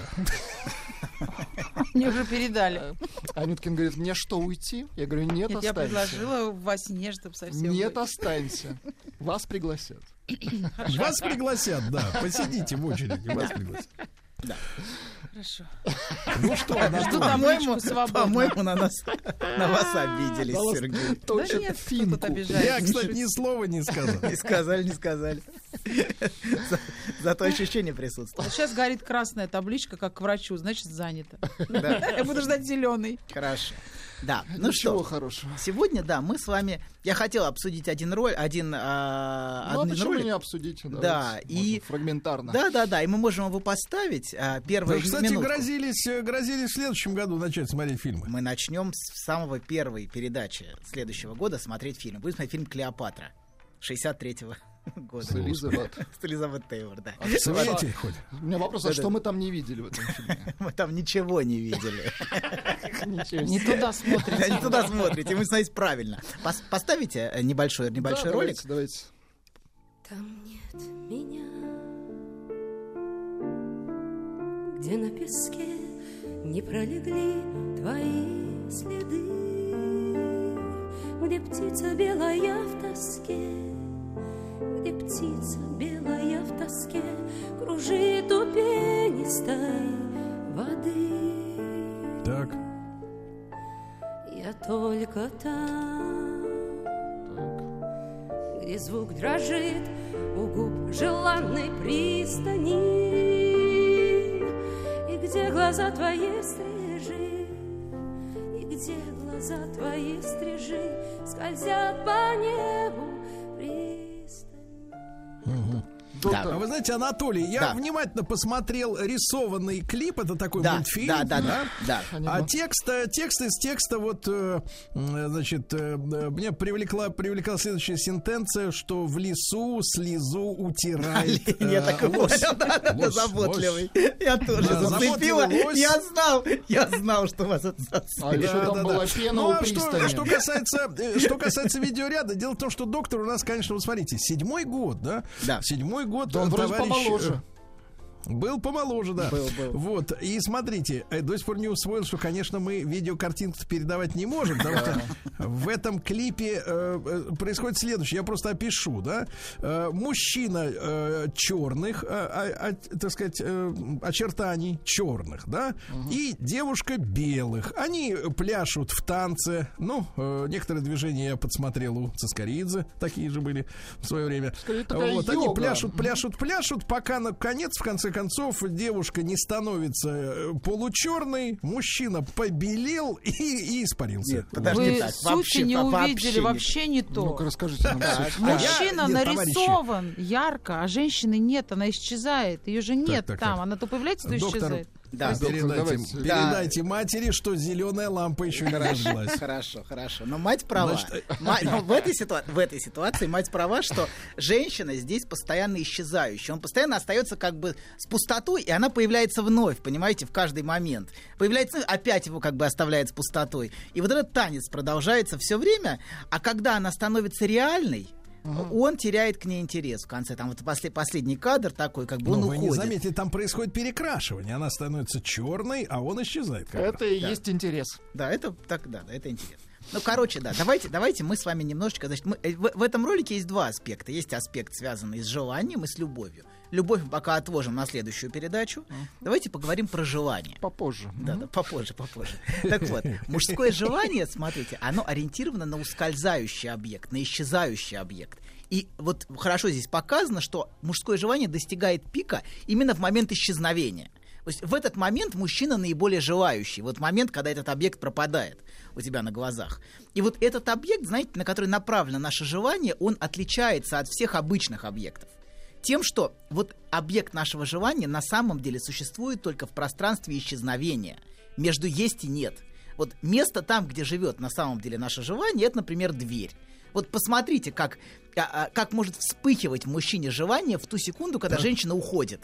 Мне уже передали. Анюткин говорит, мне что, уйти? Я говорю, нет, Нет, я останься. предложила во сне, чтобы совсем... Нет, быть. останься. Вас пригласят. Вас пригласят, да. Посидите в очереди, вас пригласят. Хорошо. Ну что, Жду свободно. По-моему, на нас, на вас обиделись, Да Сергей. Да нет, тут обижается. Я, кстати, ни слова не сказал. Не сказали, не сказали. За- Зато ощущение присутствует. Вот сейчас горит красная табличка, как к врачу, значит, занято. Да. Я буду ждать зеленый. Хорошо. Да, ну Ничего что, хорошего. сегодня, да, мы с вами... Я хотел обсудить один роль, один, а, Ну, а почему ролик. не обсудить? Да, Давайте, и... можно Фрагментарно. Да, да, да, и мы можем его поставить. а, Первую Вы, кстати, минутку. грозились, э, грозились в следующем году начать смотреть фильмы. Мы начнем с самого первой передачи следующего года смотреть фильм. Будем смотреть фильм «Клеопатра» 63-го года. С Элизабет. С Элизабет Тейлор, да. А что- Смотрите хоть. У меня вопрос, а что мы там не видели в этом фильме? Мы там ничего не видели. Не туда смотрите. Не туда смотрите, мы смотрите правильно. Пос- Поставите э, небольшой, небольшой ролик. Давайте, давайте. Там нет меня, где на песке не пролегли твои следы, где птица белая в тоске, где птица белая в тоске кружит у пенистой воды. Так. Я только там, где звук дрожит у губ желанной пристани, и где глаза твои стрижи, и где глаза твои стрижи скользят по небу А вы знаете, Анатолий, я Да. внимательно посмотрел рисованный клип, это такой Да, мультфильм. да, да, да, да. А текст, э, текст из текста, вот, э, значит, э, э, меня привлекла, привлекла следующая сентенция, что в лесу слезу утирает. Я так и да, да, да, заботливый. Я тоже Да, зацепила. Я знал, я знал, что вас это А еще Да, там да, была да. пена Ну, у а что, касается, что касается видеоряда, дело в том, что доктор у нас, конечно, вы смотрите, седьмой год, да? Да. Седьмой год. Да он э, вроде товарищ, помоложе. Был помоложе, да. Был, был. Вот. И смотрите, э, до сих пор не усвоил, что, конечно, мы видеокартинку передавать не можем, потому что в этом клипе э, э, происходит следующее. Я просто опишу, да. Э, мужчина э, черных, э, а- а- так сказать, очертаний черных, да, и девушка белых. Они пляшут в танце. Ну, некоторые движения я подсмотрел у Цискоридзе, такие же были в свое время. Скорее, Вот, они йога. пляшут, пляшут, пляшут, пока наконец, в конце концов, девушка не становится э, получерной, мужчина побелел и, и испарился. Нет, подожди, Вы так, вообще, не вообще увидели, не- вообще не то. Ну-ка, расскажите нам. А Мужчина нарисован ярко, а женщины нет, она исчезает. Ее же нет так, там, так. она то появляется, то Доктор, исчезает. Да, Передайте, передайте матери, что зеленая лампа еще не зажглась. Хорошо, хорошо. Но мать права. Значит, Ма- но в, этой ситуа- в этой ситуации мать права, что женщина здесь постоянно исчезающая. Он постоянно остается как бы с пустотой, и она появляется вновь, понимаете, в каждый момент. Появляется, опять его как бы оставляет с пустотой. И вот этот танец продолжается все время, а когда она становится реальной, он теряет к ней интерес в конце. Там вот после- последний кадр такой, как бы Но он Ну, вы не уходит. заметили, там происходит перекрашивание. Она становится черной, а он исчезает. как раз. Это и есть интерес. Да, это так, да, да, это интересно. Ну, короче, да, давайте, давайте мы с вами немножечко, значит, мы, э, в, в этом ролике есть два аспекта. Есть аспект, связанный с желанием и с любовью. Любовь мы пока отложим на следующую передачу. Давайте поговорим про желание. Попозже. Да, да, попозже, попозже. Так вот, мужское желание, смотрите, оно ориентировано на ускользающий объект, на исчезающий объект. И вот хорошо здесь показано, что мужское желание достигает пика именно в момент исчезновения. То есть в этот момент мужчина наиболее желающий. Вот момент, когда этот объект пропадает у тебя на глазах. И вот этот объект, знаете, на который направлено наше желание, он отличается от всех обычных объектов тем, что вот объект нашего желания на самом деле существует только в пространстве исчезновения. Между есть и нет. Вот место там, где живет на самом деле наше желание, это, например, дверь. Вот посмотрите, как, а, а, как может вспыхивать в мужчине желание в ту секунду, когда женщина уходит.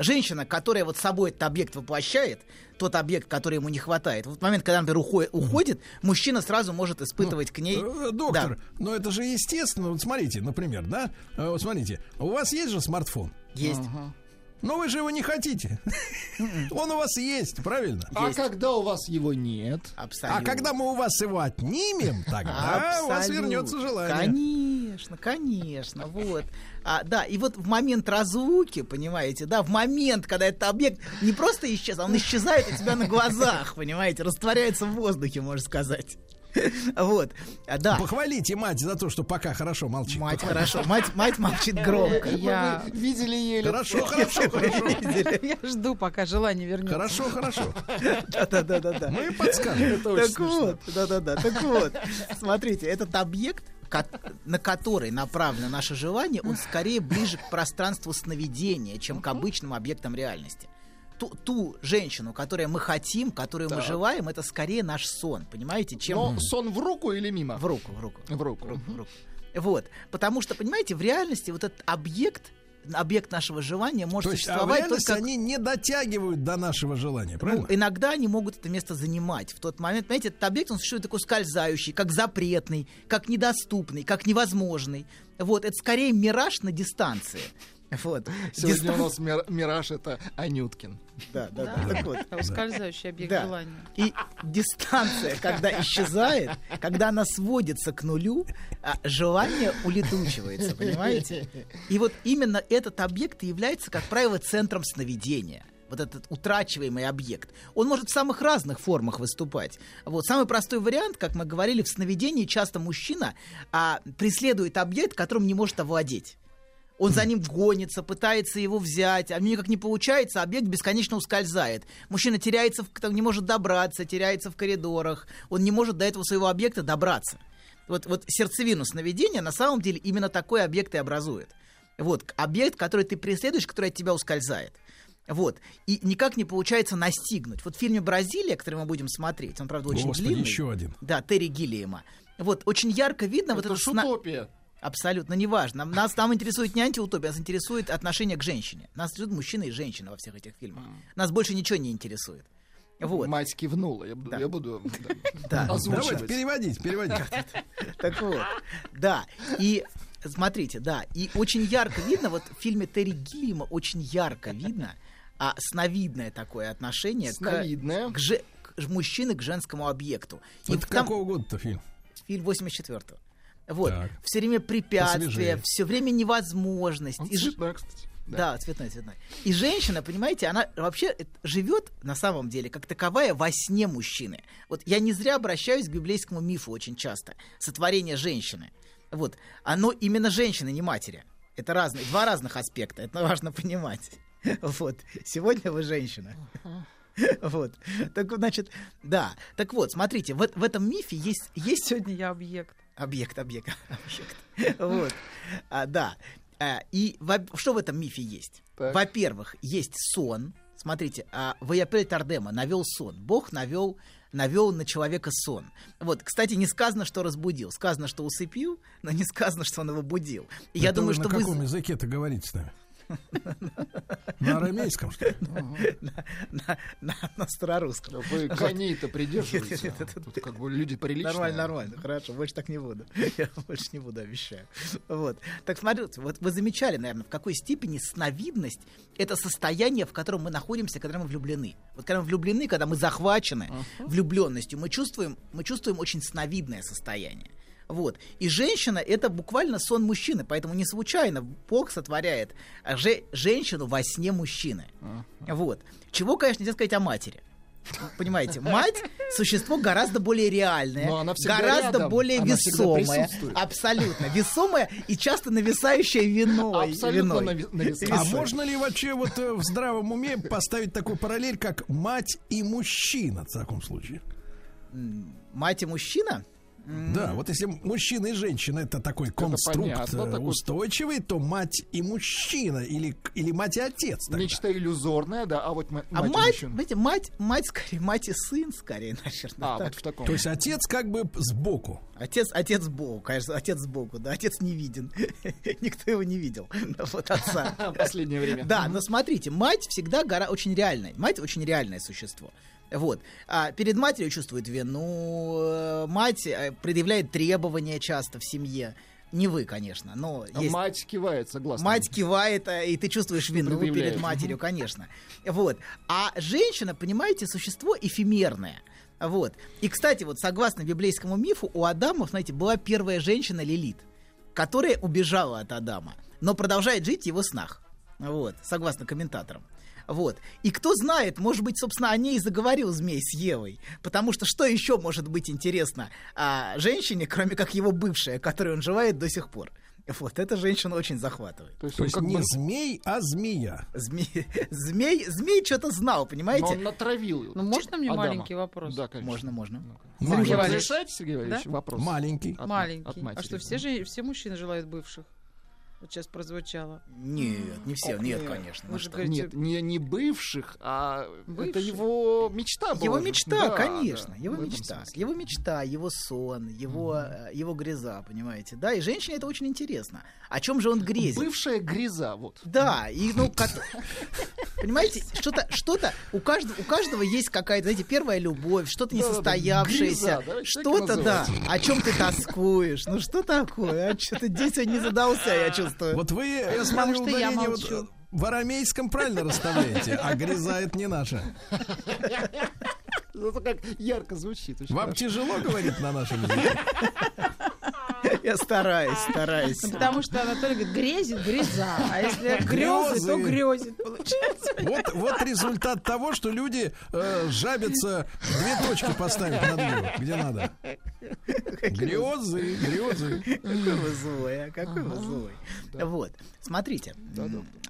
Женщина, которая вот собой этот объект воплощает, тот объект, который ему не хватает. Вот в момент, когда, например, ухо- уходит, мужчина сразу может испытывать к ней... Э, Доктор, Да. но это же естественно. Вот смотрите, например, да? Э, Вот смотрите, у вас есть же смартфон? Есть. Но вы же его не хотите. Он у вас есть, правильно? А когда у вас его нет? А когда мы у вас его отнимем, тогда у вас Абсолютно. вернется желание. Конечно, конечно, вот. А, да, и вот в момент разлуки, понимаете, да, в момент, когда этот объект не просто исчез, а он исчезает у тебя на глазах, понимаете, растворяется в воздухе, можно сказать. Вот, а, да. Похвалите мать за то, что пока хорошо молчит. Мать Похвалите. хорошо, мать, мать молчит громко. Я- видели еле. Хорошо, хорошо, хорошо. Я жду, пока желание вернется. Хорошо, хорошо. Да-да-да-да. Мы подскажем. Так вот, да-да-да, так вот, смотрите, этот объект, на который направлено наше желание, он скорее ближе к пространству сновидения, чем к обычным объектам реальности. Ту, ту женщину, которую мы хотим, которую мы Так. желаем, это скорее наш сон, понимаете, чем... Но сон в руку или мимо? В руку, в руку. В руку. в руку. Вот, потому что, понимаете, в реальности вот этот объект, объект нашего желания может То есть, а в существовать реальности только... они не дотягивают до нашего желания, правильно? Ну, иногда они могут это место занимать. В тот момент, понимаете, этот объект, он существует такой скользающий, как запретный, как недоступный, как невозможный. Вот, это скорее мираж на дистанции. Вот. Сегодня Дистан- у нас мир- мираж это Анюткин. Да, да, да. Так вот. Ускользающий объект Да. желания. И дистанция, когда исчезает, когда она сводится к нулю, а желание улетучивается, понимаете? И вот именно этот объект является, как правило, центром сновидения. вот этот утрачиваемый объект, он может в самых разных формах выступать. Вот самый простой вариант, как мы говорили, в сновидении часто мужчина а, преследует объект, которым не может овладеть. Он за ним гонится, пытается его взять, а у него никак не получается, объект бесконечно ускользает. Мужчина теряется, в, там, не может добраться, теряется в коридорах, он не может до этого своего объекта добраться. Вот, вот сердцевину сновидения на самом деле именно такой объект и образует. Вот, объект, который ты преследуешь, который от тебя ускользает. Вот. И никак не получается настигнуть. Вот в фильме «Бразилия», который мы будем смотреть, он, правда, очень Господи, длинный. еще один. Да, Терри Гиллиема. Вот, очень ярко видно вот Это это... ж сна-. Абсолютно неважно. Нас там интересует не антиутопия, нас интересует отношение к женщине. Нас интересуют мужчина и женщина во всех этих фильмах. Нас больше ничего не интересует. Вот. Мать кивнула. Я буду, я буду Да. да, озвучивать. Давайте переводить, переводить. Так вот, да. И смотрите, да, и очень ярко видно, вот в фильме Терри Гиллиама очень ярко видно а, сновидное такое отношение к- Сновидное. к, же- к мужчины к женскому объекту. И Это там- какого года-то фильм? фильм 84-го. Вот. Так. Все время препятствия, Посвежее. все время невозможность. Он И ж- цветной, кстати. Да. цветной, цветной. И женщина, понимаете, она вообще живет на самом деле как таковая во сне мужчины. Вот я не зря обращаюсь к библейскому мифу очень часто. Сотворение женщины. Вот. Оно именно женщины, не матери. Это разные, два разных аспекта. Это важно понимать. Вот. Сегодня вы женщина. Вот. Так, значит, да. Так вот, смотрите, в, в этом мифе есть, есть Сегодня я объект. Объект, объект, объект. Вот. А, да. А, и во- что в этом мифе есть? Во-первых, есть сон. Смотрите, а, Ваяпель Тардема навел сон. Бог навел навел на человека сон. Вот, кстати, не сказано, что разбудил. Сказано, что усыпил, но не сказано, что он его будил. И я Это думаю, вы что на вы... каком языке-то говорите с нами? На арамейском, что ли? на, старорусском. Вы коней-то придерживаете. Тут как бы люди приличные. Нормально, нормально, хорошо, больше так не буду. Я больше не буду, обещаю. Вот. Так смотрите, вот вы замечали, наверное, в какой степени сновидность — это состояние, в котором мы находимся, когда мы влюблены. Вот когда мы влюблены, когда мы захвачены влюбленностью, мы чувствуем, мы чувствуем очень сновидное состояние. Вот. И женщина — это буквально сон мужчины, поэтому не случайно Бог сотворяет же- женщину во сне мужчины. Вот. Чего, конечно, нельзя сказать о матери. Понимаете, мать существо гораздо более реальное, Но она гораздо рядом, более она весомое, абсолютно весомое и часто нависающее виной. Абсолютно виной. А можно ли вообще вот э, в здравом уме поставить такую параллель, как мать и мужчина в таком случае? Мать и мужчина? Да, вот если мужчина и женщина это такой конструкт понятно, э, такой- устойчивый, то мать и мужчина или, или мать и отец. тогда. Нечто иллюзорное, да, а вот А мать и мать, мужчина. знаете, мать, мать скорее, мать и сын скорее, наверное. А, так. вот в таком. То есть отец как бы сбоку. Отец, отец Богу, конечно, отец сбоку, да, отец не виден. Никто его не видел, вот отца. В последнее время. Да, но смотрите, мать всегда гора очень реальная. Мать очень реальное существо. Вот. А перед матерью чувствует вину, э, мать э, предъявляет требования часто в семье. Не вы, конечно, но А есть... Мать кивает, согласна. Мать кивает, э, и ты чувствуешь вину предъявляет. перед матерью, конечно. Вот. А женщина, понимаете, существо эфемерное. Вот. И, кстати, вот согласно библейскому мифу, у Адама, знаете, была первая женщина Лилит, которая убежала от Адама, но продолжает жить в его снах. Вот, согласно комментаторам. Вот. И кто знает, может быть, собственно, о ней и заговорил змей с Евой. Потому что что еще может быть интересно а, женщине, кроме как его бывшая, которой он желает до сих пор? Вот, эта женщина очень захватывает. То есть, То есть как не бы- змей, а змея. Змей, змей, змей что-то знал, но понимаете? он натравил. Ну, можно мне Адама? маленький вопрос? Да, конечно. Можно, можно. Вы Маленький. разрешаете, Сергей Валерьевич, Да? вопрос? Маленький. От- Маленький. от а что, все же все мужчины желают бывших? Вот сейчас прозвучало. Нет, не все, Как нет, нет? конечно. Вы что. говорите, Нет, не, не бывших, а это Бывших? его мечта была. Его мечта, Да, конечно, да, его мечта, смысле. его мечта, его сон, его, э, его греза, понимаете, да, и женщине это очень интересно. О чем же он грезит? Бывшая греза, вот. Да, и ну, понимаете, что-то, что-то, у каждого, у каждого есть какая-то, знаете, первая любовь, что-то несостоявшееся, что-то, да, о чем ты тоскуешь, ну что такое, а что-то день сегодня не задался, я чувствую. Вот вы, я смотрю, ударение вот, в арамейском правильно расставляете, а гряза это не наша. Это как ярко звучит. Вам хорошо. тяжело говорить на нашем языке? Я стараюсь, стараюсь. Ну, Потому что Анатолий говорит, грезит, греза. А если грезы, то грезит, получается. Вот, вот результат того, что люди э, жабятся две точки поставить над «ё», где надо. Грезы, грезы. Какой вы злой, а какой вы злой. Вот, смотрите.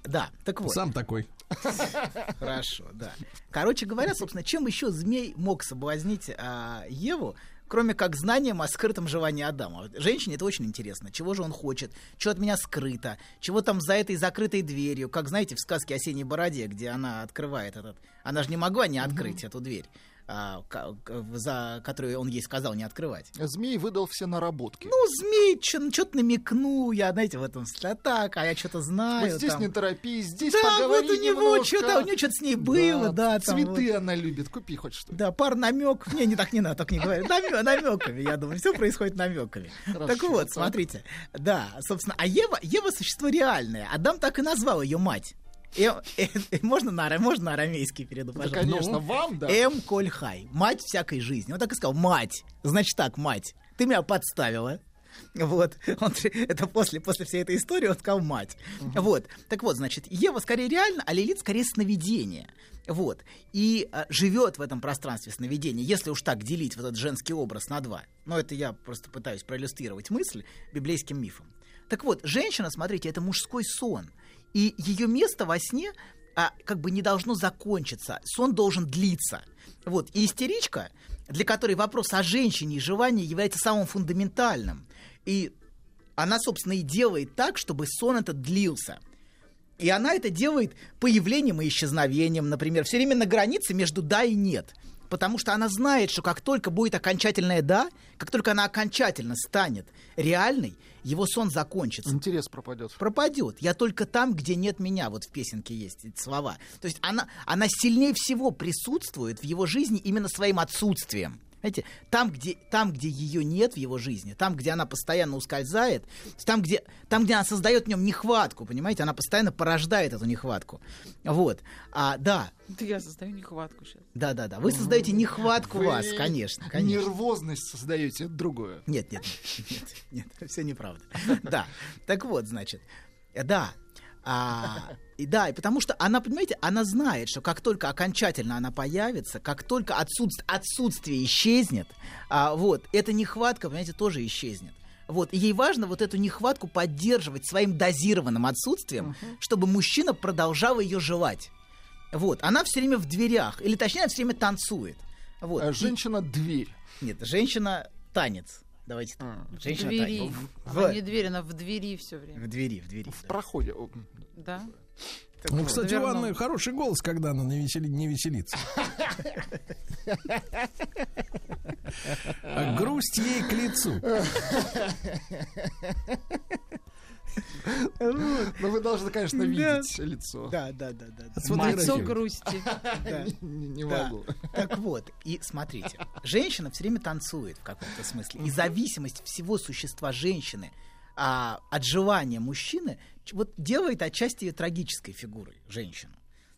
Да, так вот. Сам такой. Хорошо, да. Короче говоря, собственно, чем еще змей мог соблазнить а, Еву, кроме как знанием о скрытом желании Адама. Женщине это очень интересно. Чего же он хочет? Что от меня скрыто? Чего там за этой закрытой дверью? Как, знаете, в сказке «Осенней бороде», где она открывает этот... Она же не могла не открыть эту дверь, за которую он ей сказал не открывать. Змей выдал все наработки. Ну, змей что-то намекнул, я, знаете, в этом а так, а я что-то знаю. вот здесь там. не торопись, здесь Да, поговори вот у него что-то, у него что-то с ней было, да, там Цветы она любит, купи хоть что. Да, пар намек. Не, не так не надо, так не говори. намеками, я думаю, все происходит намеками. Так вот, смотрите. Да, собственно, а Ева, Ева существо реальное. Адам так и назвал ее мать. Э- э- э, можно, на, можно на арамейский перейду, Да, пожалуйста? конечно, вам, да. Эм Кольхай. Мать всякой жизни. Он так и сказал, мать. Значит так, мать. Ты меня подставила. Вот, он, это после, после всей этой истории он сказал мать. Вот, так вот, значит, Ева скорее реально, а Лилит скорее сновидение. Вот, и а, живет в этом пространстве сновидения, если уж так делить вот этот женский образ на два. Но это я просто пытаюсь проиллюстрировать мысль библейским мифом. Так вот, женщина, смотрите, это мужской сон. И ее место во сне а, как бы не должно закончиться. Сон должен длиться. Вот. И истеричка, для которой вопрос о женщине и желании является самым фундаментальным. И она, собственно, и делает так, чтобы сон этот длился. И она это делает появлением и исчезновением, например, все время на границе между да и нет. Потому что она знает, что как только будет окончательное да, как только она окончательно станет реальной, его сон закончится. Интерес пропадет. Пропадет. Я только там, где нет меня. Вот в песенке есть эти слова. То есть она, она сильнее всего присутствует в его жизни именно своим отсутствием. Знаете, там где, там, где ее нет в его жизни, там, где она постоянно ускользает, там, где, там, где она создает в нем нехватку, понимаете, она постоянно порождает эту нехватку. Вот. А, да, Да я создаю нехватку сейчас. да, да, да. Вы создаете нехватку Вы вас, конечно, конечно. Нервозность создаете, это другое. Нет, нет, нет, нет, нет, все неправда. Да. Так вот, значит, э, да. А, и да, и потому что она, понимаете, она знает, что как только окончательно она появится, как только отсутствие, отсутствие исчезнет, а, вот, эта нехватка, понимаете, тоже исчезнет. Вот, и ей важно вот эту нехватку поддерживать своим дозированным отсутствием, чтобы мужчина продолжал ее желать. Вот, она все время в дверях, или точнее, она все время танцует. Вот. А И- женщина дверь. Нет, женщина танец. Давайте. В Женщина двери. Она В, не дверь, она в двери все время. в двери, в двери. В проходе. О, Да. Так Ну, вот. кстати, у. Анны хороший голос, когда она не, весели- не веселится. А грусть ей к лицу. Но вы должны, конечно, видеть лицо. Да, да, да, да. Лицо грусти. Не, могу. Так вот, и смотрите, женщина все время танцует в каком-то смысле. И зависимость всего существа женщины а, от желания мужчины вот делает отчасти ее трагической фигурой женщину.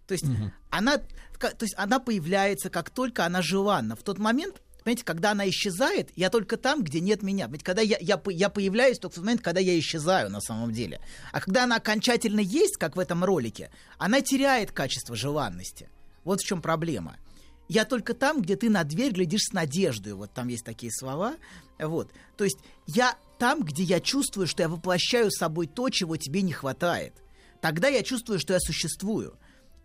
То есть, она, ка- то есть она появляется, как только она желанна. В тот момент, понимаете, когда она исчезает, я только там, где нет меня. Понимаете, когда я, я, я появляюсь только в момент, когда я исчезаю на самом деле. А когда она окончательно есть, как в этом ролике, она теряет качество желанности. Вот в чем проблема. Я только там, где ты на дверь глядишь с надеждой. Вот там есть такие слова. Вот. То есть я там, где я чувствую, что я воплощаю собой то, чего тебе не хватает. Тогда я чувствую, что я существую.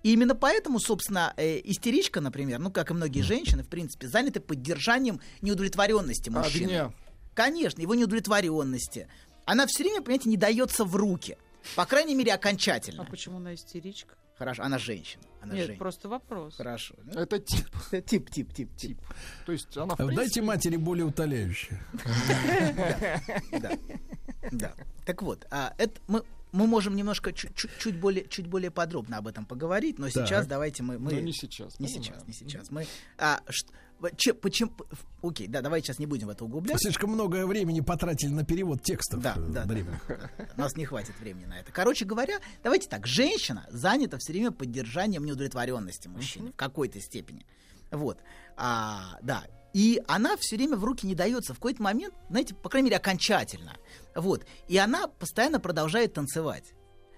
И именно поэтому, собственно, э, истеричка, например, ну, как и многие женщины, в принципе, заняты поддержанием неудовлетворенности мужчины. Огня. Конечно, его неудовлетворенности. Она все время, понимаете, не дается в руки. По крайней мере, А окончательно. почему она истеричка? Хорошо, она женщина. Она Нет, женщина. просто вопрос. Хорошо. Это тип. Тип, тип, тип, тип. То есть она, в Дайте принципе, матери более утоляющее. Да. Да. Так вот, а, это мы, мы можем немножко чуть, чуть, чуть более, чуть более подробно об этом поговорить, но сейчас Так. давайте мы... мы Но не сейчас, Не сейчас, не сейчас. Мы, а, в- че- почему... Окей, да, давайте сейчас не будем в это углубляться. Слишком много времени потратили на перевод текстов. Да, э, да, да, древних. да, да. У нас не хватит времени на это. Короче говоря, давайте так. Женщина занята все время поддержанием неудовлетворенности мужчины в какой-то степени. Вот. А, да. И она все время в руки не дается. В какой-то момент, знаете, по крайней мере, окончательно. Вот. И она постоянно продолжает танцевать.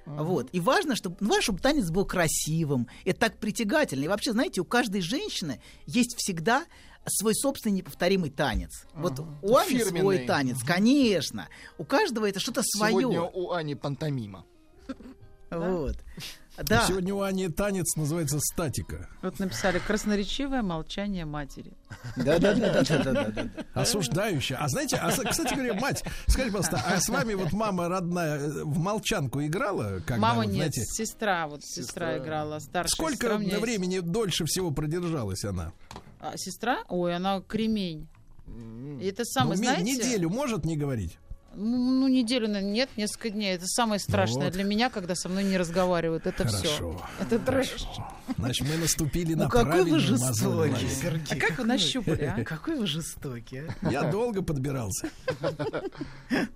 Вот. И важно, чтобы, ну, важно, чтобы танец был красивым. Это так притягательно. И вообще, знаете, у каждой женщины есть всегда свой собственный неповторимый танец. Вот у Ани свой Фирменный. танец, конечно. У каждого это что-то свое. Сегодня у Ани пантомима. Вот. Да. Сегодня у Ани танец называется статика. Вот написали красноречивое молчание матери. Да-да-да-да-да-да. Осуждающая. А знаете, а, кстати говоря, мать, скажите, пожалуйста, а с вами вот мама родная э, в молчанку играла? Когда, Мама вот, нет, сестра, вот сестра, играла, старшая Сколько сестра есть. времени дольше всего продержалась она? А, сестра? Ой, она кремень. Это самое, Ну, знаете... Неделю может не говорить? Ну, ну, неделю, наверное, нет, несколько дней. Это самое страшное вот. для меня, когда со мной не разговаривают. Это все. Хорошо. Это трэш. Значит, мы наступили Ну на какой вы жестокий. Сергей. А как вы нащупали, а? Какой вы жестокий, а? Я долго подбирался.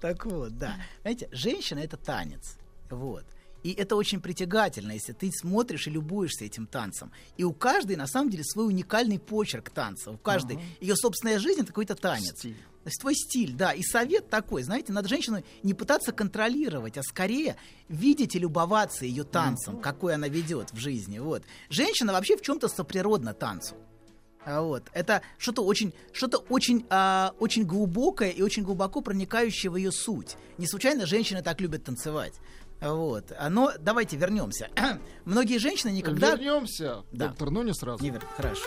Так вот, да. Знаете, женщина это танец. Вот. И это очень притягательно, если ты смотришь и любуешься этим танцем. И у каждой, на самом деле, свой уникальный почерк танца. У каждой ее собственная жизнь это какой-то танец. То есть твой стиль, да. И совет такой, знаете, надо женщину не пытаться контролировать, а скорее видеть и любоваться ее танцем, какой она ведет в жизни. Вот. Женщина вообще в чем-то соприродна танцу. А Вот. Это что-то очень, что-то очень, а, очень глубокое и очень глубоко проникающее в ее суть. Не случайно женщины так любят танцевать. Вот. А, Но давайте вернемся. Многие женщины никогда... Вернемся, Да. доктор, но не сразу. Не вер- Хорошо.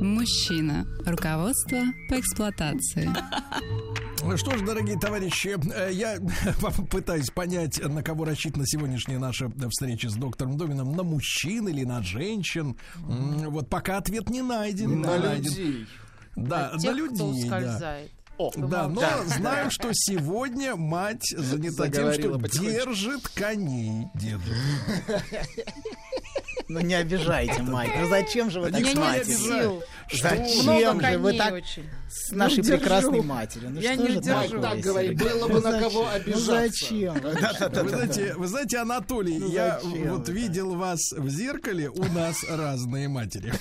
Мужчина. Руководство по эксплуатации. Ну Что ж, дорогие товарищи, э, я пытаюсь понять, на кого рассчитана сегодняшняя наша встреча с доктором Домином, на мужчин или на женщин. Вот пока ответ не найден. На не найден. людей. Да, Тех, на людей. кто да. ускользает. Да, но Да. знаем, что сегодня мать занята тем, Заговорила что потихонечку. держит коней деду. Ну не обижайте, мать. Ну зачем же вы так обижает. Зачем же вы так с нашей прекрасной матерью? Ну Я что не такое, Так говори, Сергей? было бы Ну на кого зачем? обижаться. Ну зачем? Вы знаете, вы знаете, Анатолий, Ну я вот видел вас в зеркале, у нас разные матери.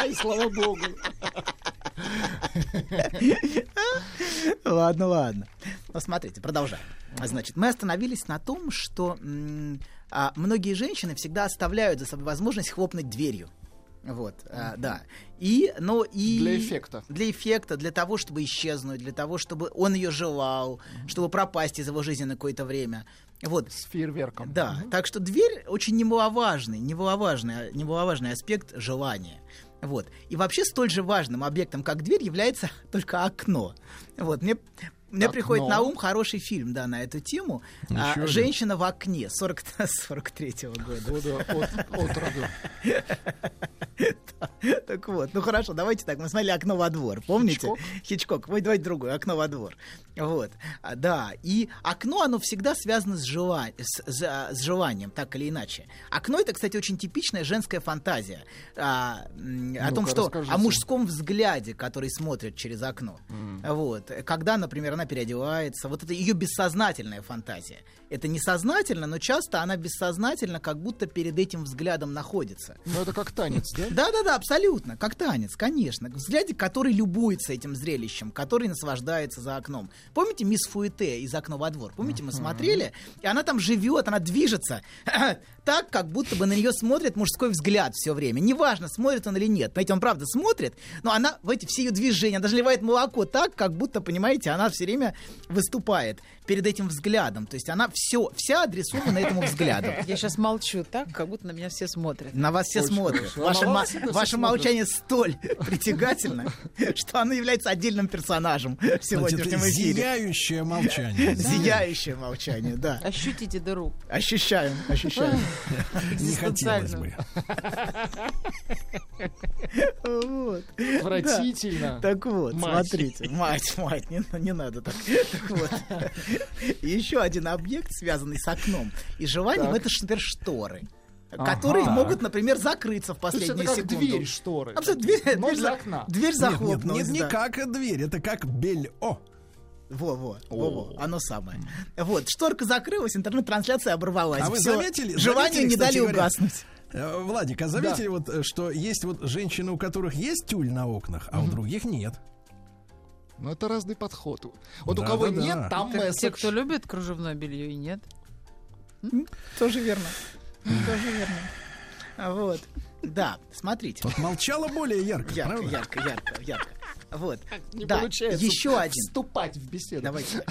Ай, слава богу. Ладно, ладно. Ну, смотрите, продолжаем. Значит, мы остановились на том, что а, многие женщины всегда оставляют за собой возможность хлопнуть дверью. Вот, а, да. И, но и... Для эффекта. Для эффекта, для того, чтобы исчезнуть, для того, чтобы он ее желал, чтобы пропасть из его жизни на какое-то время. Вот. С фейерверком. Да, так что дверь очень немаловажный, немаловажный, немаловажный аспект желания. Вот. И вообще столь же важным объектом, как дверь, является только окно. Вот. Мне, мне Окно. приходит на ум хороший фильм, да, на эту тему. А, Еще один. «Женщина в окне» 40, 43 года. Года от, от роду. Так вот, ну хорошо, давайте так. Мы смотрели окно во двор, помните? Хичкок? Хичкок. Давайте другое, окно во двор. Вот. А, Да. И окно, оно всегда связано с, жела- с, за- с желанием, так или иначе. Окно это, кстати, очень типичная женская фантазия. а, о том, что расскажите. о мужском взгляде, который смотрит через окно. Вот. Когда, например, она переодевается, вот это ее бессознательная фантазия. Это несознательно, но часто она бессознательно как будто перед этим взглядом находится. Ну, это как танец, да? Да, да, да, абсолютно. Как танец, конечно. Взгляде, который любуется этим зрелищем, который наслаждается за окном. Помните мисс Фуэте из окна во двор? Помните, мы смотрели? И она там живет, она движется так, как будто бы на нее смотрит мужской взгляд все время. Неважно, смотрит он или нет. Понимаете, он правда смотрит, но она в эти все ее движения, она даже ливает молоко так, как будто, понимаете, она все время выступает перед этим взглядом. То есть она все, вся адресована этому взгляду. Я сейчас молчу так, как будто на меня все смотрят. На вас все Очень смотрят. Ваше, ма- ваше молчание столь притягательно, что оно является отдельным персонажем в сегодняшнем эфире. зияющее молчание. Зияющее молчание, да. Ощутите дыру. Ощущаем, ощущаем. Не хотелось бы. Вот. Отвратительно. Так вот, Мать. смотрите, мать, мать, не, не надо так. Так вот. Еще один объект, связанный с окном и желанием, это, например, шторы. которые Ага. могут, например, закрыться в То есть последнюю это как секунду. дверь, шторы. Абсолютно, дверь, Но дверь за- окна. дверь Нет, нет, захлопнулась. нет, не да. как дверь, это как бельо. Во-во, во-во, оно самое. Вот, шторка закрылась, интернет-трансляция оборвалась. А вы Всё, заметили? Желанию заметили, не дали говоря, угаснуть. э, Владик, а заметили вот, э, что есть вот женщины, у которых есть тюль на окнах, а у других нет? Ну, это разный подход. Вот у Да, кого да, да. нет, там Как те, месседж. кто любит кружевное белье и нет. Тоже верно. Тоже верно. А Вот. Да, смотрите. Вот молчала более ярко, Ярко, правда? ярко, ярко, ярко. Вот. Не да, получается еще один. вступать в беседу. Давайте.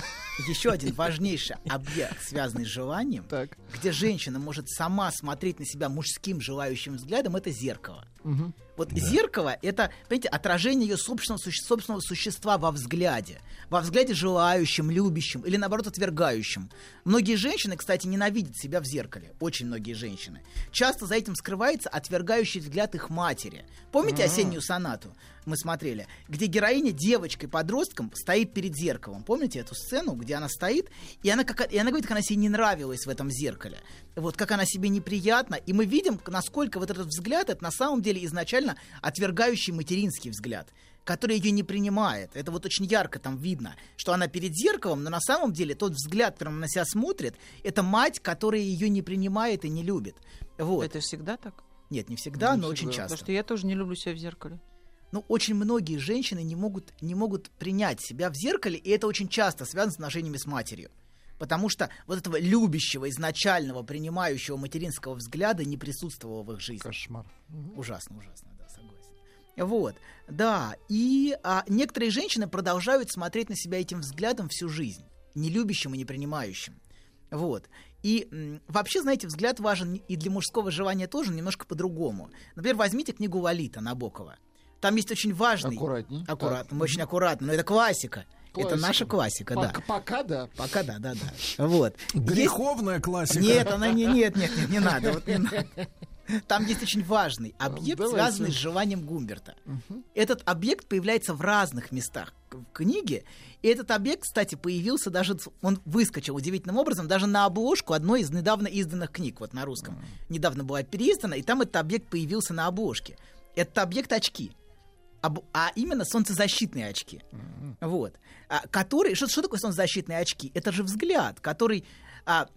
Еще один важнейший объект, связанный с желанием, где женщина может сама смотреть на себя мужским желающим взглядом, это зеркало. Мгм. Вот зеркало это, понимаете, отражение ее собственного, суще- собственного существа во взгляде. Во взгляде желающим, любящим или наоборот отвергающим. Многие женщины, кстати, ненавидят себя в зеркале. Очень многие женщины. Часто за этим скрывается отвергающий взгляд их матери. Помните Ага. осеннюю сонату? Мы смотрели, где героиня девочкой, подростком стоит перед зеркалом. Помните эту сцену, где она стоит, и она, как, и она говорит, как она себе не нравилась в этом зеркале. Вот как она себе неприятна. И мы видим, насколько вот этот взгляд, это на самом деле изначально отвергающий материнский взгляд который ее не принимает. Это вот очень ярко там видно, что она перед зеркалом, но на самом деле тот взгляд, которым она на себя смотрит, это мать, которая ее не принимает и не любит. Вот. Это всегда так? Нет, не всегда, Не но всегда. очень часто. Потому что я тоже не люблю себя в зеркале. Ну, очень многие женщины не могут, не могут принять себя в зеркале, и это очень часто связано с отношениями с матерью. Потому что вот этого любящего, изначального, принимающего материнского взгляда не присутствовало в их жизни. Кошмар. Ужасно, ужасно, да, согласен. Вот, да, и а, некоторые женщины продолжают смотреть на себя этим взглядом всю жизнь, не любящим и не принимающим. Вот. И м, вообще, знаете, взгляд важен и для мужского желания тоже но немножко по-другому. Например, возьмите книгу Валита Набокова. Там есть очень важный... Аккуратней. Аккуратно, Так. очень аккуратно, но это классика. Это Классика. наша классика, да. Пока, да. Пока да, да, да. Вот. Греховная Есть- классика. Нет, она не, нет, нет, нет, не надо. Вот не надо. Там есть очень важный объект, Давайте. связанный с желанием Гумберта. Этот объект появляется в разных местах в книге. И этот объект, кстати, появился даже, он выскочил удивительным образом даже на обложку одной из недавно изданных книг, вот на русском. Недавно была переиздана, и там этот объект появился на обложке. Это объект очки. Об- а именно солнцезащитные очки. Вот. А, которые, что, что такое солнцезащитные очки? Это же взгляд, который а,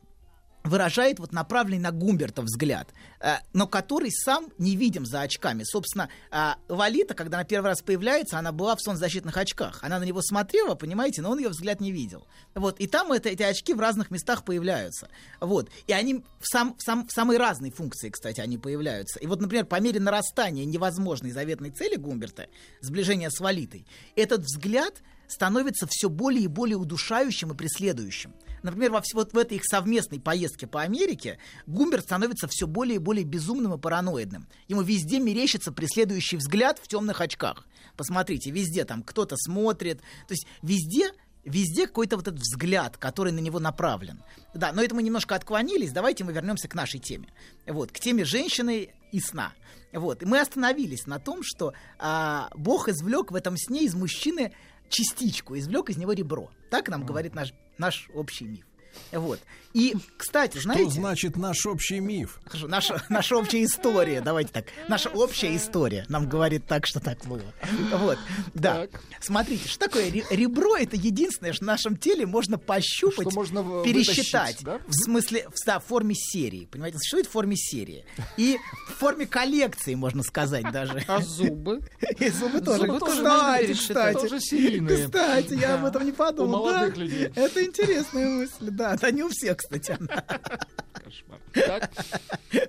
выражает вот направленный на Гумберта взгляд, а, но который сам не видим за очками. Собственно, а, Лолита, когда она первый раз появляется, она была в солнцезащитных очках. Она на него смотрела, понимаете, но он ее взгляд не видел. Вот. И там это, эти очки в разных местах появляются. Вот. И они в, сам, в, сам, в самой разной функции, кстати, они появляются. И вот, например, по мере нарастания невозможной заветной цели Гумберта, сближения с Валитой, этот взгляд становится все более и более удушающим и преследующим. Например, во, вот в этой их совместной поездке по Америке Гумберт становится все более и более безумным и параноидным. Ему везде мерещится преследующий взгляд в темных очках. Посмотрите, везде там кто-то смотрит. То есть везде Везде какой-то вот этот взгляд, который на него направлен. Да, но это мы немножко отклонились. Давайте мы вернемся к нашей теме. Вот, к теме женщины и сна. Вот, и мы остановились на том, что а, Бог извлек в этом сне из мужчины частичку, извлек из него ребро. Так нам говорит наш, наш общий миф. Вот. И, кстати, Что знаете... значит наш общий миф? Хорошо, наша, наша общая история, давайте так. Наша общая история нам говорит так, что так было. Вот, да. Смотрите, что такое ре- ребро? Это единственное, что в нашем теле можно пощупать, Что можно пересчитать. вытащить, да? В смысле, в, да, в форме серии. Понимаете, существует в форме серии. И в форме коллекции, можно сказать даже. А зубы? И зубы тоже. Зубы тоже можно Кстати, пересчитать. кстати. Тоже серийные. Кстати, я об этом не подумал. У молодых да. людей. Это интересная мысль, да. Да не у всех, кстати. Так,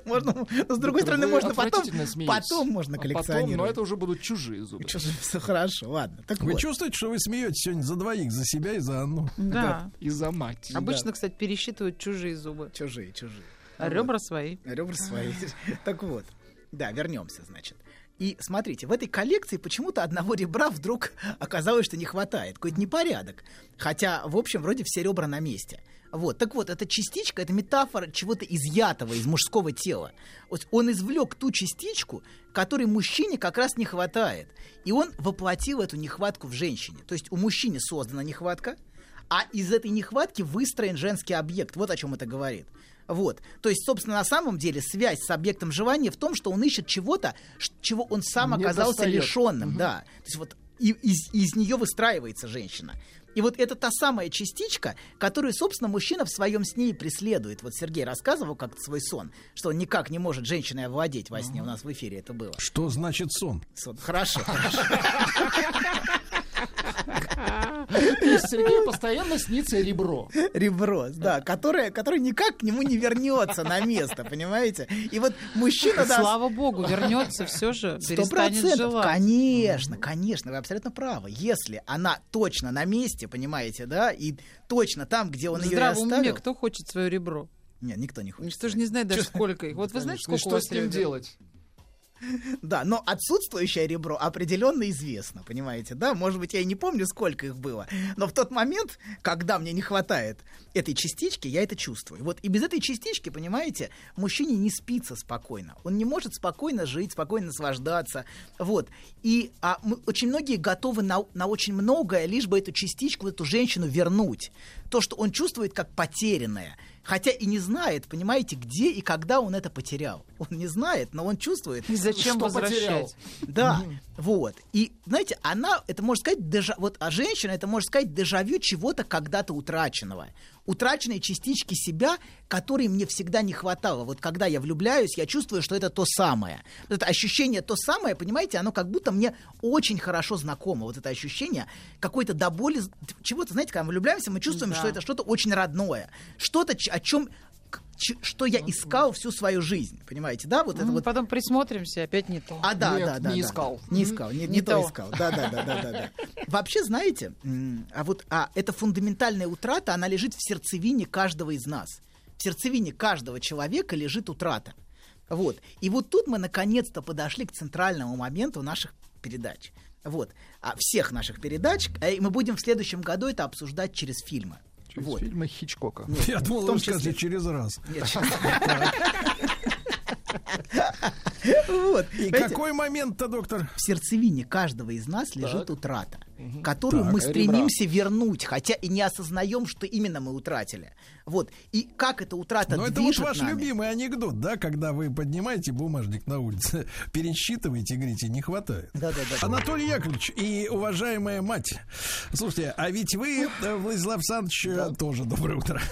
Можно, но с другой стороны, можно потом, потом можно А потом, коллекционировать. но это уже будут чужие зубы. Все хорошо, ладно. Так Вы вот. чувствуете, что вы смеетесь сегодня за двоих, за себя и за Анну? Да. И за мать. Обычно, кстати, пересчитывают чужие зубы. Чужие, чужие. А ребра свои. Ребра свои. Так вот. Да, вернемся, значит. И смотрите, в этой коллекции почему-то одного ребра вдруг оказалось, что не хватает. Какой-то непорядок. Хотя, в общем, вроде все ребра на месте. Вот, так вот, эта частичка, это метафора чего-то изъятого из мужского тела. Вот он извлек ту частичку, которой мужчине как раз не хватает. И он воплотил эту нехватку в женщине. То есть у мужчины создана нехватка, а из этой нехватки выстроен женский объект. Вот о чем это говорит. Вот. То есть, собственно, на самом деле связь с объектом желания в том, что он ищет чего-то, чего он сам Не оказался достает. лишенным. Мгм. Да. То есть вот и- из, из нее выстраивается женщина. И вот это та самая частичка, которую, собственно, мужчина в своем сне и преследует. Вот Сергей рассказывал как-то свой сон, что он никак не может женщиной овладеть во сне. У нас в эфире это было. Что значит сон? Сон. Хорошо, хорошо. То есть Сергею постоянно снится ребро. Ребро, да, которое, которое никак к нему не вернется на место, понимаете? И вот мужчина... да, Слава богу, вернется все же, Сто перестанет процентов, желать. конечно, конечно, вы абсолютно правы. Если она точно на месте, понимаете, да, и точно там, где он В ее и здравом уме оставил... кто хочет свое ребро? Нет, никто не хочет. Никто же не знает даже, сколько их. Вот вы знаете, сколько у вас с ним делать? Да, но отсутствующее ребро определенно известно, понимаете, да? Может быть, я и не помню, сколько их было, но в тот момент, когда мне не хватает этой частички, я это чувствую. Вот и без этой частички, понимаете, мужчине не спится спокойно. Он не может спокойно жить, спокойно наслаждаться. Вот. И а, мы- очень многие готовы на, на очень многое, лишь бы эту частичку, эту женщину вернуть. То, что он чувствует как потерянное. Хотя и не знает, понимаете, где и когда он это потерял. Он не знает, но он чувствует. И зачем что возвращать? потерял. Да, вот. И, знаете, она, это можно сказать, дежа, вот, а женщина, это можно сказать дежавю чего-то когда-то утраченного. Утраченной частички себя, которой мне всегда не хватало. Вот когда я влюбляюсь, я чувствую, что это то самое. Вот это ощущение то самое, понимаете, оно как будто мне очень хорошо знакомо. Вот это ощущение какой-то до боли, чего-то, знаете, когда мы влюбляемся, мы чувствуем, Да. что это что-то очень родное. Что-то, о чем что я искал всю свою жизнь, понимаете, да, вот это вот Потом присмотримся, опять не то. а, да, Нет, да, да. не да. искал. Не искал, не, Не не то то. искал. Да, да, да, да, да, да. Вообще, знаете, а вот а, эта фундаментальная утрата, она лежит в сердцевине каждого из нас. В сердцевине каждого человека лежит утрата. Вот. И вот тут мы наконец-то подошли к центральному моменту наших передач. Вот. А всех наших передач. А, И мы будем в следующем году это обсуждать через фильмы. Через вот. фильмы Хичкока. Нет, Я в думал, том вы числе. через раз. Нет, Вот. И какой момент-то, доктор? в сердцевине каждого из нас лежит утрата, которую Так, мы ребра. стремимся вернуть, хотя и не осознаем, что именно мы утратили. Вот. И как эта утрата Ну, это вот ваш нами. любимый анекдот, да, когда вы поднимаете бумажник на улице, пересчитываете и говорите, не хватает. Да-да-да. Анатолий Яковлевич и уважаемая мать, слушайте, а ведь вы, э, Владислав Александрович, э, тоже доброе утро.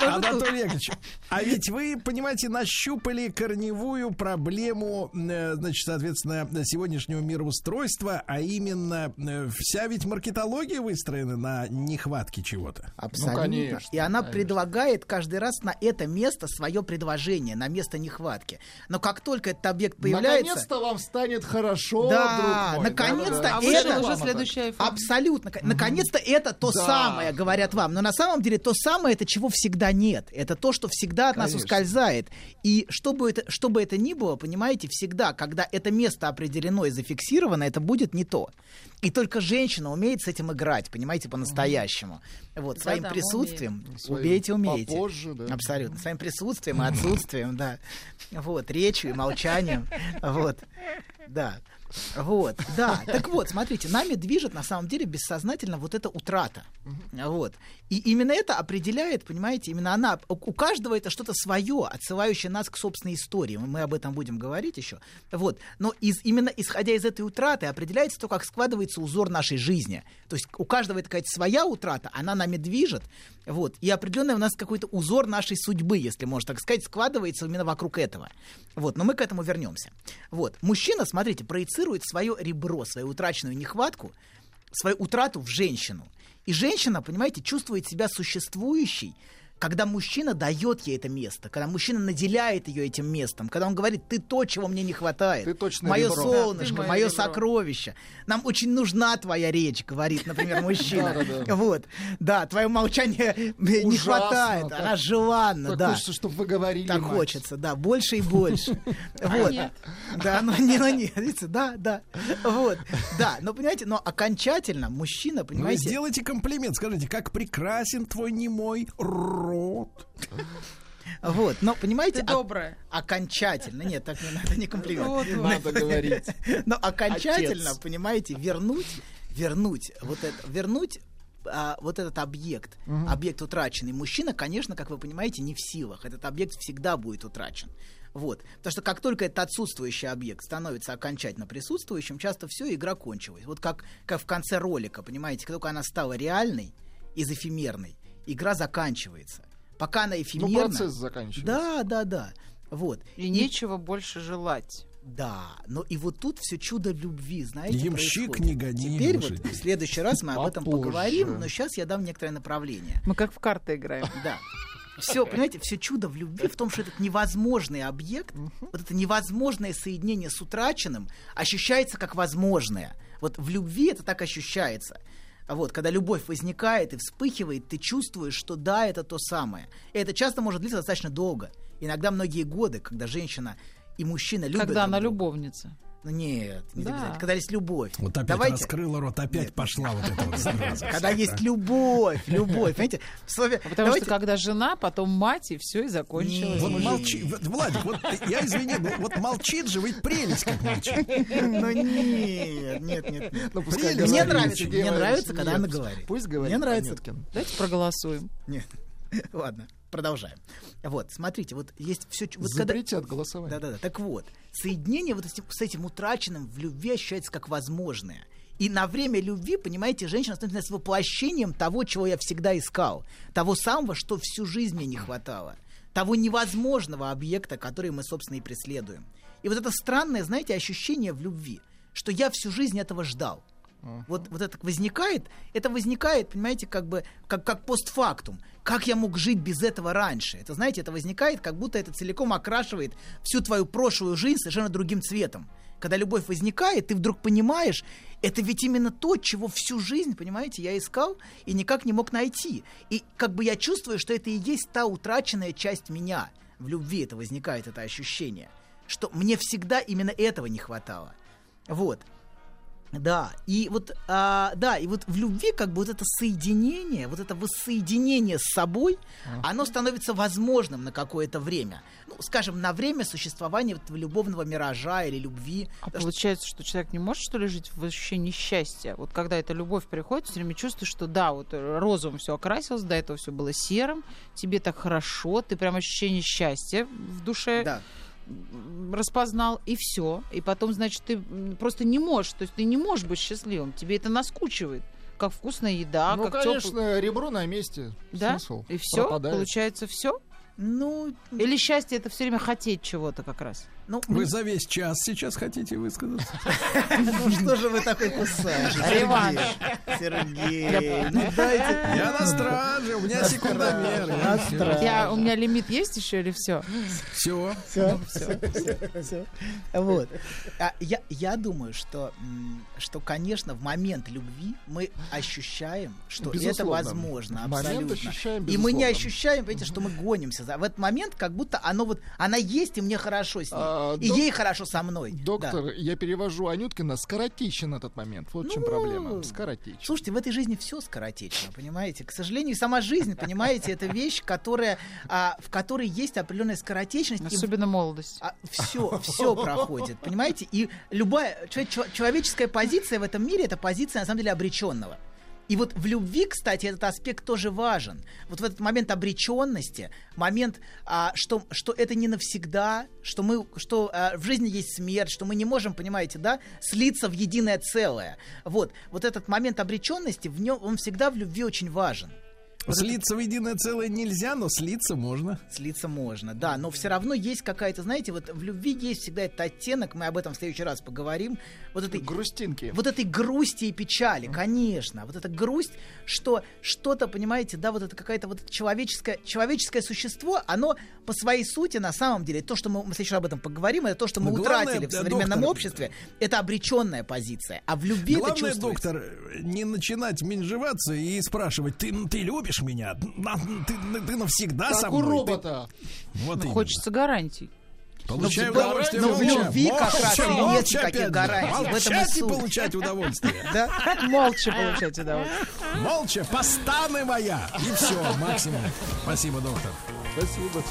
Анатолий Яковлевич, а ведь вы, понимаете, нащупали корневую проблему, э, значит, соответственно, сегодняшнего мироустройства, а именно вся ведь маркетология выстроена на нехватке чего-то. Абсолютно. конечно, и она конечно. предлагает каждый раз на это место свое предложение, на место нехватки. Но как только этот объект появляется... Наконец-то вам станет хорошо, Да, наконец-то Да-да-да. А это- вышел уже следующий iPhone. Абсолютно. Наконец-то это то Да. самое, говорят вам. Но на самом деле то самое, это чего всегда нет. Это то, что всегда от нас Конечно. ускользает. И что бы, это, что бы это ни было, понимаете, всегда, когда это место определено и зафиксировано, это будет не то. И только женщина умеет с этим играть, понимаете, по-настоящему. Вот, своим Да-да, мы присутствием. Своим Убейте, умеете. попозже, да. Абсолютно. Своим присутствием и отсутствием, да. Вот, речью и молчанием. Вот. Да. Вот, да. Так вот, смотрите, нами движет на самом деле бессознательно вот эта утрата. Вот. И именно это определяет, понимаете, именно она. У каждого это что-то свое, отсылающее нас к собственной истории. Мы об этом будем говорить еще. Вот. Но из, именно исходя из этой утраты определяется то, как складывается узор нашей жизни. То есть у каждого это какая-то своя утрата, она нами движет. Вот. И определенный у нас какой-то узор нашей судьбы, если можно так сказать, складывается именно вокруг этого. Вот. Но мы к этому вернемся. Вот. Мужчина, смотрите, проецирует свое ребро, свою утраченную нехватку, свою утрату в женщину. И женщина, понимаете, чувствует себя существующей, когда мужчина дает ей это место, когда мужчина наделяет ее этим местом, когда он говорит, ты то, чего мне не хватает, Ты точно мое ребро. солнышко, Да, мое ребро. сокровище, нам очень нужна твоя речь, говорит, например, мужчина. Вот, да, твое молчание не хватает, она желанна, да. хочется, чтобы вы говорили, Так хочется, да, больше и больше. Вот. Да, но не, но нет, видите, да, да. Вот. Да, но понимаете, но окончательно мужчина, Ну, понимаете, сделайте комплимент, скажите, как прекрасен твой немой рот. Вот, но понимаете, Ты добрая. окончательно, нет, так не надо, не комплимент. Вот, надо говорить. Но окончательно, Отец. понимаете, вернуть, вернуть вот это, вернуть а, вот этот объект, Мгм. объект утраченный, мужчина, конечно, как вы понимаете, не в силах. Этот объект всегда будет утрачен. Вот. Потому что как только этот отсутствующий объект становится окончательно присутствующим, часто все, игра кончилась. Вот как, как в конце ролика, понимаете, как только она стала реальной из эфемерной, игра заканчивается. Пока она эфемерна... Ну, процесс заканчивается. Да, да, да. Вот. И нечего больше желать. Да, но и вот тут все чудо любви, знаете, Ямщик происходит. не гони Теперь лошадей. вот в следующий раз мы об этом Попозже. поговорим, но сейчас я дам некоторое направление. Мы как в карты играем. Да. Все, понимаете, все чудо в любви в том, что этот невозможный объект, вот это невозможное соединение с утраченным ощущается как возможное. Вот в любви это так ощущается. А Вот, когда любовь возникает и вспыхивает, ты чувствуешь, что да, это то самое. И это часто может длиться достаточно долго. Иногда многие годы, когда женщина и мужчина любят Когда она любовница. Ну нет, не Да. обязательно. Когда есть любовь. Вот опять Давайте. раскрыла рот, опять пошла вот эта вот зараза. Когда есть любовь, любовь, понимаете? Слове- А Потому давайте- что когда жена, потом мать, и все, и закончилось. Вот молчи, вот, Владик, вот я извини, но вот молчит же, ведь прелесть как молчит. Ну нет, нет, нет. нет. Ну, пускай Мне нравится, мне нравится, когда нет. она говорит. Пусть говорит Мне нравится. Давайте проголосуем. Нет. Ладно, продолжаем. Вот, смотрите, вот есть все... Вот когда... Запретят голосование. Да-да-да. Так вот, соединение вот с этим, с этим утраченным в любви ощущается как возможное. И на время любви, понимаете, женщина становится воплощением того, чего я всегда искал. Того самого, что всю жизнь мне не хватало. Того невозможного объекта, который мы, собственно, и преследуем. И вот это странное, знаете, ощущение в любви, что я всю жизнь этого ждал. Вот, вот это возникает, это возникает, понимаете, как бы как, как постфактум. Как я мог жить без этого раньше? Это, знаете, это возникает, как будто это целиком окрашивает всю твою прошлую жизнь совершенно другим цветом. Когда любовь возникает, ты вдруг понимаешь, это ведь именно то, чего всю жизнь, понимаете, я искал и никак не мог найти. И как бы я чувствую, что это и есть та утраченная часть меня. В любви это возникает, это ощущение. Что мне всегда именно этого не хватало. Вот. Да, и вот, а, да, и вот в любви как бы вот это соединение, вот это воссоединение с собой, оно становится возможным на какое-то время. Ну, скажем, на время существования вот любовного миража или любви. А Потому что- получается, что человек не может, что ли, жить в ощущении счастья? Вот когда эта любовь приходит, все время чувствуешь, что да, вот розовым все окрасилось, до этого все было серым, тебе так хорошо, ты прям ощущение счастья в душе Да. Распознал, и все. И потом, значит, ты просто не можешь, то есть ты не можешь быть счастливым, тебе это наскучивает. Как вкусная еда, ну, как конечно, ребро на месте. Да? Смысл И все? пропадает. Получается все? Ну, Или счастье это все время хотеть чего-то как раз? Ну, Вы за весь час сейчас хотите высказаться? ну что же вы такой кусаешь? Реванш. Сергей, ну дайте. Я на страже, у меня секундомер. Я, у меня лимит есть еще или все? Все. Всё, всё. Вот. А я, я думаю, что, что, конечно, в момент любви мы ощущаем, что это возможно. Абсолютно. и мы не ощущаем, понимаете, что мы гонимся. за- В этот момент как будто оно вот, она есть, и мне хорошо с ней. А, и док- ей хорошо со мной. Доктор, я перевожу Анюткина, скоротечен этот момент. Вот в чем Ну, проблема. Скоротечен. Слушайте, в этой жизни все скоротечно, понимаете? К сожалению, сама жизнь, понимаете, это вещь, которая, а, в которой есть определенная скоротечность. и Особенно молодость. все, все проходит, понимаете? И любая человеческая позиция в этом мире это позиция на самом деле обреченного. И вот в любви, кстати, этот аспект тоже важен. Вот в этот момент обреченности, момент, а, что, что это не навсегда, что, мы, что а, в жизни есть смерть, что мы не можем, понимаете, да, слиться в единое целое. Вот, вот этот момент обреченности, в нем, он всегда в любви очень важен. Слиться в единое целое нельзя, но слиться можно. Слиться можно, да, но все равно есть какая-то, знаете, вот в любви есть всегда этот оттенок, мы об этом в следующий раз поговорим, вот этой грустинки, вот этой грусти и печали, конечно, вот эта грусть, что что-то, понимаете, да, вот это какая-то вот человеческое человеческое существо, оно по своей сути на самом деле то, что мы, мы в следующий раз об этом поговорим, это то, что мы Но главное, утратили в да, современном доктор, обществе, это обреченная позиция, а в любви это Главное, чувствуется. доктор, не начинать менжеваться и спрашивать, ты, ты любишь меня? На- Ты, ты навсегда Как со у мной? робота. Ты- Вот именно. Хочется гарантий. Получаю Ну, в- удовольствие но в молча. любви как Молча, раз и нет молча, никаких гарантий. В этом и Молчать и получать удовольствие. Да? Молча получать удовольствие. Молча, постаны моя. И все, максимум. Спасибо, доктор. Спасибо.